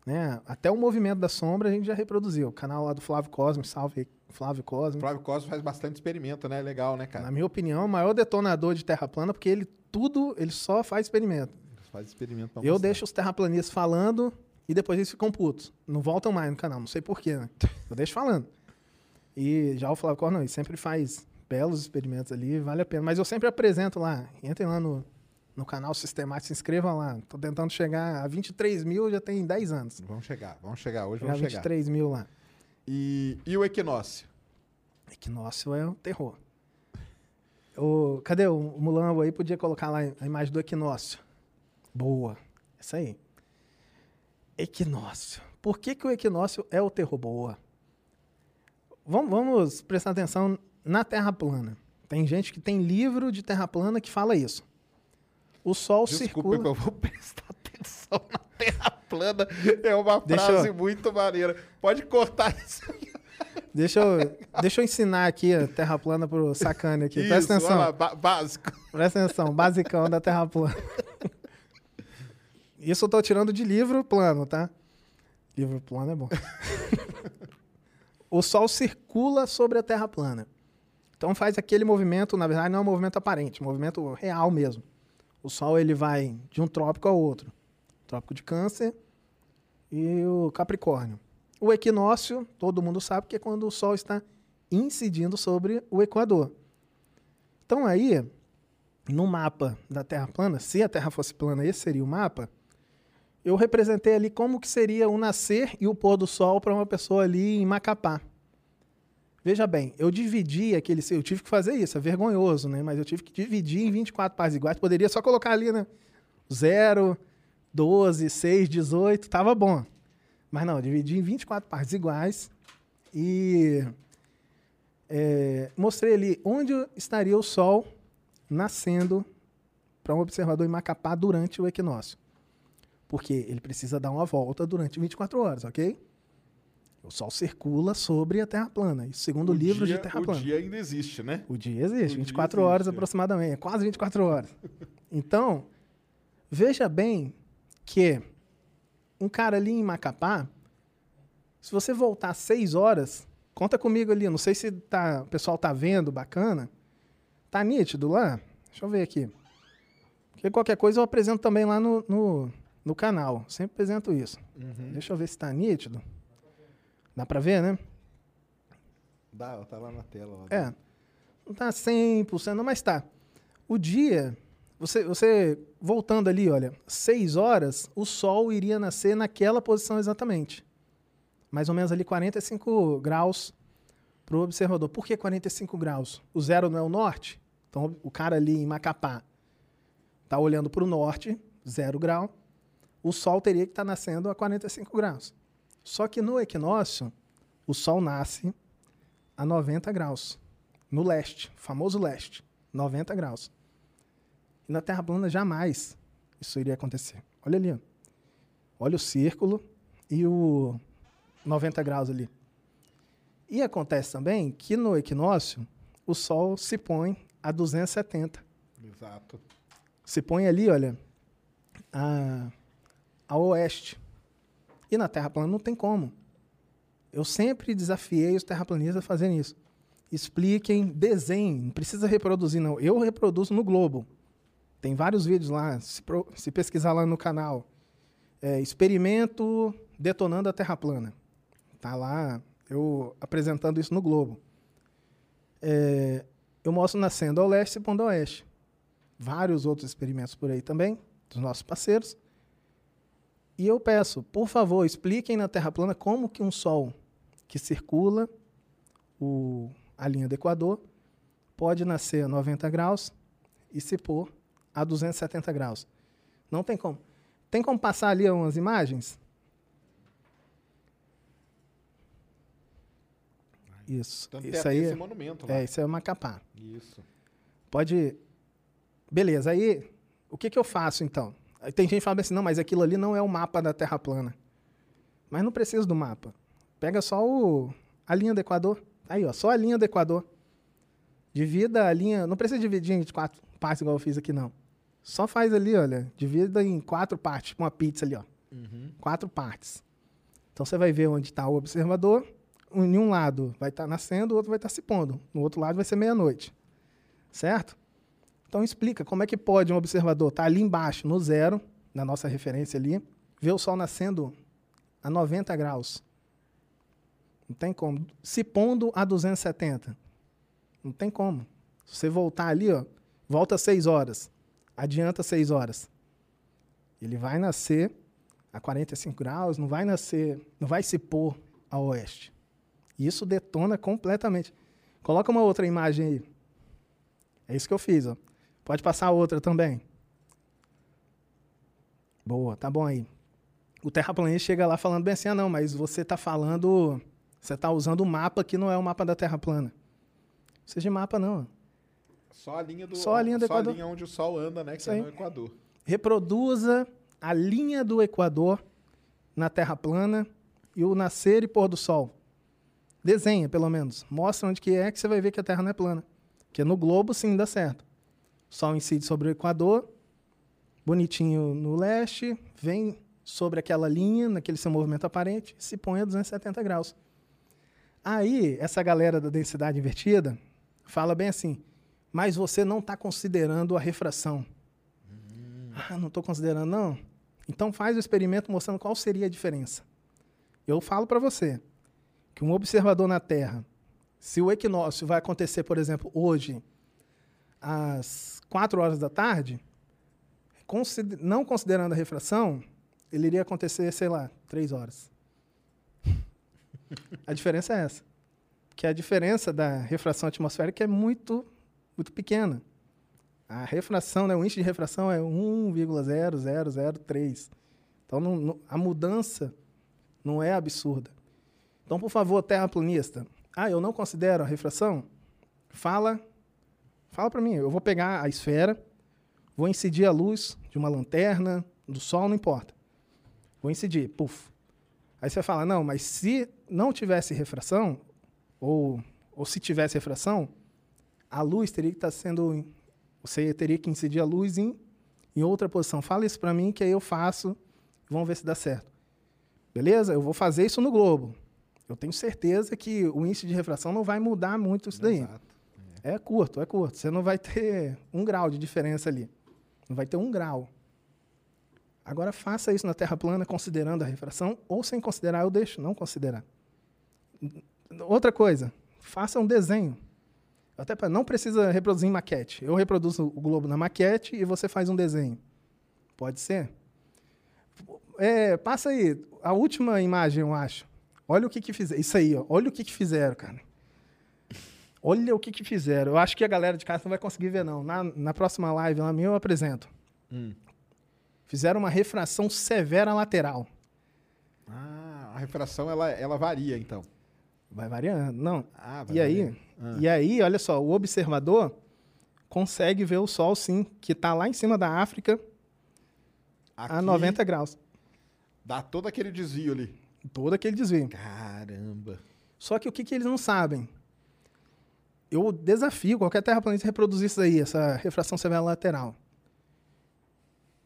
Né? Até o movimento da sombra a gente já reproduziu. O canal lá do Flávio Cosme, salve Flávio Cosme. Flávio Costa faz bastante experimento, né? Legal, né, Na cara? minha opinião, é o maior detonador de terra plana, porque ele tudo, ele só faz experimento. Faz experimento pra Eu mostrar. deixo os terraplanistas falando e depois eles ficam putos. Não voltam mais no canal, não sei porquê, né? Eu deixo falando. E já o Flávio Cor, não, ele sempre faz belos experimentos ali, vale a pena. Mas eu sempre apresento lá. Entrem lá no, no canal Sistemático, se inscrevam lá. Tô tentando chegar a 23 mil, já tem 10 anos. Vamos chegar, vamos chegar. Hoje Chegar a vamos chegar. 23 mil lá. E, e o equinócio? Equinócio é um terror. O, cadê o, o Mulambo aí? Podia colocar lá a imagem do equinócio. Boa. Isso aí. Equinócio. Por que, que o equinócio é o terror? Boa. Vamos, vamos prestar atenção na Terra plana. Tem gente que tem livro de Terra plana que fala isso. O Sol Desculpa circula... que eu vou *laughs* prestar atenção na Terra plana. É uma Deixa frase eu- muito maneira. Pode cortar *laughs* isso. Deixa eu, deixa eu ensinar aqui a Terra plana pro sacane aqui. Presta Isso, atenção. olha lá, básico. Presta atenção, basicão da Terra plana. *laughs* Isso eu tô tirando de livro plano, tá? Livro plano é bom. o Sol circula sobre a Terra plana. Então faz aquele movimento, na verdade não é um movimento aparente, é um movimento real mesmo. O Sol ele vai de um trópico ao outro. Trópico de Câncer e o Capricórnio. O equinócio, todo mundo sabe que é quando o Sol está incidindo sobre o Equador. Então aí, no mapa da Terra plana, se a Terra fosse plana, esse seria o mapa, eu representei ali como que seria o nascer e o pôr do sol para uma pessoa ali em Macapá. Veja bem, eu dividi aquele, eu tive que fazer isso, é vergonhoso, né? Mas eu tive que dividir em 24 partes iguais, poderia só colocar ali, né? 0, 12, 6, 18, tava bom. Mas não, dividi em 24 partes iguais e é, mostrei ali onde estaria o Sol nascendo para um observador em Macapá durante o equinócio. Porque ele precisa dar uma volta durante 24 horas, ok? O Sol circula sobre a Terra plana. Isso segundo o livro dia, de Terra o plana. dia ainda existe, né? O dia existe, O 24 dia horas existe, é. aproximadamente, é quase 24 horas. *laughs* Então, veja bem que um cara ali em Macapá, se você voltar 6 horas, conta comigo ali, não sei se tá, o pessoal tá vendo, bacana. Tá nítido lá? Deixa eu ver aqui. Porque qualquer coisa eu apresento também lá no, no, no canal. Sempre apresento isso. Uhum. Deixa eu ver se tá nítido. Dá pra ver, né? Dá, tá lá na tela. Ó. É. Não tá 100%, não, mas tá. O dia, você, você voltando ali, olha, 6 horas, o Sol iria nascer naquela posição exatamente. Mais ou menos ali 45 graus para o observador. Por que 45 graus? O zero não é o norte? Então, o cara ali em Macapá está olhando para o norte, zero grau. O Sol teria que estar nascendo a 45 graus. Só que no equinócio, o Sol nasce a 90 graus. No leste, famoso leste, 90 graus. E na Terra plana jamais isso iria acontecer. Olha ali, ó. olha o círculo e o 90 graus ali. E acontece também que no equinócio o Sol se põe a 270. Exato. Se põe ali, olha, a, a oeste. E na Terra plana não tem como. Eu sempre desafiei os terraplanistas a fazerem isso. Expliquem, desenhem, não precisa reproduzir, não. Eu reproduzo no Globo. Tem vários vídeos lá, se, pro- se pesquisar lá no canal. É, experimento detonando a Terra plana. Tá lá, eu apresentando isso no Globo. É, eu mostro nascendo ao leste e pondo ao oeste. Vários outros experimentos por aí também, dos nossos parceiros. E eu peço, por favor, expliquem na Terra plana como que um Sol que circula o, a linha do Equador pode nascer a 90 graus e se pôr a 270 graus. Não tem como. Tem como passar ali umas imagens? Isso. Tanto isso aí esse monumento lá. é, isso é Macapá. Isso. Pode. Beleza, aí o que, que eu faço então? Aí tem gente que fala assim, não, mas aquilo ali não é o mapa da Terra plana. Mas não precisa do mapa. Pega só o, a linha do Equador. Aí, ó, só a linha do Equador. Divida a linha. Não precisa dividir em quatro partes igual eu fiz aqui, não. Só faz ali, olha. Divida em quatro partes, tipo uma pizza ali, ó. Quatro partes. Então você vai ver onde está o observador. Em um lado vai estar nascendo, o outro vai estar se pondo. No outro lado vai ser meia-noite. Certo? Então explica como é que pode um observador estar ali embaixo, no zero, na nossa referência ali, ver o Sol nascendo a 90 graus. Não tem como. Se pondo a 270. Não tem como. Se você voltar ali, ó, volta 6 horas. Adianta 6 horas. Ele vai nascer a 45 graus, não vai nascer, não vai se pôr a oeste. Isso detona completamente. Coloca uma outra imagem aí. É isso que eu fiz, ó. Pode passar outra também. Boa, tá bom aí. O terraplanista chega lá falando bem assim: ah, não, mas você está falando. Você está usando o mapa que não é o mapa da Terra plana. Não seja mapa, não. Só a linha do Só a linha do só Equador. a linha onde o sol anda, né? Que Isso é no Equador. Reproduza a linha do Equador na Terra plana e o nascer e pôr do sol. Desenha, pelo menos. Mostra onde que é que você vai ver que a Terra não é plana. Porque no globo, sim, dá certo. O Sol incide sobre o Equador, bonitinho no leste, vem sobre aquela linha, naquele seu movimento aparente, e se põe a 270 graus. Aí, essa galera da densidade invertida fala bem assim, mas você não está considerando a refração. Ah, não estou considerando, não? Então faz o experimento mostrando qual seria a diferença. Eu falo para você que um observador na Terra, se o equinócio vai acontecer, por exemplo, hoje, às 4 horas da tarde, não considerando a refração, ele iria acontecer, sei lá, 3 horas. *laughs* A diferença é essa. Que a diferença da refração atmosférica é muito, muito pequena. A refração, né, o índice de refração é 1,0003. Então, não- não- a mudança não é absurda. Então, por favor, terraplanista, ah, eu não considero a refração? Fala, fala para mim. Eu vou pegar a esfera, vou incidir a luz de uma lanterna, do sol, não importa. Vou incidir, puf. Aí você fala, não, mas se não tivesse refração, ou, ou se tivesse refração, a luz teria que estar sendo. Você teria que incidir a luz em, em outra posição. Fala isso para mim que aí eu faço. Vamos ver se dá certo. Beleza? Eu vou fazer isso no globo. Eu tenho certeza que o índice de refração não vai mudar muito isso daí. É curto, é curto. Você não vai ter um grau de diferença ali. Não vai ter um grau. Agora faça isso na Terra plana, considerando a refração, ou sem considerar, eu deixo não considerar. Outra coisa, faça um desenho. Até pra, não precisa reproduzir em maquete. Eu reproduzo o globo na maquete e você faz um desenho. Pode ser? É, passa aí, a última imagem, eu acho. Olha o que que fizeram. Isso aí, ó. Olha o que que fizeram, cara. Olha o que que fizeram. Eu acho que a galera de casa não vai conseguir ver, não. Na, na próxima live, lá minha, eu apresento. Fizeram uma refração severa lateral. Ah, a refração ela, ela varia, então. Vai variando. Não. Ah, vai e aí, variando. Ah. e aí, olha só, o observador consegue ver o Sol, sim, que está lá em cima da África a Aqui 90 graus. Dá todo aquele desvio ali. Todo aquele desvio. Caramba. Só que o que, que eles não sabem? Eu desafio qualquer terraplanista a reproduzir isso aí, essa refração severa lateral.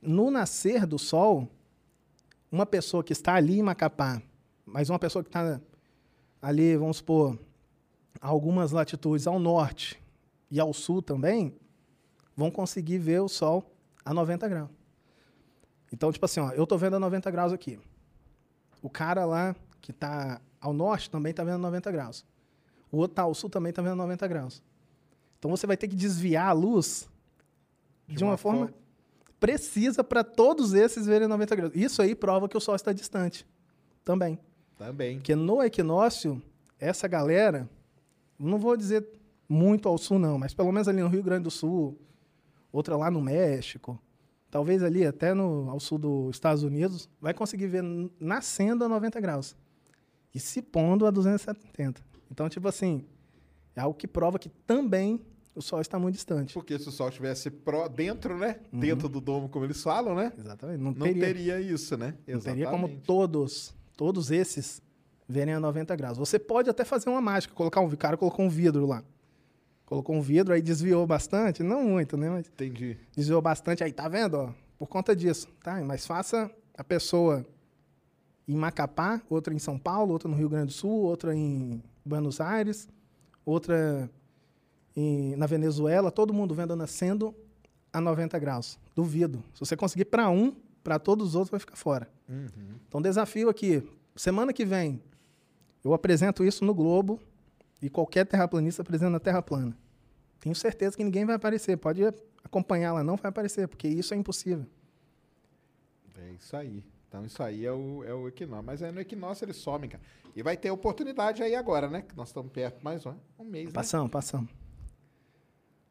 No nascer do Sol, uma pessoa que está ali em Macapá, mas uma pessoa que está ali, vamos supor, algumas latitudes ao norte e ao sul também, vão conseguir ver o Sol a 90 graus. Então, tipo assim, ó, eu estou vendo a 90 graus aqui. O cara lá que está ao norte também está vendo 90 graus. O outro está ao sul também está vendo 90 graus. Então você vai ter que desviar a luz de, uma, forma, precisa para todos esses verem 90 graus. Isso aí prova que o Sol está distante também. Também. Porque no equinócio, essa galera, não vou dizer muito ao sul, não, mas pelo menos ali no Rio Grande do Sul, outra lá no México, talvez ali até no, ao sul dos Estados Unidos, vai conseguir ver nascendo a 90 graus e se pondo a 270. Então, tipo assim, é algo que prova que também o Sol está muito distante. Porque se o Sol estivesse pro- dentro, né? Dentro do domo, como eles falam, né? Exatamente. Não, Não teria, teria, isso, né? não teria como todos, todos esses verem a 90 graus. Você pode até fazer uma mágica, colocar um, cara colocou um vidro lá. Colocou um vidro, aí desviou bastante, não muito, né? Mas Entendi. desviou bastante, aí tá vendo, ó, por conta disso, tá? Mas faça a pessoa em Macapá, outra em São Paulo, outra no Rio Grande do Sul, outra em Buenos Aires, outra em- na Venezuela, todo mundo vendo nascendo a 90 graus. Duvido. Se você conseguir para um, para todos os outros vai ficar fora. Então, desafio aqui. Semana que vem, eu apresento isso no Globo e qualquer terraplanista apresenta na Terra plana. Tenho certeza que ninguém vai aparecer. Pode acompanhar lá, não vai aparecer, porque isso é impossível. É isso aí. Então isso aí é o, é o equinócio. Mas aí no equinócio eles somem, cara. E vai ter oportunidade aí agora, né? Que nós estamos perto mais um, um mês, né? Passamos, passamos.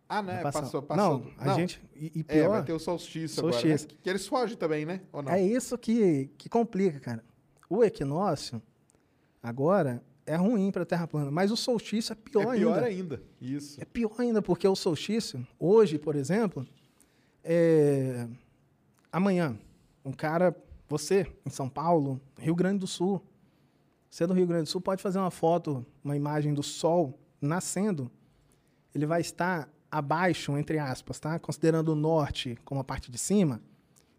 Ah, né? Passou, passou. Não, a gente. E, e É, pior. vai ter o solstício, agora, Solstício. né? Que eles fogem também, né? Ou não? É isso que, que complica, cara. O equinócio, agora, é ruim para a Terra plana, mas o solstício é pior, é pior ainda. ainda. Isso. É pior ainda, porque o solstício, hoje, por exemplo, é... amanhã, um cara, você, em São Paulo, Rio Grande do Sul, você é do Rio Grande do Sul, pode fazer uma foto, uma imagem do sol nascendo, ele vai estar abaixo, entre aspas, tá? Considerando o norte como a parte de cima,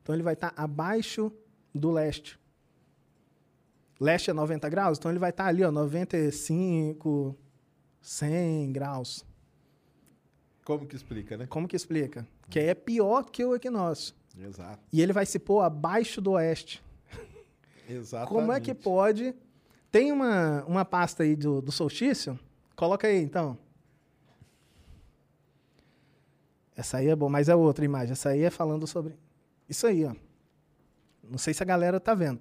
então ele vai estar abaixo do leste. Leste é 90 graus, então ele vai estar ali, ó, 95, 100 graus. Como que explica, né? Como que explica? Que aí é pior que o equinócio. Exato. E ele vai se pôr abaixo do oeste. Exatamente. Como é que pode? Tem uma, uma pasta aí do, do solstício? Coloca aí, então. Essa aí é boa, mas é outra imagem. Essa aí é falando sobre isso aí, ó. Não sei se a galera tá vendo.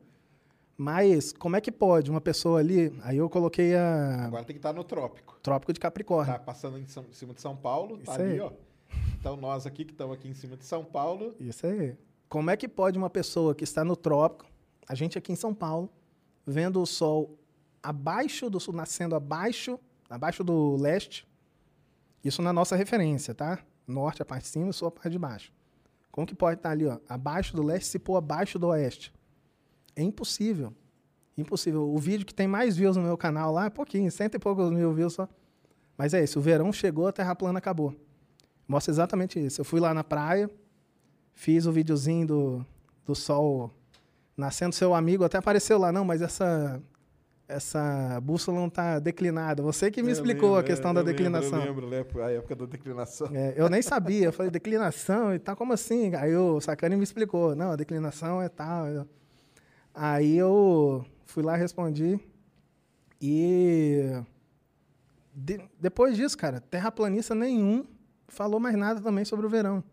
Mas como é que pode uma pessoa ali... Aí eu coloquei a Agora tem que estar no trópico. Trópico de Capricórnio. Tá passando em, São- em cima de São Paulo, tá Isso ali, aí. ó. Então nós aqui que estamos aqui em cima de São Paulo, Isso aí. Como é que pode uma pessoa que está no trópico, a gente aqui em São Paulo, vendo o sol abaixo do sul, nascendo abaixo, abaixo do leste, isso na nossa referência, tá? Norte a parte de cima, sul a parte de baixo. Como que pode estar ali, ó, abaixo do leste se pôr abaixo do oeste? É impossível. Impossível. O vídeo que tem mais views no meu canal lá é pouquinho, cento e poucos mil views só. Mas é isso, o verão chegou, a terra plana acabou. Mostra exatamente isso. Eu fui lá na praia, fiz o videozinho do, do sol nascendo. Seu amigo até apareceu lá, não, mas essa essa bússola não está declinada. Você que me Eu explicou lembro, a questão é, da eu lembro, declinação. Eu lembro, lembro, a época da declinação. É, eu nem sabia. Eu falei, declinação e tal, como assim? Aí o Sacani me explicou. Não, a declinação é tal. Eu- Aí eu fui lá, respondi. E de- depois disso, cara, terraplanista nenhum falou mais nada também sobre o verão.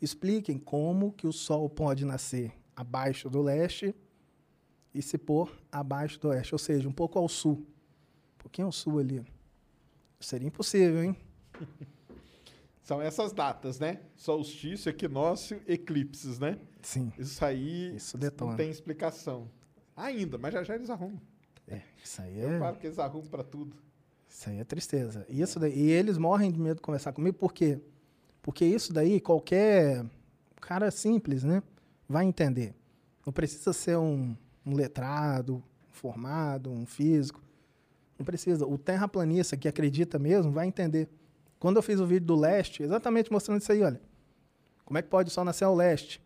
Expliquem como que o Sol pode nascer abaixo do leste e se pôr abaixo do oeste, ou seja, um pouco ao sul. Um pouquinho ao sul ali. Seria impossível, hein? *laughs* São essas datas, né? Solstício, equinócio, eclipses, né? Sim. Isso aí Isso detona. não tem explicação. Ainda, mas já já eles arrumam. É, isso aí Eu é. falo que eles arrumam pra tudo. Isso aí é tristeza. Isso daí, e eles morrem de medo de conversar comigo, por quê? Porque isso daí, qualquer cara simples, né, vai entender. Não precisa ser um, um letrado, um formado, um físico. Não precisa. O terraplanista que acredita mesmo vai entender. Quando eu fiz o vídeo do leste, exatamente mostrando isso aí, olha. Como é que pode o sol nascer ao leste?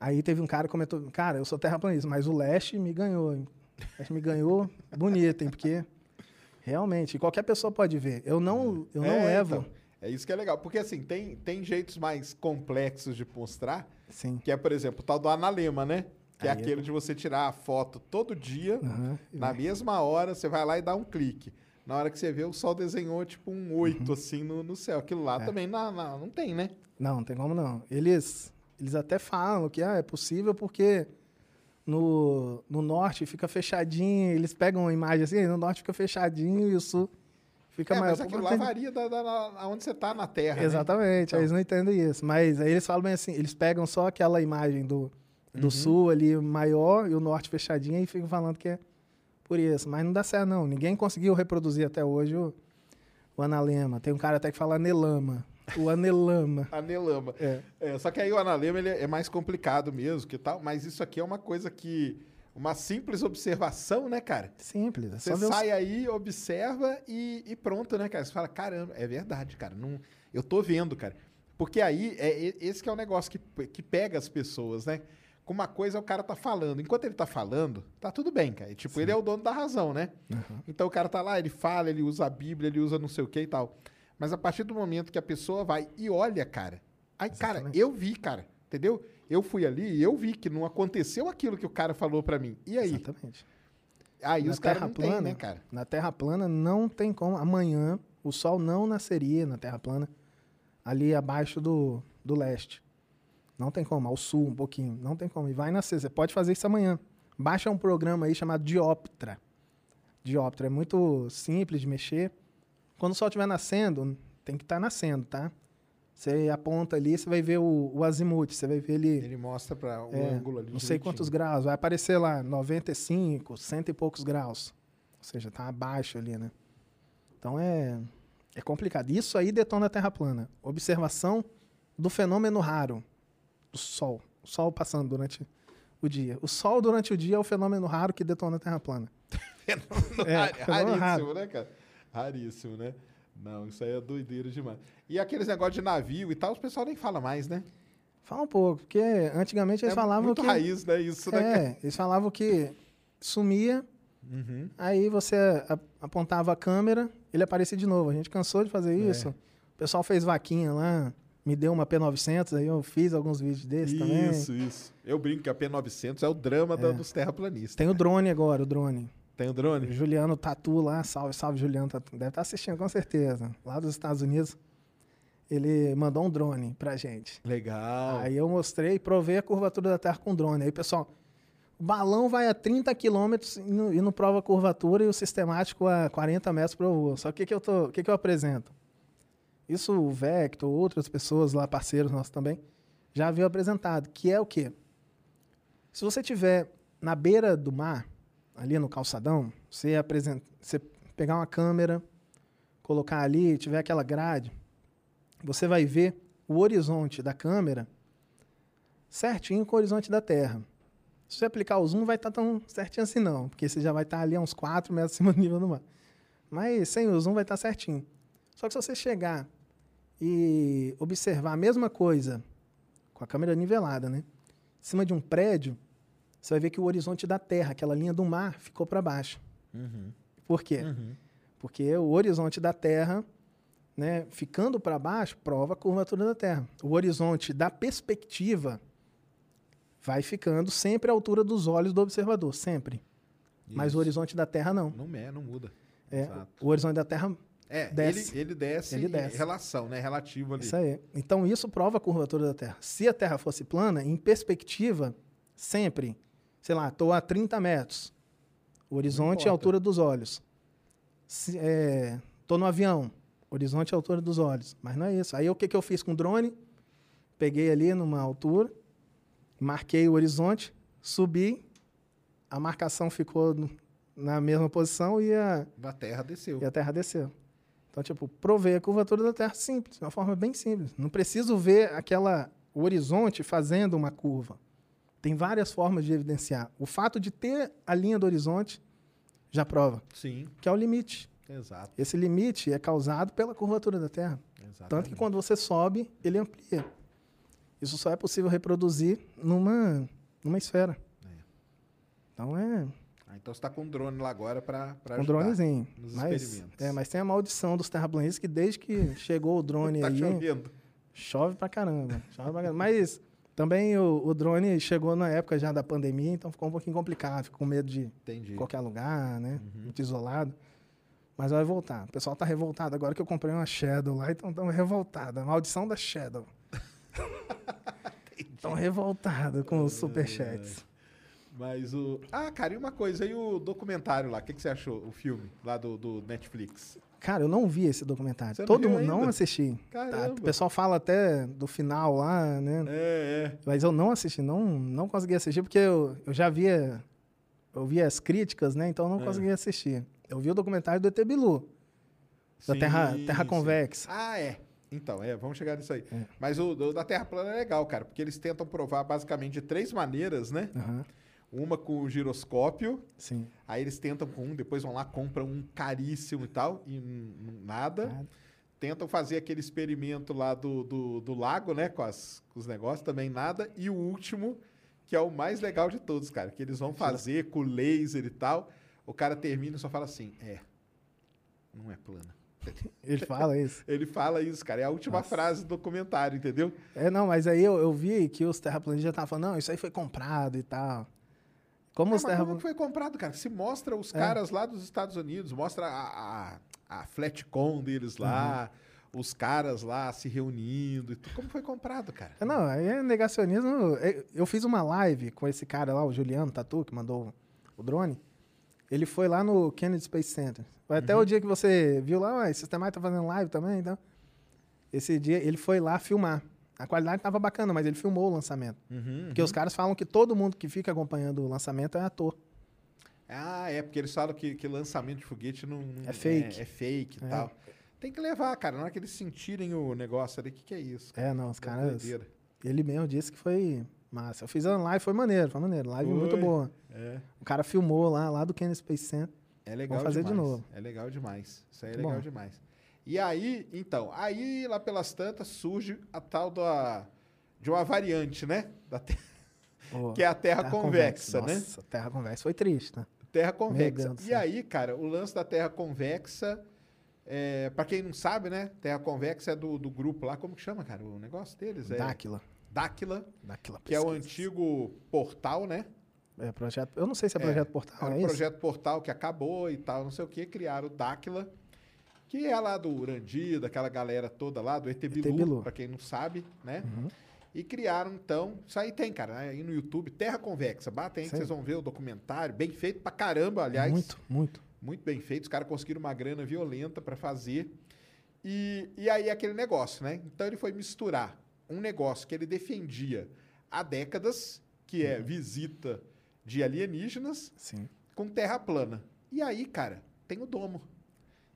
Aí teve um cara que comentou, cara, eu sou terraplanista, mas o leste me ganhou. hein? O leste me ganhou *laughs* bonito, hein? Porque realmente, qualquer pessoa pode ver. Eu não, eu não É, levo. então, é isso que é legal. Porque assim, tem, tem jeitos mais complexos de mostrar, Sim. que é, por exemplo, o tal do analema, né? Que é Aí é- aquele de você tirar a foto todo dia, Aham. na mesma hora, você vai lá e dá um clique. Na hora que você vê, o sol desenhou tipo um oito Uhum. assim no, no céu. Aquilo lá É. também na- na- não tem, né? Não, não tem como não. Eles, eles até falam que ah, é possível porque no, no norte fica fechadinho, eles pegam uma imagem assim, no norte fica fechadinho e o sul fica é, maior. mas aquilo lá varia da, da, da, onde você está na Terra. né? Exatamente, Então. aí eles não entendem isso. Mas aí eles falam bem assim, eles pegam só aquela imagem do, do Uhum. sul ali maior e o norte fechadinho e ficam falando que é por isso. Mas não dá certo, não. Ninguém conseguiu reproduzir até hoje o, o analema. Tem um cara até que fala anelama. O *laughs* anelama. Anelama. É. É, só que aí o analema ele é mais complicado mesmo, que tal. Mas isso aqui é uma coisa que uma simples observação, né, cara? Simples. É Você sai aí, observa e, e pronto, né, cara? Você fala, caramba, é verdade, cara. Não, eu tô vendo, cara. Porque aí, é, esse que é o negócio que, que pega as pessoas, né? Com uma coisa o cara tá falando. Enquanto ele tá falando, tá tudo bem, cara. E, tipo, ele é o dono da razão, né? Então o cara tá lá, ele fala, ele usa a Bíblia, ele usa não sei o que e tal. Mas a partir do momento que a pessoa vai e olha, cara. Aí, cara, eu vi, cara. Entendeu? Eu fui ali e eu vi que não aconteceu aquilo que o cara falou pra mim. E aí? Exatamente. Aí na os caras não plana, né, cara? Na Terra plana não tem como. Amanhã o Sol não nasceria na Terra plana, ali abaixo do, do leste. Não tem como, ao sul um pouquinho. Não tem como. E vai nascer. Você pode fazer isso amanhã. Baixa um programa aí chamado Dioptra. Dioptra é muito simples de mexer. Quando o Sol estiver nascendo, tem que estar nascendo, tá? Você aponta ali, você vai ver o, o azimuth, você vai ver ele Ele mostra para o é, ângulo ali. Não sei direitinho. quantos graus. Vai aparecer lá 95, cento e poucos graus. Ou seja, tá abaixo ali, né? Então é, é complicado. Isso aí detona a Terra plana. Observação do fenômeno raro do Sol. O Sol passando durante o dia. O Sol durante o dia é o fenômeno raro que detona a Terra plana. *laughs* É, Rari- fenômeno Raríssimo, raro. né, cara? Raríssimo, né? Não, isso aí é doideira demais. E aqueles negócios de navio e tal, os pessoal nem fala mais, né? Fala um pouco, porque antigamente eles é falavam muito que... raiz, né? Isso, né, cara? É, eles falavam que sumia, Uhum. aí você apontava a câmera, ele aparecia de novo. A gente cansou de fazer isso. O pessoal fez vaquinha lá, me deu uma P900, aí eu fiz alguns vídeos desses também. Isso, isso. Eu brinco que a P900 é o drama da- dos terraplanistas. Tem o drone agora, o drone. Tem o drone? Juliano Tatu lá, salve, salve Juliano Tatu. Deve estar assistindo com certeza. Lá dos Estados Unidos, ele mandou um drone pra gente. Legal. Aí eu mostrei, provei a curvatura da Terra com drone. Aí, pessoal, o balão vai a 30 km e não, e não prova a curvatura e o sistemático a 40 metros para voa. Só que o que, que, eu tô- o que, que eu apresento? Isso o Vector, outras pessoas lá, parceiros nossos também, já haviam apresentado, que é o quê? Se você tiver na beira do mar, ali no calçadão, você, apresenta, você pegar uma câmera, colocar ali, tiver aquela grade, você vai ver o horizonte da câmera certinho com o horizonte da Terra. Se você aplicar o zoom, vai estar tão certinho assim não, porque você já vai estar ali a uns 4 metros acima do nível do mar. Mas sem o zoom vai estar certinho. Só que se você chegar e observar a mesma coisa com a câmera nivelada, né? Em cima de um prédio, você vai ver que o horizonte da Terra, aquela linha do mar, ficou para baixo. Por quê? Porque o horizonte da Terra, né, ficando para baixo, prova a curvatura da Terra. O horizonte da perspectiva vai ficando sempre à altura dos olhos do observador, sempre. Mas Isso. o horizonte da Terra não. Não é, não muda. É, Exato. o horizonte da Terra É, desce. Ele, ele desce Ele em desce. relação, né? Relativo ali. Isso aí. Então, isso prova a curvatura da Terra. Se a Terra fosse plana, em perspectiva, sempre, sei lá, estou a 30 metros. O horizonte é a altura dos olhos. Estou no avião. Horizonte é a altura dos olhos. Mas não é isso. Aí, o que, que eu fiz com o drone? Peguei ali numa altura, marquei o horizonte, subi, a marcação ficou no- na mesma posição e a, Da Terra desceu. e a Terra desceu. Então, tipo, provei a curvatura da Terra simples, de uma forma bem simples. Não preciso ver aquela o horizonte fazendo uma curva. Tem várias formas de evidenciar. O fato de ter a linha do horizonte já prova, Sim, que é o limite. exato. Esse limite é causado pela curvatura da Terra. Tanto que Exatamente. quando você sobe, ele amplia. Isso só é possível reproduzir numa, numa esfera. Então é Ah, então você tá com um drone lá agora para um dronezinho. nos Mas, experimentos. é, mas tem a maldição dos terraplanistas que desde que chegou o drone *laughs* Tá aí, chovendo. chove pra caramba. Chove pra caramba. Mas também o, o drone chegou na época já da pandemia, então ficou um pouquinho complicado. Ficou com medo de Entendi. qualquer lugar, né? Uhum. Muito isolado. Mas vai voltar. O pessoal tá revoltado agora que eu comprei uma Shadow lá, então estamos revoltados. A maldição da Shadow. *laughs* Tão revoltado com os superchats. Mas o. Ah, cara, e uma coisa, e o documentário lá? O que, que você achou? O filme lá do, do Netflix? Cara, eu não vi esse documentário. Você não Todo mundo não ainda? assisti. Tá, o pessoal fala até do final lá, né? É, é. Mas eu não assisti, não, não consegui assistir porque eu, eu já via eu via as críticas, né? Então eu não É. consegui assistir. Eu vi o documentário do ET Bilu, da Sim, Terra, terra. Convexa. Ah, é. Então, é, vamos chegar nisso aí. É. Mas o do- da Terra plana é legal, cara, porque eles tentam provar basicamente de três maneiras, né? Aham, Uma com o giroscópio, sim. aí eles tentam com um, depois vão lá, compram um caríssimo e tal, e nada. Nada. Tentam fazer aquele experimento lá do, do, do lago, né? Com, as, com os negócios, também nada. E o último, que é o mais legal de todos, cara, que eles vão fazer com laser e tal. O cara termina e só fala assim: é, não é plana. *laughs* Ele fala isso. *laughs* Ele fala isso, cara. É a última frase do documentário, entendeu? É, não, mas aí eu, eu vi que os terraplanistas estavam falando, não, isso aí foi comprado e tal. Como Ah, os mas como foi comprado, cara? Se mostra É. os caras lá dos Estados Unidos, mostra a, a, a Flatcom deles lá, os caras lá se reunindo. Como foi comprado, cara? Não, aí é negacionismo. É, Eu fiz uma live com esse cara lá, o Juliano Tatu, que mandou o drone. Ele foi lá no Kennedy Space Center. Foi até o dia que você viu lá, ué, Systemite tá fazendo live também, então. Esse dia ele foi lá filmar. A qualidade tava bacana, mas ele filmou o lançamento. Porque os caras falam que todo mundo que fica acompanhando o lançamento é ator. Ah, é, porque eles falam que, que lançamento de foguete não, não- É fake. É, é fake e É. tal. Tem que levar, cara. Na hora que eles sentirem o negócio ali, o que, que é isso? É, não, os Da caras. Ele mesmo disse que foi massa. Eu fiz a live, foi maneiro, foi maneiro. Live muito Foi. boa. É. O cara filmou lá, lá do Kennedy Space Center. É legal fazer de demais. novo. É legal demais. Isso aí é Muito legal bom. demais. E aí, então, aí lá pelas tantas surge a tal da, de uma variante, né? Da te- *laughs* que é a Terra, convexa, né? Nossa, Terra convexa foi triste, né? Terra convexa. E aí, cara, o lance da Terra convexa, é, para quem não sabe, né? Terra convexa é do, do grupo lá, como que chama, cara? O negócio deles é Dáquila. Dáquila, Dáquila que é o antigo portal, né? É, projeto. Eu não sei se é projeto portal, Era é um projeto portal que acabou e tal, não sei o que, criaram o Dáquila, que é lá do Urandi, daquela galera toda lá, do ET Bilu, pra quem não sabe, né? Uhum. E criaram, então, isso aí tem, cara, aí no YouTube, Terra Convexa, batem aí que vocês vão ver o documentário, bem feito pra caramba, aliás. Muito, muito. Muito bem feito, os caras conseguiram uma grana violenta pra fazer. E, e aí aquele negócio, né? Então ele foi misturar um negócio que ele defendia há décadas, que é visita de alienígenas, Sim. com terra plana. E aí, cara, tem o domo.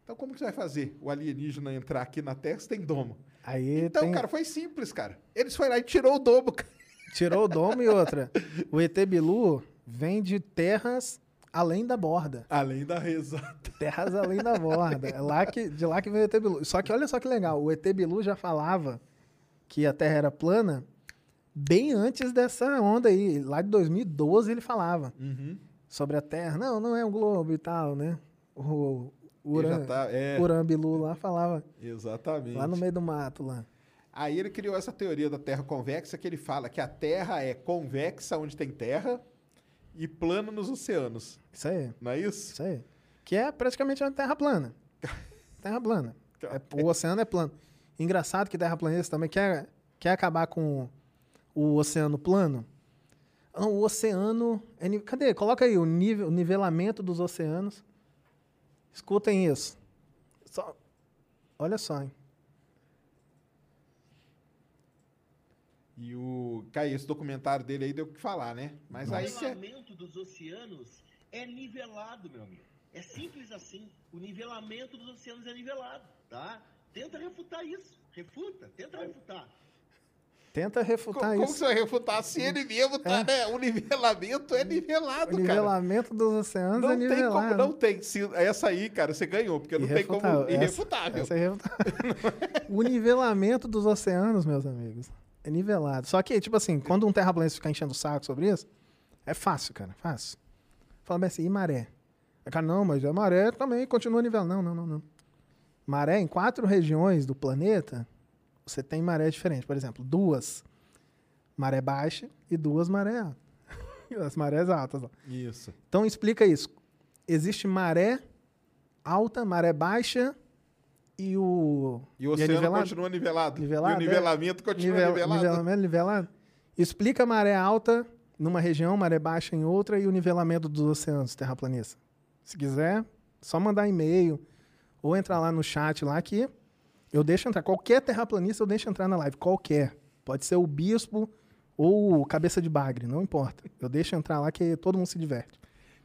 Então como que você vai fazer o alienígena entrar aqui na Terra se tem domo? Aí Então, tem- cara, foi simples, cara. Eles foram lá e tirou o domo, cara. tirou o domo e *laughs* outra. O ET Bilu vem de terras além da borda. Além da reza. *laughs* Terras além da borda. É lá que, de lá que vem o ET Bilu. Só que olha só que legal, o ET Bilu já falava que a Terra era plana bem antes dessa onda aí. Lá de 2012 ele falava sobre a Terra. Não, não é um globo e tal, né? O, Uran, tá- é. Uran Bilu lá falava Exatamente. lá no meio do mato lá. Aí ele criou essa teoria da Terra convexa que ele fala que a Terra é convexa onde tem terra e plana nos oceanos. Isso aí. Não é isso? Isso aí. Que é praticamente uma terra plana. *laughs* Terra plana. É, o oceano é plano. Engraçado que terraplanista também quer, quer acabar com o oceano plano. Não, o oceano. é cadê? Coloca aí o, nível, o nivelamento dos oceanos. Escutem isso. Só, olha só, hein? E o. Cara, esse documentário dele aí deu o que falar, né? Mas aí O que é. nivelamento dos oceanos é nivelado, meu amigo. É simples assim. O nivelamento dos oceanos é nivelado, tá? Tenta refutar isso. Refuta, tenta refutar. Tenta refutar Como, como isso. você vai refutar se ele mesmo tá, né? O nivelamento é nivelado, O cara. nivelamento dos oceanos Não é tem nivelado. como, não tem. Se, essa aí, cara, você ganhou, porque não tem como. Irrefutável. Essa- essa é irrefutável. *laughs* *laughs* o nivelamento dos oceanos, meus amigos, é nivelado. Só que, tipo assim, quando um terraplanista ficar enchendo o saco sobre isso, é fácil, cara, fácil. Fala bem assim, e maré? Cara, não, mas a maré também continua nivelando. Não, não, não, não. Maré, em quatro regiões do planeta, você tem maré diferente. Por exemplo, duas maré baixa e duas maré. *laughs* As marés altas. ó. Isso. Então explica isso. Existe maré alta, maré baixa e o. E o oceano nivelado? continua nivelado. Nivelado, E o é. nivelamento continua Nivel- nivelado. Nivelamento nivelado. Explica maré alta numa região, maré baixa em outra e o nivelamento dos oceanos, terraplanista. Se quiser, só mandar e-mail ou entrar lá no chat lá que eu deixo entrar. Qualquer terraplanista eu deixo entrar na live. Qualquer. Pode ser o bispo ou o cabeça de bagre, não importa. Eu deixo entrar lá que todo mundo se diverte.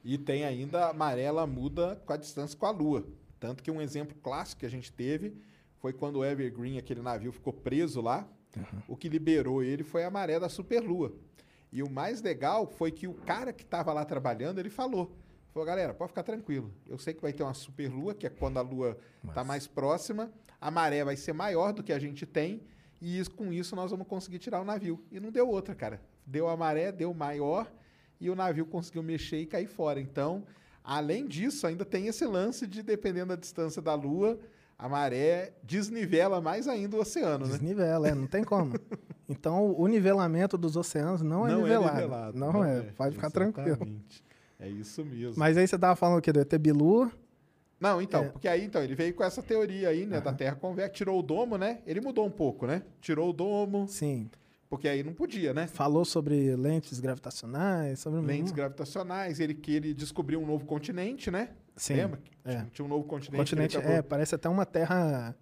E tem ainda a amarela muda com a distância com a Lua. Tanto que um exemplo clássico que a gente teve foi quando o Evergreen, aquele navio, ficou preso lá. O que liberou ele foi a maré da superlua. E o mais legal foi que o cara que estava lá trabalhando, ele falou. Falou, galera, pode ficar tranquilo. Eu sei que vai ter uma superlua, que é quando a lua está mais próxima. A maré vai ser maior do que a gente tem. E isso- com isso nós vamos conseguir tirar o navio. E não deu outra, cara. Deu a maré, deu maior. E o navio conseguiu mexer e cair fora. Então, além disso, ainda tem esse lance de, dependendo da distância da lua, a maré desnivela mais ainda o oceano, né? Desnivela, é, não tem como. *laughs* Então, o nivelamento dos oceanos não é Não é nivelado. nivelado, Não, não é, é, pode ficar tranquilo. É isso mesmo. Mas aí você tava falando o quê? Do ET Bilu? Não, então, É. porque aí então, ele veio com essa teoria aí, né, da Terra convexa, tirou o domo, né? Ele mudou um pouco, né? Tirou o domo. Sim. Porque aí não podia, né? Falou sobre lentes gravitacionais, sobre... Lentes gravitacionais, ele que ele descobriu um novo continente, né? Sim, Lembra? é. Tinha- um novo continente. Continente, acabou- é, parece até uma terra...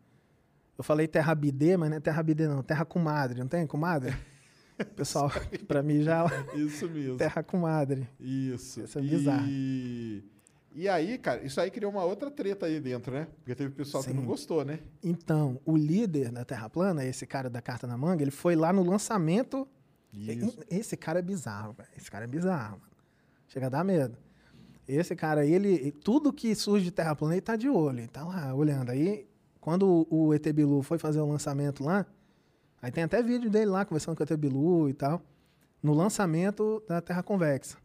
Eu falei terra bidê, mas não é terra bidê não, terra comadre, não tem comadre? *laughs* Pessoal, pra mim já... Isso mesmo. Terra comadre. Isso. Isso é bizarro. E... e aí, cara, isso aí criou uma outra treta aí dentro, né? Porque teve pessoal que Sim. não gostou, né? Então, o líder da Terra Plana, esse cara da carta na manga, ele foi lá no lançamento. Isso. Esse cara é bizarro, velho. Esse cara é bizarro, mano. Chega a dar medo. Esse cara, ele. Tudo que surge de Terra Plana, ele tá de olho. Ele tá lá olhando. Aí, quando o, o ET Bilu foi fazer o lançamento lá, aí tem até vídeo dele lá conversando com o ET Bilu e tal. No lançamento da Terra Convexa.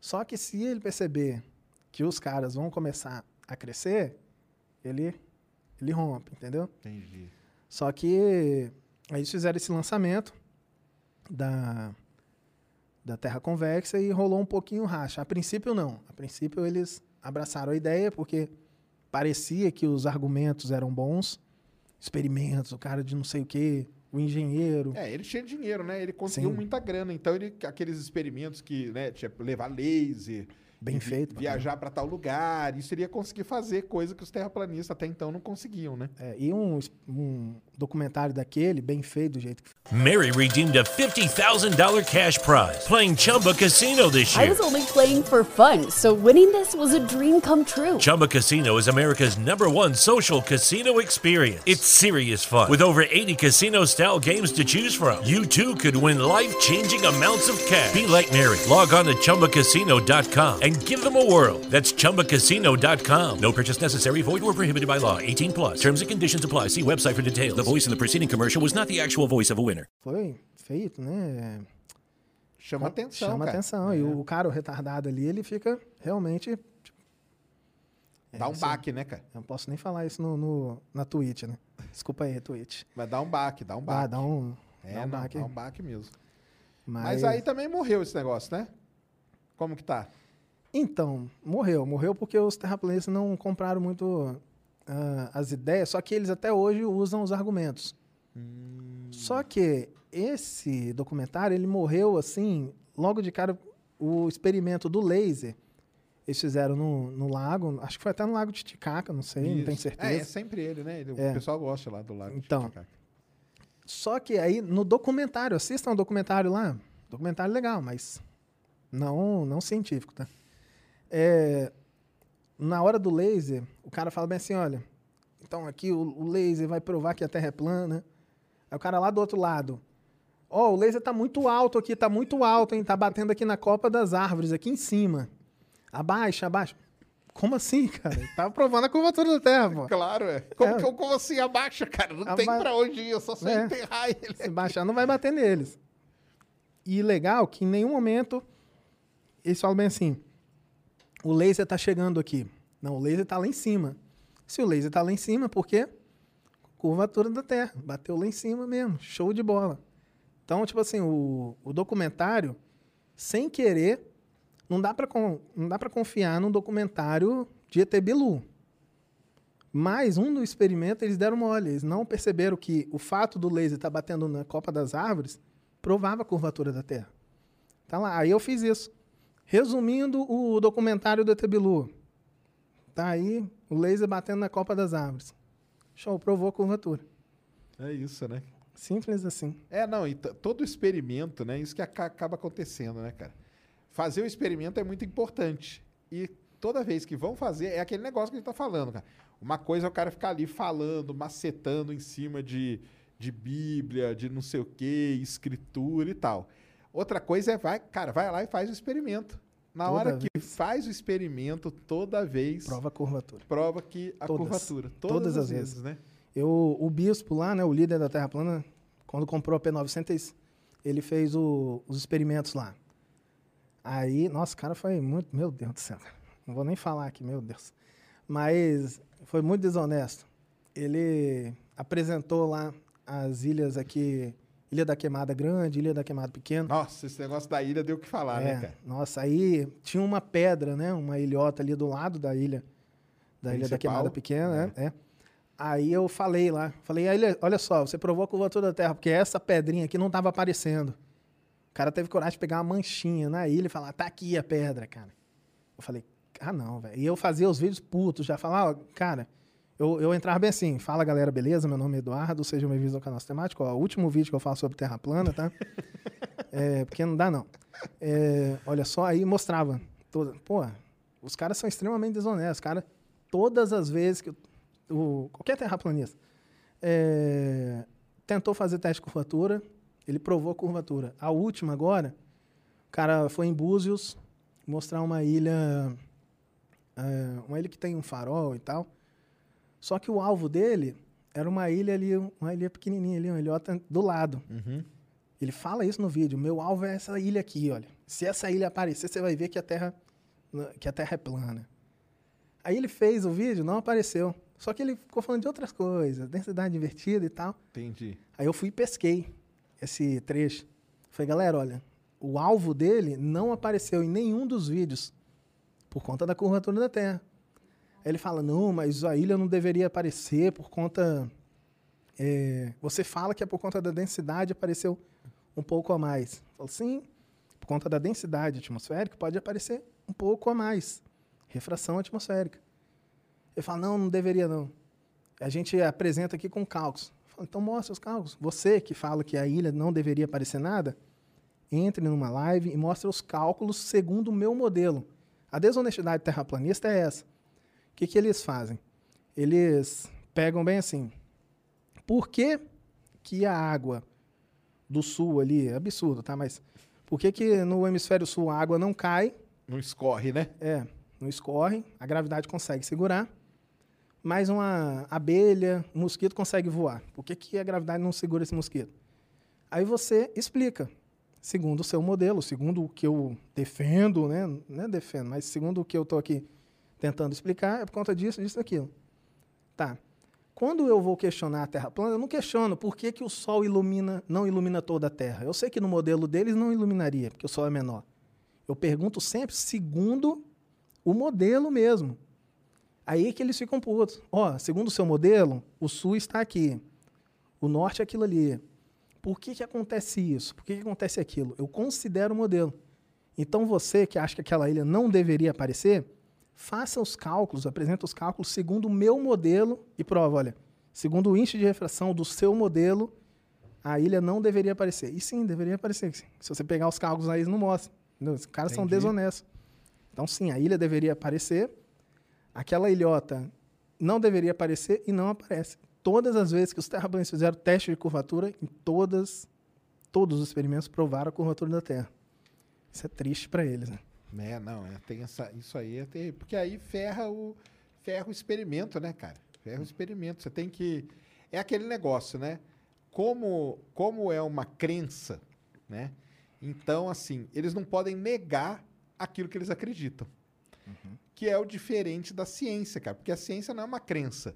Só que se ele perceber que os caras vão começar a crescer, ele, ele rompe, entendeu? Entendi. Só que aí eles fizeram esse lançamento da, da Terra Convexa e rolou um pouquinho racha. A princípio, não. A princípio, eles abraçaram a ideia porque parecia que os argumentos eram bons. Experimentos, o cara de não sei o quê, o engenheiro. É, ele tinha dinheiro, né? Ele conseguiu Sim. muita grana. Então, ele, aqueles experimentos que, né, tinha levar laser. Bem e vi- feito, pra Viajar para tal lugar. Isso iria conseguir fazer coisa que os terraplanistas até então não conseguiam, né? É, e um, um documentário daquele, bem feito do jeito que Mary redeemed a $50,000 cash prize playing Chumba Casino this I year. was only playing for fun, so winning this was a dream come true. Chumba Casino is America's number one social casino experience. It's serious fun. With over 80 casino style games to choose from, you too could win life changing amounts of cash. Be like Mary. Log on to chumbacasino.com and give them a whirl. That's chumbacasino.com. No purchase necessary, void or prohibited by law. 18 plus. Terms and conditions apply. See website for details. The voice in the preceding commercial was not the actual voice of a winner. foi feito, né? Chama atenção, Chama cara. atenção. E o cara, o retardado ali, ele fica realmente. Dá um isso- baque, né, cara? Eu não posso nem falar isso no, no- na Twitch, né? Desculpa aí, Twitch. Vai dar um baque, dá um baque. dá um, É, dá um não, baque. dá um baque mesmo. Mas, Mas aí também morreu esse negócio, né? Como que tá? Então, morreu. Morreu porque os terraplanistas não compraram muito ah, as ideias, só que eles até hoje usam os argumentos. Só que esse documentário, ele morreu assim, logo de cara, o experimento do laser, eles fizeram no, no lago, acho que foi até no lago de Titicaca, não sei, não tenho Isso. certeza. É, é sempre ele, né? Ele- É. O pessoal gosta lá do lago. de Então, Titicaca. Só que aí no documentário, assistam o documentário lá, documentário legal, mas não, não científico, tá? É, na hora do laser, o cara fala bem assim, olha, então aqui o, o laser vai provar que a Terra é plana. Aí o cara lá do outro lado, ó, o laser tá muito alto aqui, tá muito alto, hein? Tá batendo aqui na copa das árvores, aqui em cima. Abaixa, abaixa. Como assim, cara? Ele Tá provando a curvatura da Terra, pô. Claro, é. Como, É. que- como assim abaixa, cara? Não tem Aba- pra onde ir, é só você É. enterrar ele. Se baixar, não vai bater neles. E legal que em nenhum momento eles falam bem assim: o laser tá chegando aqui. Não, o laser tá lá em cima. Se o laser tá lá em cima, por quê? Curvatura da Terra. Bateu lá em cima mesmo. Show de bola. Então, tipo assim, o, o documentário, sem querer, não dá para não dá para confiar num documentário de ET Bilu. Mas um do experimento eles deram mole. Eles não perceberam que o fato do laser estar batendo na copa das árvores provava a curvatura da Terra. Tá lá. Aí eu fiz isso. Resumindo o documentário do Etebilu. Tá aí o laser batendo na copa das árvores. Show, provou a curvatura. É isso, né? Simples assim. É, não, e todo experimento, né? Isso que aca- acaba acontecendo, né, cara? Fazer o experimento é muito importante. E toda vez que vão fazer, é aquele negócio que a gente tá falando, cara. Uma coisa é o cara ficar ali falando, macetando em cima de, de Bíblia, de não sei o quê, escritura e tal. Outra coisa é, vai, cara, vai lá e faz o experimento. Na Toda hora que faz o experimento, toda vez Prova a curvatura. prova que a Todas. curvatura. Todas as vezes. né? Eu, o bispo lá, né, o líder da Terra Plana, quando comprou a P900, ele fez o- os experimentos lá. Aí, nossa, o cara foi muito, meu Deus do céu. cara. Não vou nem falar aqui, meu Deus. Mas foi muito desonesto. Ele apresentou lá as ilhas aqui, Ilha da Queimada Grande, Ilha da Queimada Pequena. Nossa, esse negócio da ilha deu o que falar, É, né, cara? Nossa, aí tinha uma pedra, né? Uma ilhota ali do lado da ilha, da Ilha da Principal? Queimada Pequena, né? É. Aí eu falei lá, falei, "Aí, olha só, você provou a curvatura da Terra, porque essa pedrinha aqui não estava aparecendo. O cara teve coragem de pegar uma manchinha na ilha e falar, tá aqui a pedra, cara. Eu falei, ah não, velho. E eu fazia os vídeos putos, já falava, cara, eu, eu entrava bem assim, fala galera, beleza? Meu nome é Eduardo, sejam bem-vindos ao canal Sistemático. Ó, o último vídeo que eu falo sobre Terra plana, tá? *laughs* É, porque não dá, não. É, olha só, aí mostrava. Toda, pô, os caras são extremamente desonestos. Cara, todas as vezes que. O, qualquer terraplanista é, tentou fazer teste de curvatura, ele provou a curvatura. A última agora, o cara foi em Búzios mostrar uma ilha. é, uma ilha que tem um farol e tal. Só que o alvo dele era uma ilha ali, uma ilha pequenininha ali, uma ilhota do lado. Ele fala isso no vídeo. Meu alvo é essa ilha aqui, olha. Se essa ilha aparecer, você vai ver que a Terra, que a terra é plana. Aí ele fez o vídeo, não apareceu. Só que ele ficou falando de outras coisas, densidade invertida e tal. Entendi. Aí eu fui e pesquei esse trecho. Falei, galera, olha, o alvo dele não apareceu em nenhum dos vídeos por conta da curvatura da Terra. Ele fala, não, mas a ilha não deveria aparecer por conta. é, você fala que é por conta da densidade apareceu um pouco a mais. Eu falo, sim, por conta da densidade atmosférica pode aparecer um pouco a mais. Refração atmosférica. Ele fala, não, não deveria não. A gente apresenta aqui com cálculos. Falo, então mostra os cálculos. Você que fala que a ilha não deveria aparecer nada, entre numa live e mostre os cálculos segundo o meu modelo. A desonestidade terraplanista é essa. O que, que eles fazem? Eles pegam bem assim. Por que, que a água do sul ali, é absurdo, tá? Mas por que, que no hemisfério sul a água não cai? Não escorre, né? É, não escorre, a gravidade consegue segurar, mas uma abelha, um mosquito consegue voar. Por que, que a gravidade não segura esse mosquito? Aí você explica, segundo o seu modelo, segundo o que eu defendo, né? Não é defendo, mas segundo o que eu estou aqui tentando explicar, é por conta disso, disso, daquilo. Tá. Quando eu vou questionar a Terra plana, eu não questiono por que, que o Sol ilumina, não ilumina toda a Terra. Eu sei que no modelo deles não iluminaria, porque o Sol é menor. Eu pergunto sempre segundo o modelo mesmo. Aí que eles ficam putos. Ó, segundo o seu modelo, o sul está aqui. O norte é aquilo ali. Por que, que acontece isso? Por que, que acontece aquilo? Eu considero o modelo. Então você que acha que aquela ilha não deveria aparecer, faça os cálculos, apresenta os cálculos segundo o meu modelo e prova, olha, segundo o índice de refração do seu modelo, a ilha não deveria aparecer. E sim, deveria aparecer. Se você pegar os cálculos aí, eles não mostram. Entendeu? Os caras são Entendi. desonestos. Então, sim, a ilha deveria aparecer. Aquela ilhota não deveria aparecer e não aparece. Todas as vezes que os terraplanistas fizeram teste de curvatura, em todas, todos os experimentos provaram a curvatura da Terra. Isso é triste para eles, né? É, não, é, tem essa, isso aí é terrível, porque aí ferra o, ferra o experimento, né, cara? Ferra o experimento. Você tem que. É aquele negócio, né? Como, como é uma crença, né? Então, assim, eles não podem negar aquilo que eles acreditam. Que é o diferente da ciência, cara. Porque a ciência não é uma crença.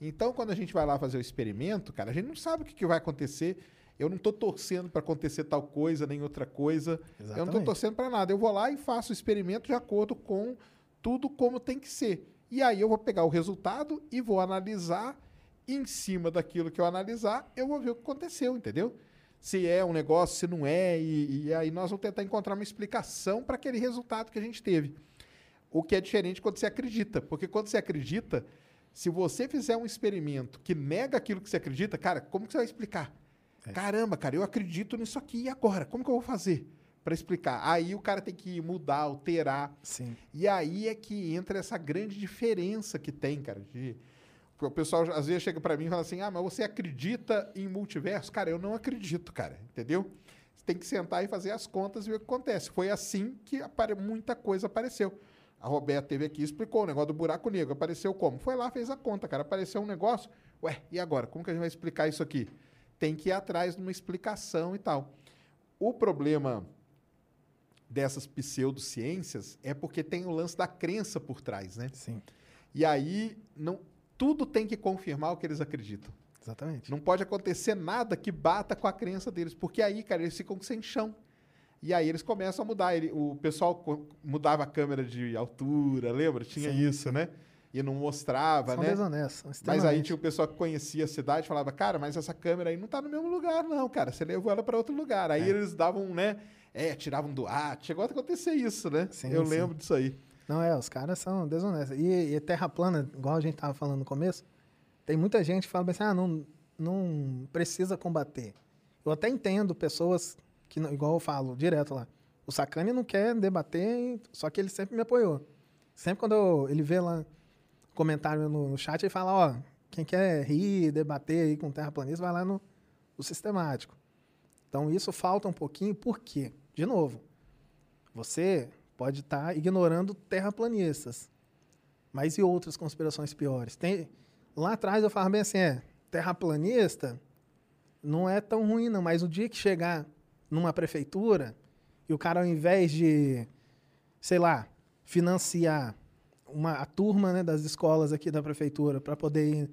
Então, quando a gente vai lá fazer o experimento, cara, a gente não sabe o que, que vai acontecer. Eu não estou torcendo para acontecer tal coisa, nem outra coisa. Eu não estou Exatamente. torcendo para nada. Eu vou lá e faço o experimento de acordo com tudo como tem que ser. E aí eu vou pegar o resultado e vou analisar. E em cima daquilo que eu analisar, eu vou ver o que aconteceu, entendeu? se é um negócio, se não é, e, e aí nós vamos tentar encontrar uma explicação para aquele resultado que a gente teve. O que é diferente quando você acredita, porque quando você acredita, se você fizer um experimento que nega aquilo que você acredita, cara, como que você vai explicar? Caramba, cara, eu acredito nisso aqui e agora? Como que eu vou fazer para explicar? Aí o cara tem que mudar, alterar. Sim. E aí é que entra essa grande diferença que tem, cara, de o pessoal às vezes chega para mim e fala assim: "Ah, mas você acredita em multiverso?" Cara, eu não acredito, cara, entendeu? Você tem que sentar e fazer as contas e ver o que acontece. Foi assim que apare... muita coisa apareceu. A Roberta teve aqui e explicou o negócio do buraco negro. Apareceu como? Foi lá, fez a conta, cara. Apareceu um negócio. Ué, e agora? Como que a gente vai explicar isso aqui? Tem que ir atrás de uma explicação e tal. O problema dessas pseudociências é porque tem o lance da crença por trás, né? Sim. E aí, não, tudo tem que confirmar o que eles acreditam. Exatamente. Não pode acontecer nada que bata com a crença deles, porque aí, cara, eles ficam sem chão. E aí eles começam a mudar. Ele, o pessoal mudava a câmera de altura, lembra? Tinha Sim, isso, né? E não mostrava, São né? Mas aí tinha o pessoal que conhecia a cidade e falava, cara, mas essa câmera aí não tá no mesmo lugar, não, cara. Você levou ela para outro lugar. Aí eles davam, né? É, tiravam do ar. Chegou a acontecer isso, né? Sim, Eu sim. lembro disso aí. Não, é, os caras são desonestos. E, e terra plana, igual a gente tava falando no começo, tem muita gente que fala assim, ah, não, não precisa combater. Eu até entendo pessoas que, igual eu falo direto lá, o Sacani não quer debater, só que ele sempre me apoiou. Sempre quando eu- ele vê lá comentário no, no chat, ele fala, ó, quem quer rir, debater aí com terraplanista, vai lá no, no sistemático. Então isso falta um pouquinho, por quê? De novo, você pode estar ignorando terraplanistas. Mas e outras conspirações piores? Tem, lá atrás eu falava bem assim, é, terraplanista não é tão ruim não, mas o dia que chegar numa prefeitura e o cara ao invés de, sei lá, financiar uma, a turma né, das escolas aqui da prefeitura para poder ir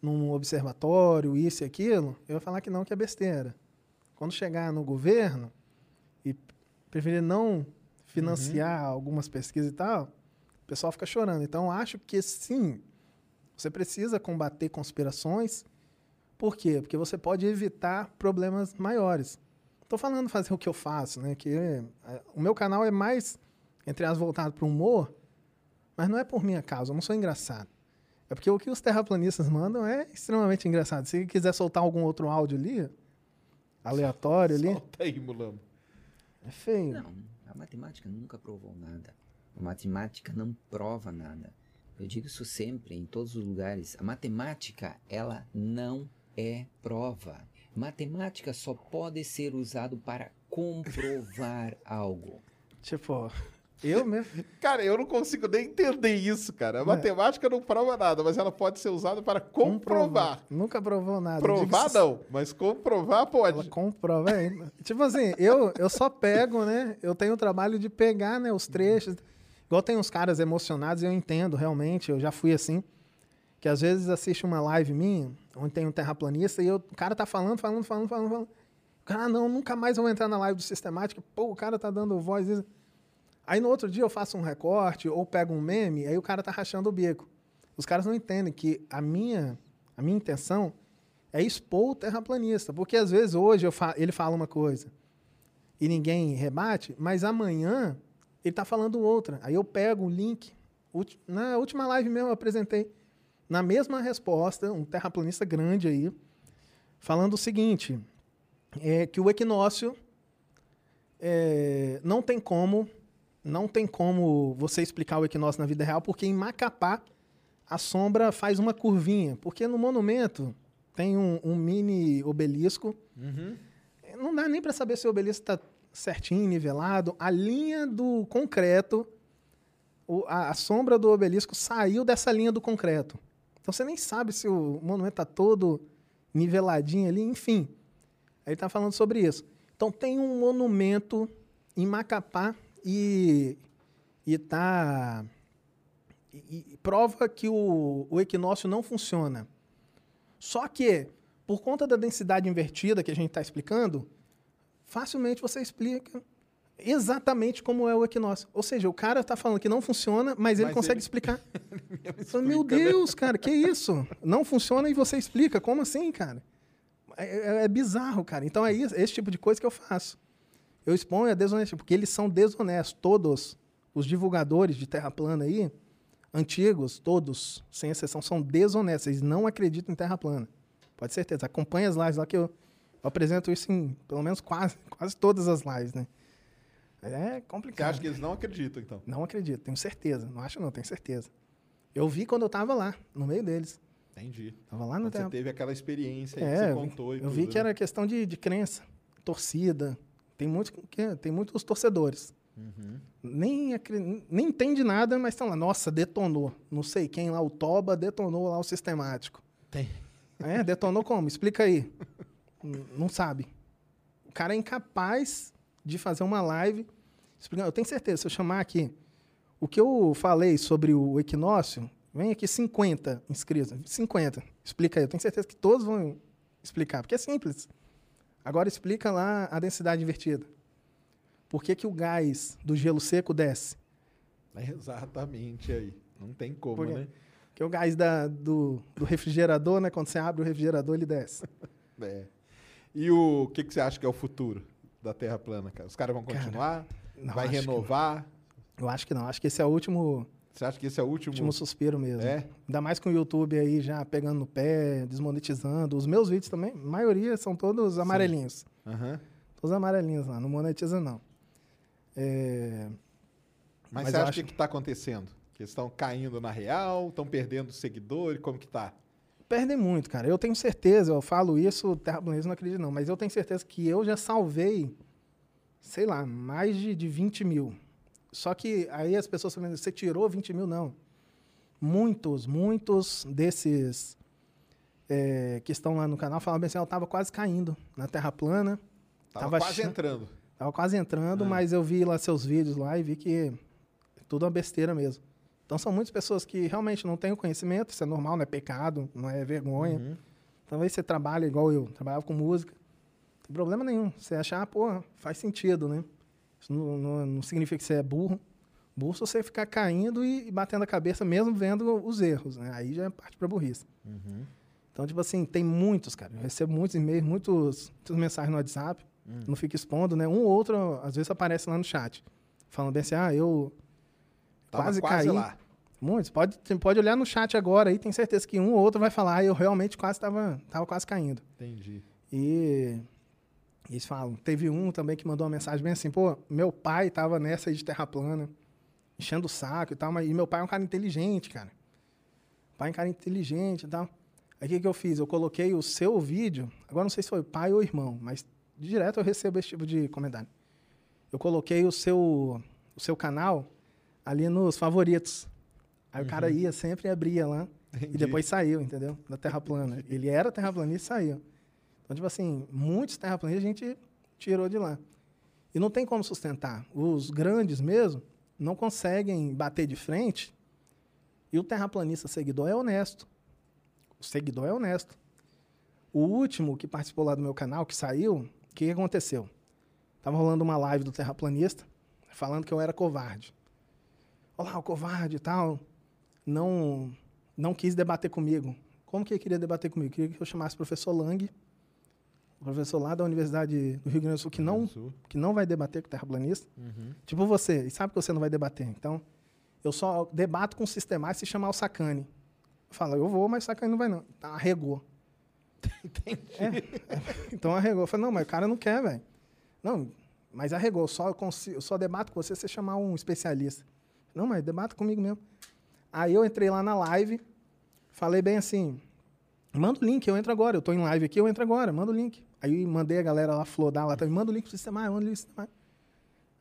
num observatório, isso e aquilo, eu vou falar que não, que é besteira. Quando chegar no governo e preferir não financiar algumas pesquisas e tal, o pessoal fica chorando. Então, eu acho que sim, você precisa combater conspirações. Por quê? Porque você pode evitar problemas maiores. Estou falando fazer o que eu faço, né? Que é, o meu canal é mais, entre as voltado para o humor, mas não é por minha causa, eu não sou engraçado. É porque o que os terraplanistas mandam é extremamente engraçado. Se quiser soltar algum outro áudio ali, aleatório ali, *laughs* Solta aí, Mulambo. é feio. Não, a matemática nunca provou nada. A matemática não prova nada. Eu digo isso sempre, em todos os lugares. A matemática, ela não é prova. Matemática só pode ser usado para comprovar algo. Tipo, eu mesmo. *laughs* Cara, eu não consigo nem entender isso, cara. A É. matemática não prova nada, mas ela pode ser usada para comprovar. Nunca provou nada. Provar não, mas comprovar pode. Ela comprova, é. *laughs* tipo assim, eu, eu só pego, né? Eu tenho o trabalho de pegar, né, os trechos. Igual tem uns caras emocionados, eu entendo realmente, eu já fui assim. Que às vezes assiste uma live minha, onde tem um terraplanista, e eu- o cara tá falando, falando, falando, falando, falando. Cara, ah, não, nunca mais vou entrar na live do Sistemática. Pô, o cara tá dando voz. isso. Aí no outro dia eu faço um recorte ou pego um meme, aí o cara tá rachando o bico. Os caras não entendem que a minha, a minha intenção é expor o terraplanista. Porque às vezes hoje fa- ele fala uma coisa e ninguém rebate, mas amanhã ele está falando outra. Aí eu pego o link. Na última live mesmo eu apresentei na mesma resposta, um terraplanista grande aí, falando o seguinte: é que o equinócio é, não tem como não tem como você explicar o equinócio na vida real, porque em Macapá a sombra faz uma curvinha. Porque no monumento tem um, um mini obelisco. Não dá nem para saber se o obelisco está certinho, nivelado. A linha do concreto, o- a, a sombra do obelisco saiu dessa linha do concreto. Então você nem sabe se o monumento está todo niveladinho ali, enfim. Aí está falando sobre isso. Então tem um monumento em Macapá e e tá e, e prova que o, o equinócio não funciona. Só que por conta da densidade invertida que a gente está explicando, facilmente você explica exatamente como é o equinócio. Ou seja, o cara está falando que não funciona, mas ele Mas consegue ele- explicar. *laughs* Eu falo, Meu Deus, cara, que isso? Não funciona e você explica? Como assim, cara? É, é- é bizarro, cara. Então é isso, esse tipo de coisa que eu faço. Eu exponho a desonestidade, porque eles são desonestos. Todos os divulgadores de terra plana aí, antigos, todos, sem exceção, são desonestos. Eles não acreditam em terra plana. Pode certeza. Acompanha as lives lá que eu, eu apresento isso em pelo menos quase, quase todas as lives, né? É Você complicado. acha que eles não acreditam, então? Não acredito, tenho certeza. Não acho não, tenho certeza. Eu vi quando eu tava lá, no meio deles. Entendi. Tava lá no você teve aquela experiência aí que É, você eu vi- contou e eu vi que né? era questão de, de crença, torcida. Tem, muito, tem muitos torcedores. Uhum. Nem, nem entende nada, mas estão lá. Nossa, detonou. Não sei quem lá, o Toba, detonou lá o sistemático. Tem. É, detonou como? Explica aí. Não sabe. O cara é incapaz de fazer uma live explicando. Eu tenho certeza, se eu chamar aqui o que eu falei sobre o equinócio, vem aqui 50 inscritos. 50. Explica aí. Eu tenho certeza que todos vão explicar, porque é simples. Agora explica lá a densidade invertida. Por que, que o gás do gelo seco desce? É exatamente aí. Não tem como, Por quê? né? Porque o gás da- do, do refrigerador, né? Quando você abre o refrigerador, ele desce. *laughs* É. E o que, que você acha que é o futuro da Terra plana, cara? Os caras vão Cara, continuar? não, vai renovar? Eu acho que não. Acho que esse é o último, Você acha que esse é o último? último suspiro mesmo. É? Ainda mais com o YouTube aí já pegando no pé, desmonetizando. Os meus vídeos também, a maioria são todos amarelinhos. Aham. Todos amarelinhos lá, não monetiza não. É, Mas, Mas você acha acho que, que tá acontecendo? Que eles estão caindo na real? Estão perdendo seguidores? Como que tá? Perdem muito, cara. Eu tenho certeza, eu falo isso, o terraplanista não acredita não, mas eu tenho certeza que eu já salvei, sei lá, mais de, de 20 mil. Só que aí as pessoas falam, você tirou 20 mil? Não. Muitos, muitos desses é, que estão lá no canal falavam bem assim, eu estava quase caindo na Terra plana. Tava, quase entrando. Tava quase entrando, Ah. mas eu vi lá seus vídeos lá e vi que é tudo uma besteira mesmo. Então são muitas pessoas que realmente não têm o conhecimento, isso é normal, não é pecado, não é vergonha. Uhum. Talvez você trabalhe igual eu, trabalhava com música. Não tem problema nenhum. Você achar, pô, faz sentido, né? Isso não, não- não significa que você é burro. Burro se você ficar caindo e, e batendo a cabeça mesmo vendo os erros, né? Aí já é parte pra burrice. Uhum. Então, tipo assim, tem muitos, cara. Eu recebo muitos e-mails, muitos, muitas mensagens no WhatsApp. Hum. Não fico expondo, né? Um ou outro, às vezes, aparece lá no chat. Falando bem assim, ah, eu Tava quase, quase caí. lá. Muitos. Pode, pode olhar no chat agora aí, tem certeza que um ou outro vai falar, ah, eu realmente quase estava tava quase caindo. Entendi. E eles falam. Teve um também que mandou uma mensagem bem assim, pô, meu pai tava nessa aí de terra plana, enchendo o saco e tal, mas e meu pai é um cara inteligente, cara. Pai é um cara inteligente e tal. Aí o que, que eu fiz? Eu coloquei o seu vídeo, agora não sei se foi pai ou irmão, mas direto eu recebo esse tipo de comentário. Eu coloquei o seu, o seu canal ali nos favoritos. Aí o cara ia sempre e abria lá. Entendi. E depois saiu, entendeu? Da Terra plana. Ele era terraplanista e saiu. Então, tipo assim, muitos terraplanistas a gente tirou de lá. E não tem como sustentar. Os grandes mesmo não conseguem bater de frente. E o terraplanista seguidor é honesto. O seguidor é honesto. O último que participou lá do meu canal, que saiu, o que, aconteceu? Tava rolando uma live do terraplanista, falando que eu era covarde. Olá, o covarde e tal. Não, não quis debater comigo. Como que ele queria debater comigo? Queria que eu chamasse o professor Lang, o professor lá da Universidade do Rio Grande do Sul, que não, que não vai debater com o terraplanista. Uhum. Tipo você, e sabe que você não vai debater. Então, eu só debato com o sistemático se chamar o Sacane. Fala, eu vou, mas o Sacane não vai não. Tá, arregou. *laughs* É, então arregou. Eu falei, não, mas o cara não quer, velho. Não, mas arregou. Eu só, consigo, eu só debato com você se você chamar um especialista. Não, mas debata comigo mesmo. Aí eu entrei lá na live, falei bem assim, manda o link, eu entro agora. Eu tô em live aqui, eu entro agora, manda o link. Aí mandei a galera lá, flodar lá também, manda o link pro sistema, manda o link pro sistema.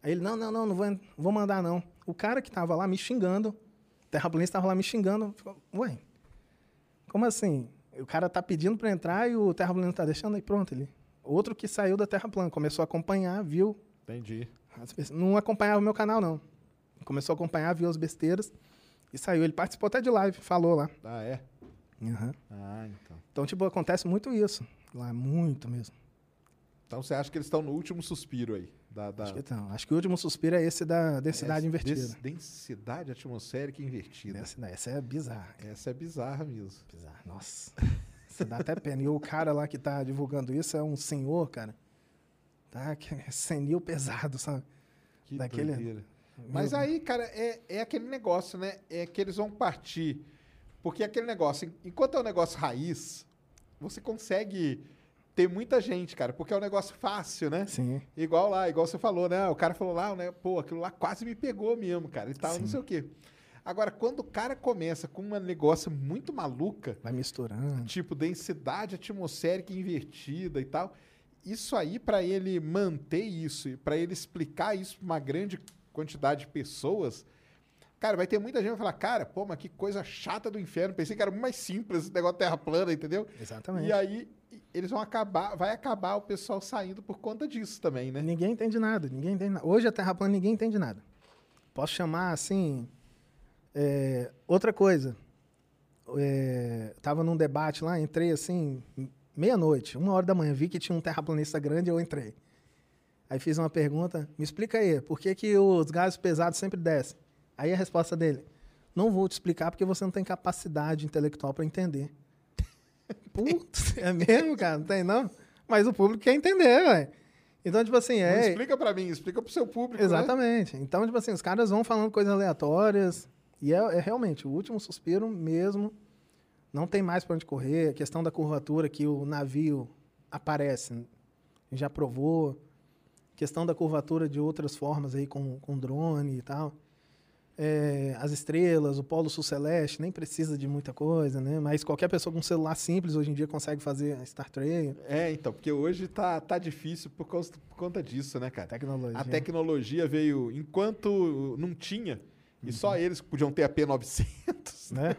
Aí ele, não, não, não, não vou, não vou mandar não. O cara que tava lá me xingando, o terraplanista tava lá me xingando, ficou, ué, como assim? O cara tá pedindo para entrar e o terraplanista tá deixando aí pronto ele. Outro que saiu da Terra plana, começou a acompanhar, viu, Entendi. não acompanhava o meu canal, não. Começou a acompanhar, viu as besteiras e saiu. Ele participou até de live, falou lá. Ah, é? Aham. Ah, então. Então, tipo, acontece muito isso. Lá, muito mesmo. Então você acha que eles estão no último suspiro aí? Da, da... Acho que, então, acho que o último suspiro é esse da densidade Essa- invertida. des- densidade atmosférica invertida. Essa, essa é bizarra. Essa é bizarra mesmo. Bizarra. Nossa. Você dá até pena. E o cara lá que tá divulgando isso é um senhor, cara. Tá? Que é senil pesado, sabe? Que Daquele... doideira. Mas aí, cara, é, é aquele negócio, né? É que eles vão partir. Porque é aquele negócio, enquanto é um negócio raiz, você consegue ter muita gente, cara, porque é um negócio fácil, né? Sim. Igual lá, igual você falou, né? O cara falou lá, né? Pô, aquilo lá quase me pegou mesmo, cara, e tal, não Sim. sei o quê. Agora, quando o cara começa com um negócio muito maluca, Vai misturando. tipo densidade atmosférica invertida e tal, isso aí, para ele manter isso, para ele explicar isso para uma grande quantidade de pessoas, cara, vai ter muita gente que vai falar, cara, pô, mas que coisa chata do inferno, pensei que era muito mais simples esse negócio de terra plana, entendeu? Exatamente. E aí eles vão acabar, vai acabar o pessoal saindo por conta disso também, né? Ninguém entende nada, ninguém entende nada. Hoje a Terra plana ninguém entende nada. Posso chamar assim. é, outra coisa. É, tava num debate lá, entrei assim, meia-noite, uma hora da manhã, vi que tinha um terraplanista grande eu entrei. Aí fiz uma pergunta, me explica aí, por que, que os gases pesados sempre descem? Aí a resposta dele, não vou te explicar porque você não tem capacidade intelectual para entender. *laughs* Putz, é mesmo, cara? Não tem não? Mas o público quer entender, velho. Então, tipo assim, Não é. explica para mim, explica pro seu público, né? Exatamente. Então, tipo assim, os caras vão falando coisas aleatórias. E é, é realmente o último suspiro mesmo. Não tem mais para onde correr. A questão da curvatura que o navio aparece, a já provou. Questão da curvatura de outras formas aí com, com drone e tal. É, as estrelas, o polo sul celeste, nem precisa de muita coisa, né? Mas qualquer pessoa com um celular simples hoje em dia consegue fazer Star Trek. É, então, porque hoje tá, tá difícil por, causa, por conta disso, né, cara? Tecnologia. A tecnologia veio enquanto não tinha, e Uhum. só eles podiam ter a P900, Né?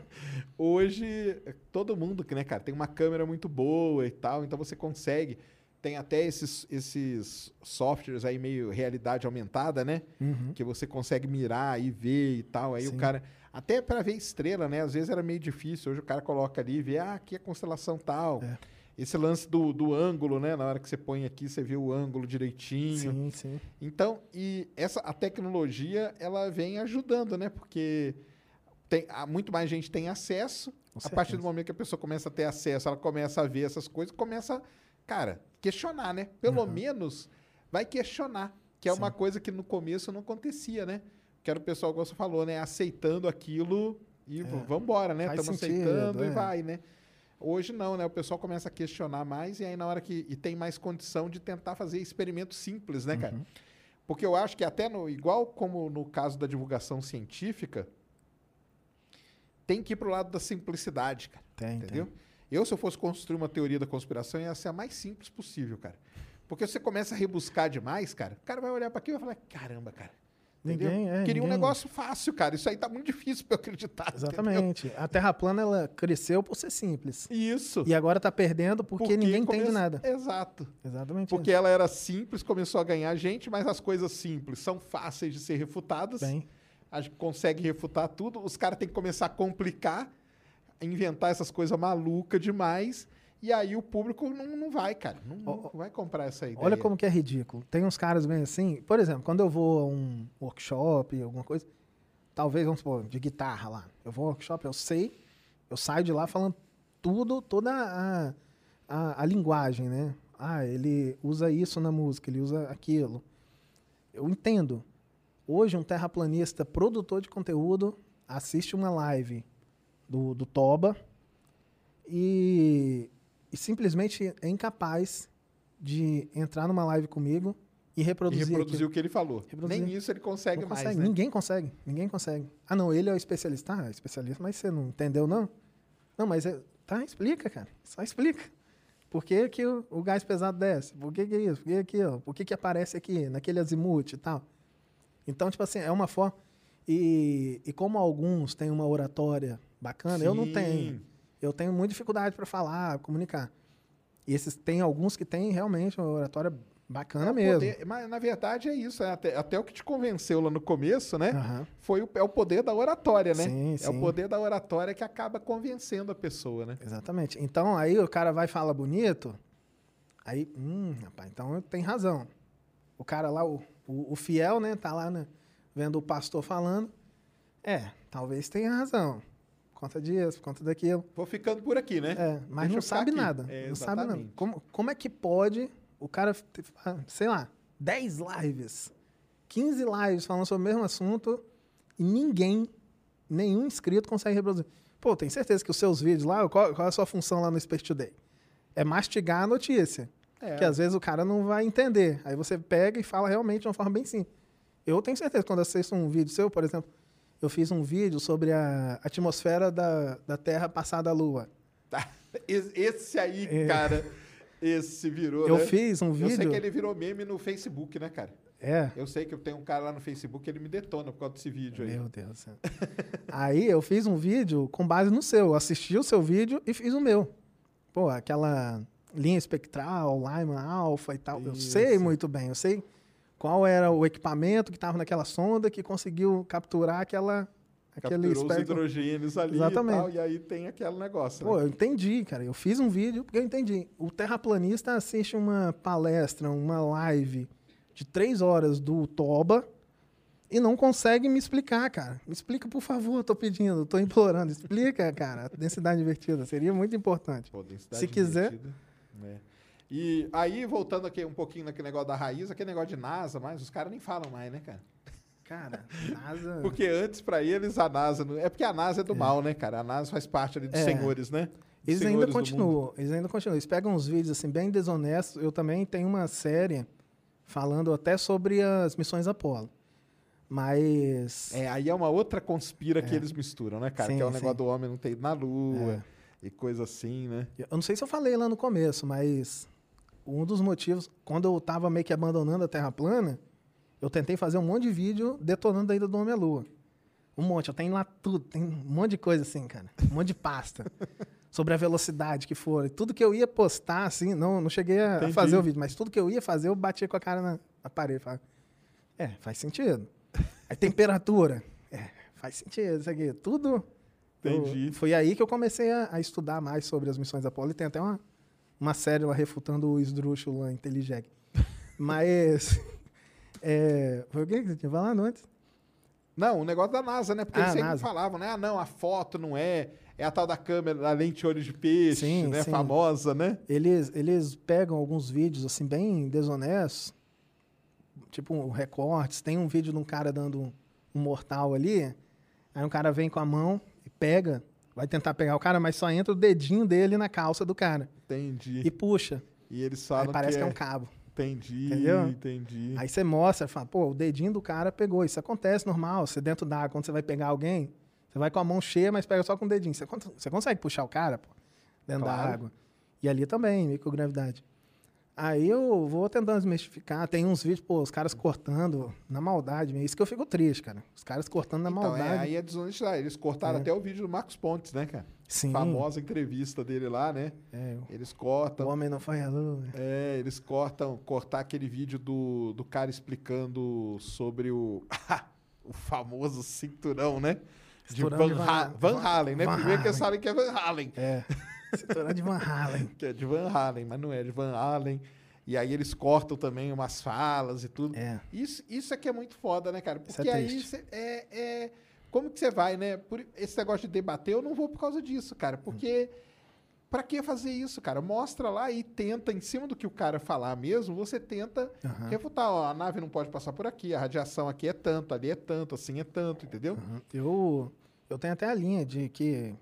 Hoje, todo mundo, que, né, cara, tem uma câmera muito boa e tal, então você consegue. Tem até esses, esses softwares aí meio realidade aumentada, né? Uhum. Que você consegue mirar e ver e tal. Aí Sim. o cara. Até para ver estrela, né? Às vezes era meio difícil. Hoje o cara coloca ali e vê, ah, aqui é constelação tal. É. Esse lance do, do ângulo, né? Na hora que você põe aqui, você vê o ângulo direitinho. Sim, sim. Então, e essa a tecnologia, ela vem ajudando, né? Porque tem, muito mais gente tem acesso. A partir do momento que a pessoa começa a ter acesso, ela começa a ver essas coisas, começa, cara, questionar, né? Pelo menos vai questionar, que é uma coisa que no começo não acontecia, né? Que era o pessoal, como você falou, né? Aceitando aquilo e v- vambora, né? É. Faz Estamos aceitando e é. vai, né? Hoje não, né? O pessoal começa a questionar mais e aí na hora que e tem mais condição de tentar fazer experimentos simples, né, Uhum. cara? Porque eu acho que até no igual como no caso da divulgação científica, tem que ir pro lado da simplicidade, cara. Tem, entendeu? Eu se eu fosse construir uma teoria da conspiração ia ser a mais simples possível, cara. Porque você começa a rebuscar demais, cara. O cara vai olhar para aquilo e vai falar: "Caramba, cara, Entendeu? Ninguém, é, Queria um ninguém- negócio fácil, cara. Isso aí tá muito difícil pra eu acreditar. entendeu? Exatamente. A Terra plana ela cresceu por ser simples. Isso. E agora tá perdendo porque, Porque ninguém entende começa- nada. Exato. Exatamente. Porque ela era simples, começou a ganhar gente, mas as coisas simples são fáceis de ser refutadas. Bem. A gente consegue refutar tudo. Os caras têm que começar a complicar, inventar essas coisas malucas demais. E aí o público não, não vai, cara. Não, não vai comprar essa ideia. Olha como que é ridículo. Tem uns caras bem assim. Por exemplo, quando eu vou a um workshop, alguma coisa, talvez, vamos supor, de guitarra lá. Eu vou a um workshop, eu sei, eu saio de lá falando tudo, toda a, a, a linguagem, né? Ah, ele usa isso na música, ele usa aquilo. Eu entendo. Hoje, um terraplanista, produtor de conteúdo, assiste uma live do, do Toba e, e simplesmente é incapaz de entrar numa live comigo e E reproduzir. reproduzir aquilo. o que ele falou. Reproduzir. Nem isso ele consegue Não mais, consegue, né? Ninguém consegue. Ninguém consegue. Ah, não, ele é o especialista. Ah, é especialista, mas você não entendeu, não? Não, mas é... tá, explica, cara. Só explica. Por que, que o, o gás pesado desce? Por que, que é isso? Por que aqui, ó? Por que, que aparece aqui, naquele azimuth e tal? Então, tipo assim, é uma forma. E, e como alguns têm uma oratória bacana, eu não Sim. tenho. Eu tenho muita dificuldade para falar, comunicar. E esses tem alguns que têm realmente uma oratória bacana É o mesmo. poder- mas na verdade é isso. né? Até, até o que te convenceu lá no começo, né? Aham. Foi o, é o poder da oratória, né? Sim, é o sim. poder da oratória que acaba convencendo a pessoa, né? Exatamente. Então, aí o cara vai e fala bonito, aí, hum, rapaz, então tem razão. O cara lá, o, o, o fiel, né, tá lá, né, vendo o pastor falando, é, talvez tenha razão. Conta disso, por conta daquilo. Vou ficando por aqui, né? É, mas Deixa não sabe aqui. nada. É, não sabe nada. Como, como é que pode o cara, ah, sei lá, 10 lives, 15 lives falando sobre o mesmo assunto e ninguém, nenhum inscrito consegue reproduzir? Pô, tenho certeza que os seus vídeos lá, qual, qual é a sua função lá no Space Today? É mastigar a notícia. É. Que às vezes o cara não vai entender. Aí você pega e fala realmente de uma forma bem simples. Eu tenho certeza que quando assisto um vídeo seu, por exemplo, eu fiz um vídeo sobre a atmosfera da, da Terra passada à Lua. Tá. Esse aí, É. cara, esse virou. Eu né? fiz um Eu sei vídeo- que ele virou meme no Facebook, né, cara? É. Eu sei que eu tenho um cara lá no Facebook, ele me detona por causa desse vídeo aí. Meu Deus do céu. *laughs* Aí eu fiz um vídeo com base no seu. Eu assisti o seu vídeo e fiz o meu. Pô, aquela linha espectral, Lyman Alpha e tal. Eu sei muito bem. Eu sei qual era o equipamento que estava naquela sonda que conseguiu capturar aquela, aquele Capturou os espectro. hidrogênios ali Exatamente. e tal, e aí tem aquele negócio. Pô, né? eu entendi, cara. Eu fiz um vídeo porque eu entendi. O terraplanista assiste uma palestra, uma live de três horas do Toba e não consegue me explicar, cara. Me explica, por favor, tô pedindo, tô implorando. Explica, cara, a densidade invertida. Seria muito importante. densidade Se quiser. invertida. É. E aí, voltando aqui um pouquinho naquele negócio da raiz, aquele negócio de NASA, mas os caras nem falam mais, né, cara? Cara, NASA. *laughs* Porque antes, pra eles, a NASA. É porque a NASA é do mal, né, cara? A NASA faz parte ali dos É. senhores, né? Dos Eles ainda senhores continuam, eles ainda continuam. Eles pegam uns vídeos assim bem desonestos. Eu também tenho uma série falando até sobre as missões Apollo. Mas É, aí é uma outra conspira que É. eles misturam, né, cara? Sim, que é o sim. negócio do homem não ter ido na Lua É. e coisa assim, né? Eu não sei se eu falei lá no começo, mas um dos motivos, quando eu tava meio que abandonando a Terra plana, eu tentei fazer um monte de vídeo detonando a ida do Homem à Lua. Um monte, eu tenho lá tudo, tem um monte de coisa assim, cara. Um monte de pasta. *laughs* sobre a velocidade que for. Tudo que eu ia postar, assim, não, não cheguei a Entendi. fazer o vídeo, mas tudo que eu ia fazer, eu batia com a cara na, na parede. Falava, é, faz sentido. *laughs* A temperatura, é, faz sentido isso aqui. Tudo. eu- Entendi. foi aí que eu comecei a, a estudar mais sobre as missões Apollo. E tem até uma, uma série lá refutando o esdrúxulo lá, Inteligec. Mas. *laughs* é, foi o que você tinha falado antes? Não, o negócio da NASA, né? Porque Ah, eles sempre NASA. falavam, né? Ah, não, a foto não é. É a tal da câmera, a lente olho de peixe, né? Famosa, né? Eles, eles pegam alguns vídeos, assim, bem desonestos, tipo um recortes. Tem um vídeo de um cara dando um mortal ali, aí um cara vem com a mão e pega, vai tentar pegar o cara, mas só entra o dedinho dele na calça do cara. Entendi. E puxa. E eles falam Aí parece que é é um cabo. Entendi, Entendeu? entendi. Aí você mostra, fala, pô, o dedinho do cara pegou. Isso acontece normal. Você dentro d'água, quando você vai pegar alguém, você vai com a mão cheia, mas pega só com o dedinho. Você, você consegue puxar o cara, pô, dentro da Claro. água. E ali também, microgravidade. Aí eu vou tentando desmistificar. Tem uns vídeos, pô, os caras cortando na maldade. Isso que eu fico triste, cara. Os caras cortando na Então, maldade. é, aí é desonestidade. Eles cortaram É. até o vídeo do Marcos Pontes, né, cara? Sim. Famosa entrevista dele lá, né? É, Eles cortam. o homem não foi a lua. É, eles cortam, cortar aquele vídeo do, do cara explicando sobre o, *laughs* o famoso cinturão, né? De Cinturão Van, de Van- Ha- Van Van- Halen, né? Van Primeiro que eles Halen. sabem que é Van Halen. É. Cinturão de Van Halen. *laughs* que é de Van Halen, mas não é de Van Halen. E aí eles cortam também umas falas e tudo. É. Isso, isso é que é muito foda, né, cara? Isso é Porque aí é, é- Como que você vai, né? Por esse negócio de debater, eu não vou por causa disso, cara. Porque. Pra que fazer isso, cara? Mostra lá e tenta, em cima do que o cara falar mesmo, você tenta Aham. refutar. Ó, a nave não pode passar por aqui, a radiação aqui é tanto, ali é tanto, assim é tanto, entendeu? Eu, eu tenho até a linha de que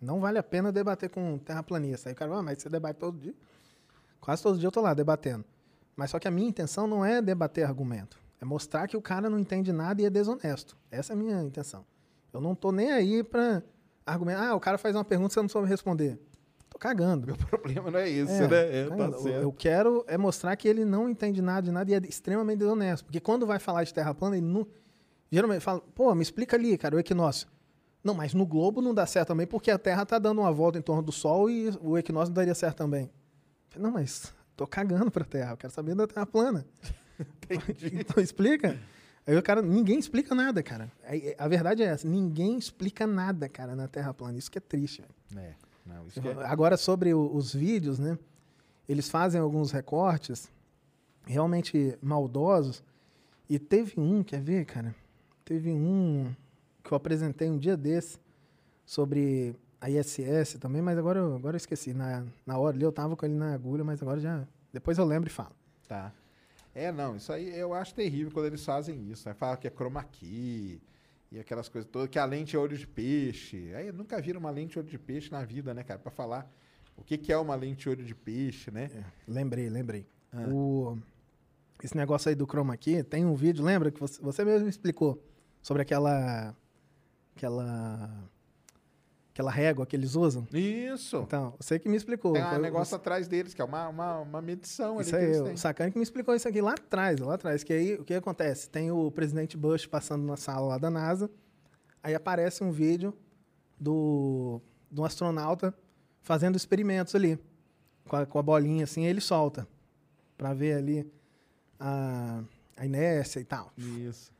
não vale a pena debater com um terraplanista. Aí o cara, ah, mas você debate todo dia. Quase todo dia eu tô lá debatendo. Mas só que a minha intenção não é debater argumento. É mostrar que o cara não entende nada e é desonesto. Essa é a minha intenção. Eu não tô nem aí pra argumentar. Ah, o cara faz uma pergunta e você não soube responder. Tô cagando. Meu *laughs* problema não é esse, É, né? É, tá cagando. Eu- certo. Eu quero é mostrar que ele não entende nada de nada e é extremamente desonesto. Porque quando vai falar de terra plana, ele não. Geralmente fala, pô, me explica ali, cara, o equinócio. Não, mas no globo não dá certo também, porque a Terra tá dando uma volta em torno do Sol e o equinócio não daria certo também. Não, mas tô cagando pra Terra, eu quero saber da Terra plana. *laughs* então explica. Aí o cara, ninguém explica nada, cara. A verdade é essa, ninguém explica nada, cara, na Terra plana. Isso que é triste. É, não, isso que é- Agora, sobre o- os vídeos, né? Eles fazem alguns recortes realmente maldosos. E teve um, quer ver, cara? Teve um que eu apresentei um dia desse sobre a ISS também, mas agora eu, agora eu esqueci. Na, na hora ali eu tava com ele na agulha, mas agora já. Depois eu lembro e falo. Tá. É, não, isso aí eu acho terrível quando eles fazem isso. Né? Fala que é chroma key e aquelas coisas todas, que a lente é olho de peixe. Aí nunca viram uma lente olho de peixe na vida, né, cara? Pra falar o que, que é uma lente olho de peixe, né? É, lembrei, lembrei. Ah. O, esse negócio aí do chroma key, tem um vídeo, lembra que você, você mesmo explicou sobre aquela aquela aquela régua que eles usam? Isso. Então, você que me explicou. Tem um Foi- negócio atrás deles, que é uma, uma, uma medição ali Isso aí, o. Sacani que me explicou isso aqui lá atrás, lá atrás. Que aí, o que acontece? Tem o presidente Bush passando na sala lá da NASA, aí aparece um vídeo do, do astronauta fazendo experimentos ali, com a, com a bolinha assim, ele solta, para ver ali a, a inércia e tal. Isso.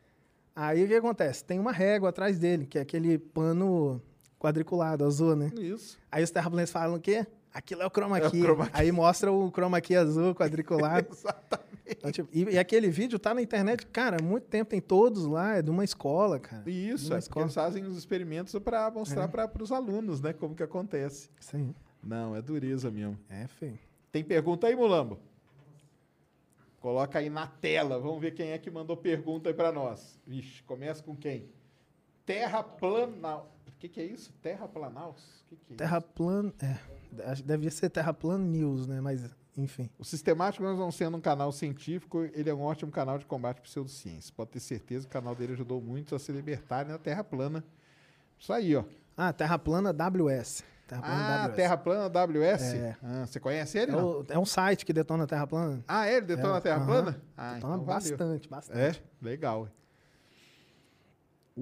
Aí o que acontece? Tem uma régua atrás dele, que é aquele pano quadriculado, azul, né? Isso. Aí os terraplanistas falam o quê? Aquilo é o chroma É o key. chroma key. Aí mostra o chroma key azul quadriculado. *laughs* Exatamente. Então, tipo, e, e aquele vídeo tá na internet, cara, há muito tempo, tem todos lá, é de uma escola, cara. Isso, é porque eles fazem os experimentos para mostrar É. para os alunos, né, como que acontece. Sim. Não, é dureza mesmo. É, feio. Tem pergunta aí, Mulambo? Coloca aí na tela, vamos ver quem é que mandou pergunta aí para nós. Vixe, começa com quem? Terra plana... O que, que é isso? Terra planaus? O que, que é Terra Plan. É, devia ser Terra Plan News, né? Mas, enfim. O Sistemático, mesmo não sendo um canal científico, ele é um ótimo canal de combate à pseudociência. Pode ter certeza que o canal dele ajudou muito a se libertarem da Terra plana. Isso aí, ó. Ah, Terra Plana WS. Terra Plana Ah, WS. Terra plana WS? É. Ah, você conhece ele? É, não? o- é um site que detona a Terra Plana. Ah, ele detona É, a Terra aham. plana? Ah, Detona então valeu. bastante, bastante. É, legal.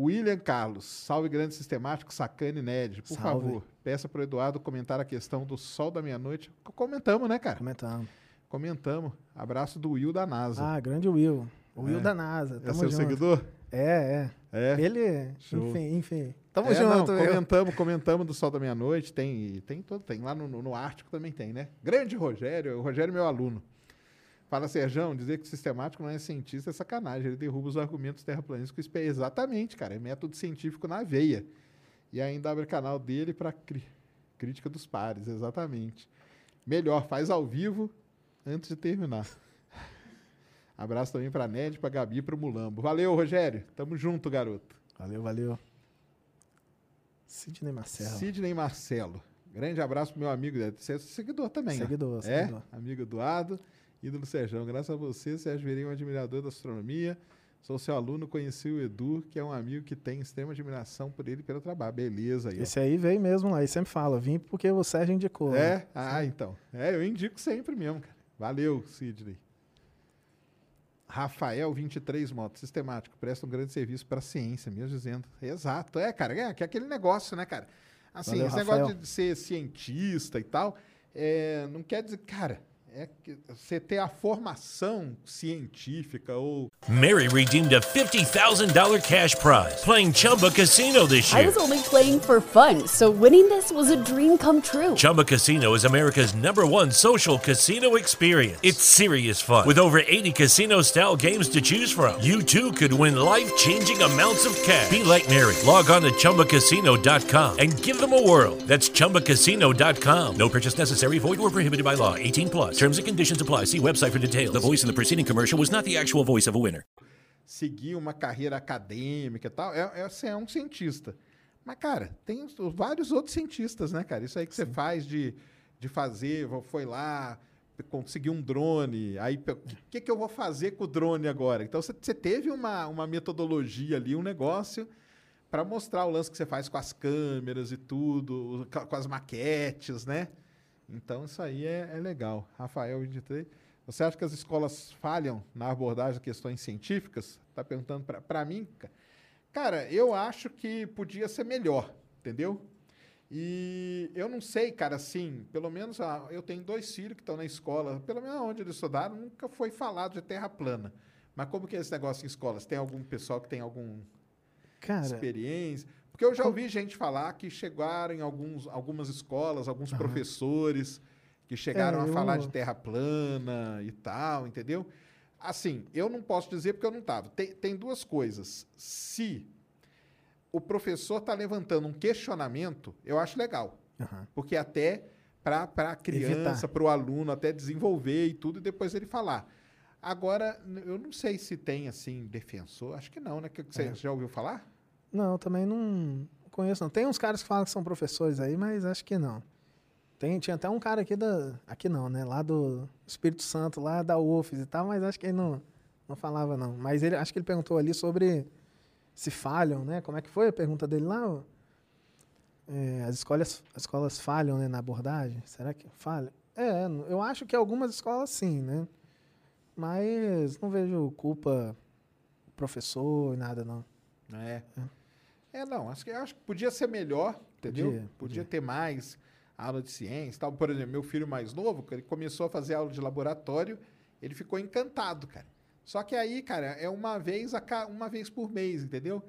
William Carlos, salve grande sistemático, sacane Ned. Por Salve. favor, peça pro Eduardo comentar a questão do sol da meia-noite. Comentamos, né, cara? Comentamos. Comentamos. Abraço do Will da NASA. Ah, grande Will. O Will É. da NASA. É Tamo seu junto. seguidor? É, é. É? Ele, Show. enfim, enfim. Tamo É, não, junto, Will. comentamos, comentamos do Sol da Meia-Noite, tem, tem todo, tem lá no, no- no Ártico também tem, né? Grande Rogério, o Rogério é meu aluno. Fala, Serjão, dizer que o sistemático não é cientista é sacanagem, ele derruba os argumentos terraplanistas com espe- Exatamente, cara, é método científico na veia. E ainda abre canal dele para crítica dos pares, exatamente. Melhor, faz ao vivo antes de terminar. *laughs* Abraço também pra Ned, pra Gabi e pro Mulambo. Valeu, Rogério. Tamo junto, garoto. Valeu, valeu. Sidney Marcelo. Sidney Marcelo. Grande abraço pro meu amigo. Você é seguidor também, né? Seguidor, É? seguidor. Amigo Eduardo, ídolo Sérgio. Graças a você, Sérgio virei um admirador da astronomia. Sou seu aluno, conheci o Edu, que é um amigo que tem extrema admiração por ele e pelo trabalho. Beleza aí. ó. Esse aí veio mesmo lá, e sempre fala, vim porque o Sérgio indicou. É? né? Ah, então. É, eu indico sempre mesmo, cara. Valeu, Sidney. Rafael 23 Moto, sistemático, presta um grande serviço para a ciência, mesmo dizendo. Exato, é, cara, é, que é aquele negócio, né, cara? Assim, Valeu, esse Rafael. negócio de ser cientista e tal, é, não quer dizer, cara, é que você ter a formação científica ou Mary redeemed a $50,000 cash prize playing Chumba Casino this year. I was only playing for fun, so winning this was a dream come true. Chumba Casino is America's number one social casino experience. It's serious fun. With over 80 casino style games to choose from, you too could win life changing amounts of cash. Be like Mary. Log on to chumbacasino.com and give them a whirl. That's chumbacasino.com. No purchase necessary, void or prohibited by law. 18 plus. Terms and conditions apply. See website for details. The voice in the preceding commercial was not the actual voice of a winner. seguir uma carreira acadêmica e tal, é, é, você é um cientista. Mas, cara, tem os- os vários outros cientistas, né, cara? Isso aí que você faz de, de fazer, foi lá, conseguir um drone, aí o que, que eu vou fazer com o drone agora? Então, você, você teve uma, uma metodologia ali, um negócio para mostrar o lance que você faz com as câmeras e tudo, com as maquetes, né? Então, isso aí é, é legal. Rafael 23. Você acha que as escolas falham na abordagem de questões científicas? Tá perguntando para mim. ca- Cara, eu acho que podia ser melhor, entendeu? E eu não sei, cara, assim, pelo menos ah, eu tenho dois filhos que estão na escola, pelo menos onde eles estudaram, nunca foi falado de terra plana. Mas como que é esse negócio em escolas? Tem algum pessoal que tem algum Cara, experiência? Porque eu já ouvi gente falar que chegaram em alguns, algumas escolas, alguns Aham. professores que chegaram É, a eu- falar de terra plana e tal, entendeu? Assim, eu não posso dizer porque eu não estava. Tem, tem duas coisas. Se o professor tá levantando um questionamento, eu acho legal. Aham. Porque até para a criança, para o aluno até desenvolver e tudo, e depois ele falar. Agora, eu não sei se tem, assim, defensor. Acho que não, né? Que, que você É. já ouviu falar? Não, também não conheço, não. Tem uns caras que falam que são professores aí, mas acho que não. Tem, tinha até um cara aqui da. Aqui não, né? Lá do Espírito Santo, lá da UFES e tal, mas acho que ele não, não falava, não. Mas ele acho que ele perguntou ali sobre se falham, né? Como é que foi a pergunta dele lá? É, as, escolas, as escolas falham né, na abordagem? Será que falham? É, eu acho que algumas escolas sim, né? Mas não vejo culpa professor e nada, não. É. É, não. Acho que, acho que podia ser melhor, entendeu? Podia, Podia, podia. ter mais aula de ciência tal. Por exemplo, meu filho mais novo, ele começou a fazer aula de laboratório, ele ficou encantado, cara. Só que aí, cara, é uma vez, a uma vez por mês, entendeu?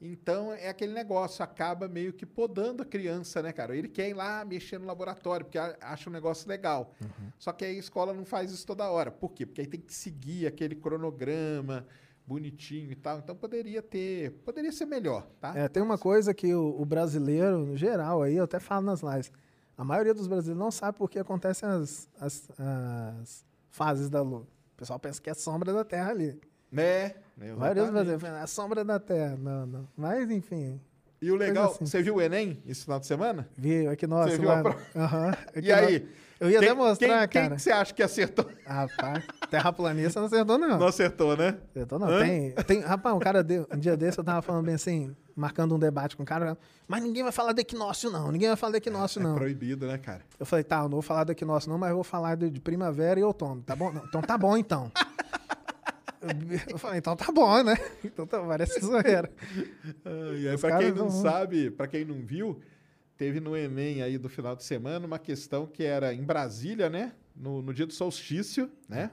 Então é aquele negócio, acaba meio que podando a criança, né, cara? Ele quer ir lá mexer no laboratório, porque acha um negócio legal. Só que aí a escola não faz isso toda hora. Por quê? Porque aí tem que seguir aquele cronograma bonitinho e tal. Então poderia ter, poderia ser melhor, tá? É, tem uma coisa que o, o brasileiro, no geral, aí, eu até falo nas lives, a maioria dos brasileiros não sabe por que acontecem as, as, as fases da lua. O pessoal pensa que é sombra da Terra ali. Né? A maioria dos brasileiros pensa, é a sombra da Terra. Não, não. Mas, enfim. E o legal, assim. você viu o Enem esse final de semana? Vi, é que nossa. Você viu a prova? Aham, é *laughs* E aí? nós- Eu ia Quem- até mostrar, quem, cara. Quem que você acha que acertou? Rapaz, terraplanista não acertou, não. Não acertou, né? Acertou, não. Hã? Tem, tem, rapaz, um cara, deu, um dia desse eu tava falando bem assim, marcando um debate com um cara, mas ninguém vai falar do equinócio, não. Ninguém vai falar do equinócio, *laughs* não. É proibido, né, cara? Eu falei, tá, eu não vou falar do equinócio não, mas eu vou falar de, de primavera e outono, tá bom? Não, então tá bom, então. *laughs* Eu- falei, então tá bom, né? Então tá, parece zoeira. Ah, e aí, pra quem não vão- sabe, pra quem não viu, teve no Enem aí do final de semana uma questão que era em Brasília, né? No, no dia do solstício, né?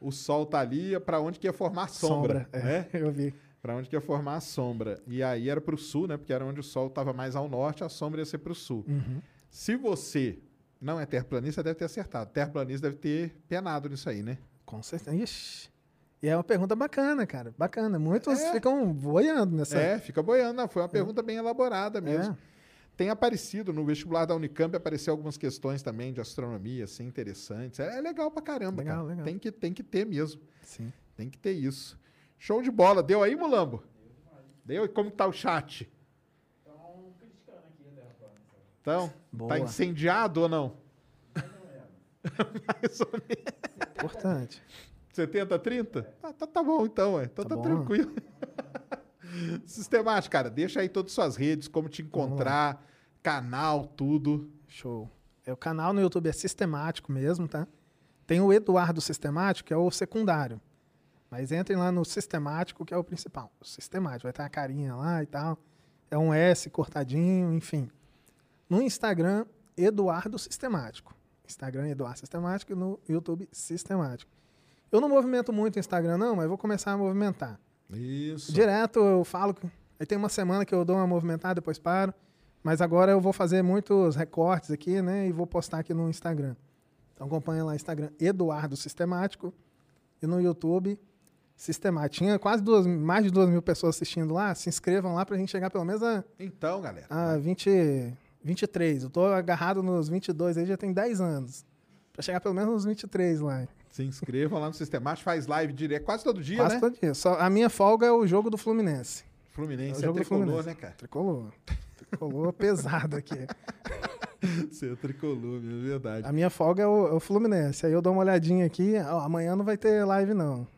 O sol tá ali, pra onde que ia formar a sombra, é, né? *laughs* eu vi. Pra onde que ia formar a sombra. E aí era pro sul, né? Porque era onde o sol tava mais ao norte, a sombra ia ser pro sul. Uhum. Se você não é terraplanista, deve ter acertado. Terraplanista deve ter penado nisso aí, né? Com certeza. Ixi. E é uma pergunta bacana, cara. Bacana. Muitos É. ficam boiando nessa. É, fica boiando. Não, foi uma pergunta bem elaborada mesmo. É. Tem aparecido no vestibular da Unicamp, apareceu algumas questões também de astronomia, assim, interessantes. É, é legal pra caramba, Legal, cara. legal. Tem, que, tem que ter mesmo. Sim. Tem que ter isso. Show de bola. Deu aí, Mulambo? Deu? E como tá o chat? Então, Boa. tá incendiado ou não? *laughs* *laughs* Mais ou menos. Importante. 70, 30? Tá, tá, tá bom então, ué. Então Tá tá, tranquilo. Sistemático, cara. Deixa aí todas as suas redes, como te encontrar, canal, tudo. Show. É, o canal no YouTube é sistemático mesmo, tá? Tem o Eduardo Sistemático, que é o secundário. Mas entrem lá no sistemático, que é o principal. O sistemático, vai ter a carinha lá e tal. É um S cortadinho, enfim. No Instagram, Eduardo Sistemático. Instagram Eduardo Sistemático e no YouTube Sistemático. Eu não movimento muito o Instagram, não, mas vou começar a movimentar. Isso. Direto eu falo. Aí tem uma semana que eu dou uma movimentada, depois paro. Mas agora eu vou fazer muitos recortes aqui, né? E vou postar aqui no Instagram. Então acompanha lá Instagram Eduardo Sistemático. E no YouTube Sistemático. Tinha quase duas, mais de duas mil pessoas assistindo lá. Se inscrevam lá pra gente chegar pelo menos a, Então, galera. a 20, 23. Eu tô agarrado nos 22 aí já tem 10 anos. Pra chegar pelo menos nos 23 lá. Se inscrevam lá no Sistemático, faz live direto quase todo dia, Quase né? todo dia. Só, a minha folga é o jogo do Fluminense. Fluminense É o é, jogo do tricolor, Fluminense. né, cara? Tricolor. Tricolor *laughs* pesado aqui. Você é tricolor, é verdade. A minha folga é o, é o Fluminense. Aí eu dou uma olhadinha aqui. ó, amanhã não vai ter live, não.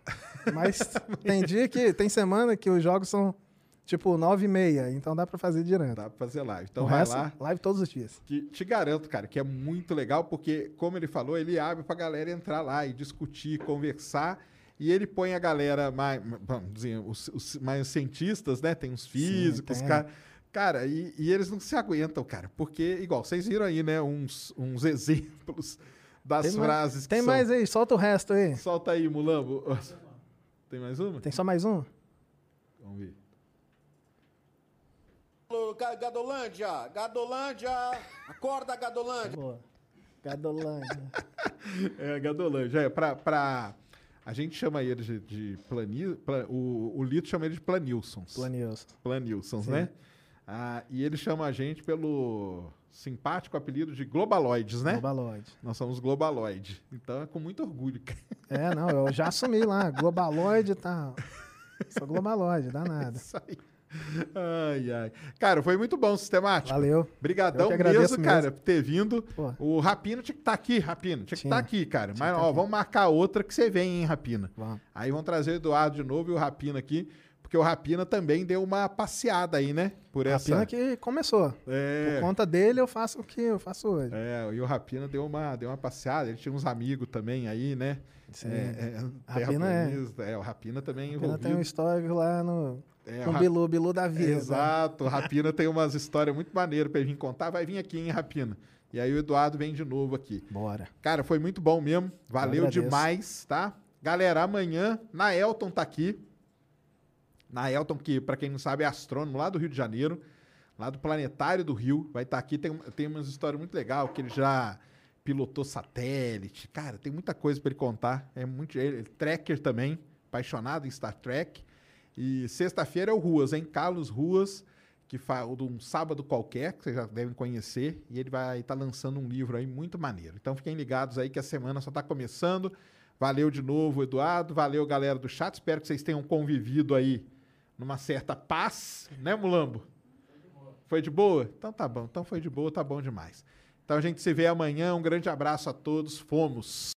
Mas *laughs* tem dia que. Tem semana que os jogos são tipo 9 e meia. Então dá pra fazer direto. Dá pra fazer live. Então o vai resto, lá. live todos os dias. Que te garanto, cara, que é muito legal, porque, como ele falou, ele abre pra galera entrar lá e discutir, conversar. E ele põe a galera mais, vamos dizer, os, os mais cientistas, né? Tem uns físicos, tem. cara. Cara, e, e eles não se aguentam, cara. Porque, igual, vocês viram aí, né? Uns, uns *laughs* exemplos das Tem mais- frases que Tem são- mais aí, solta o resto aí. Solta aí, Mulambo. Tem mais uma? Tem só mais um? Vamos ver. Gadolândia, Gadolândia, acorda Gadolândia. Boa. Gadolândia. *laughs* É, Gadolândia. É, pra, pra A gente chama eles de, de plani, pla- o, o Lito chama ele de Planilsons. Planilson. Planilsons, Sim. né? Ah, e ele chama a gente pelo simpático apelido de Globaloides, né? Globaloid. Nós somos Globaloid. Então é com muito orgulho. *laughs* É, não, eu já assumi lá. Globaloid tá. Sou globaloid, dá nada. *laughs* Isso aí. Ai, ai. Cara, foi muito bom o sistemático. Valeu. Obrigadão mesmo, cara, por ter vindo. Pô. O Rapina tinha que estar aqui, Rapina. Tinha que estar aqui, cara. Tinha Mas, tá ó, vamos marcar outra que você vem, hein, Rapina. Vamos. Aí vão trazer o Eduardo de novo e o Rapina aqui, porque o Rapina também deu uma passeada aí, né? Por A essa. pena que começou. É. Por conta dele, eu faço o que eu faço hoje. É, e o Rapina deu uma, deu uma passeada, ele tinha uns amigos também aí, né? Sim. É, é, Rapina é. é, o Rapina também A envolvido. tem um histórico lá no. É, com o Bilu, Bilu da vida. Exato, o Rapina tem umas histórias muito maneiras pra ele vir contar. Vai vir aqui, hein, Rapina? E aí o Eduardo vem de novo aqui. Bora. Cara, foi muito bom mesmo. Valeu demais, tá? Galera, amanhã, na Elton tá aqui. Na Elton, que pra quem não sabe é astrônomo lá do Rio de Janeiro, lá do Planetário do Rio. Vai estar aqui, tem, tem umas histórias muito legais, que ele já pilotou satélite. Cara, tem muita coisa pra ele contar. É muito. Ele, ele- tracker também, apaixonado em Star Trek. E sexta-feira é o Ruas, hein? Carlos Ruas, que faz de um sábado qualquer, que vocês já devem conhecer, e ele vai estar lançando um livro aí muito maneiro. Então fiquem ligados aí que a semana só está começando. Valeu de novo, Eduardo. Valeu, galera do chat. Espero que vocês tenham convivido aí numa certa paz, né, Mulambo? Foi de boa? Então tá bom. Então foi de boa, tá bom demais. Então a gente se vê amanhã. Um grande abraço a todos. Fomos.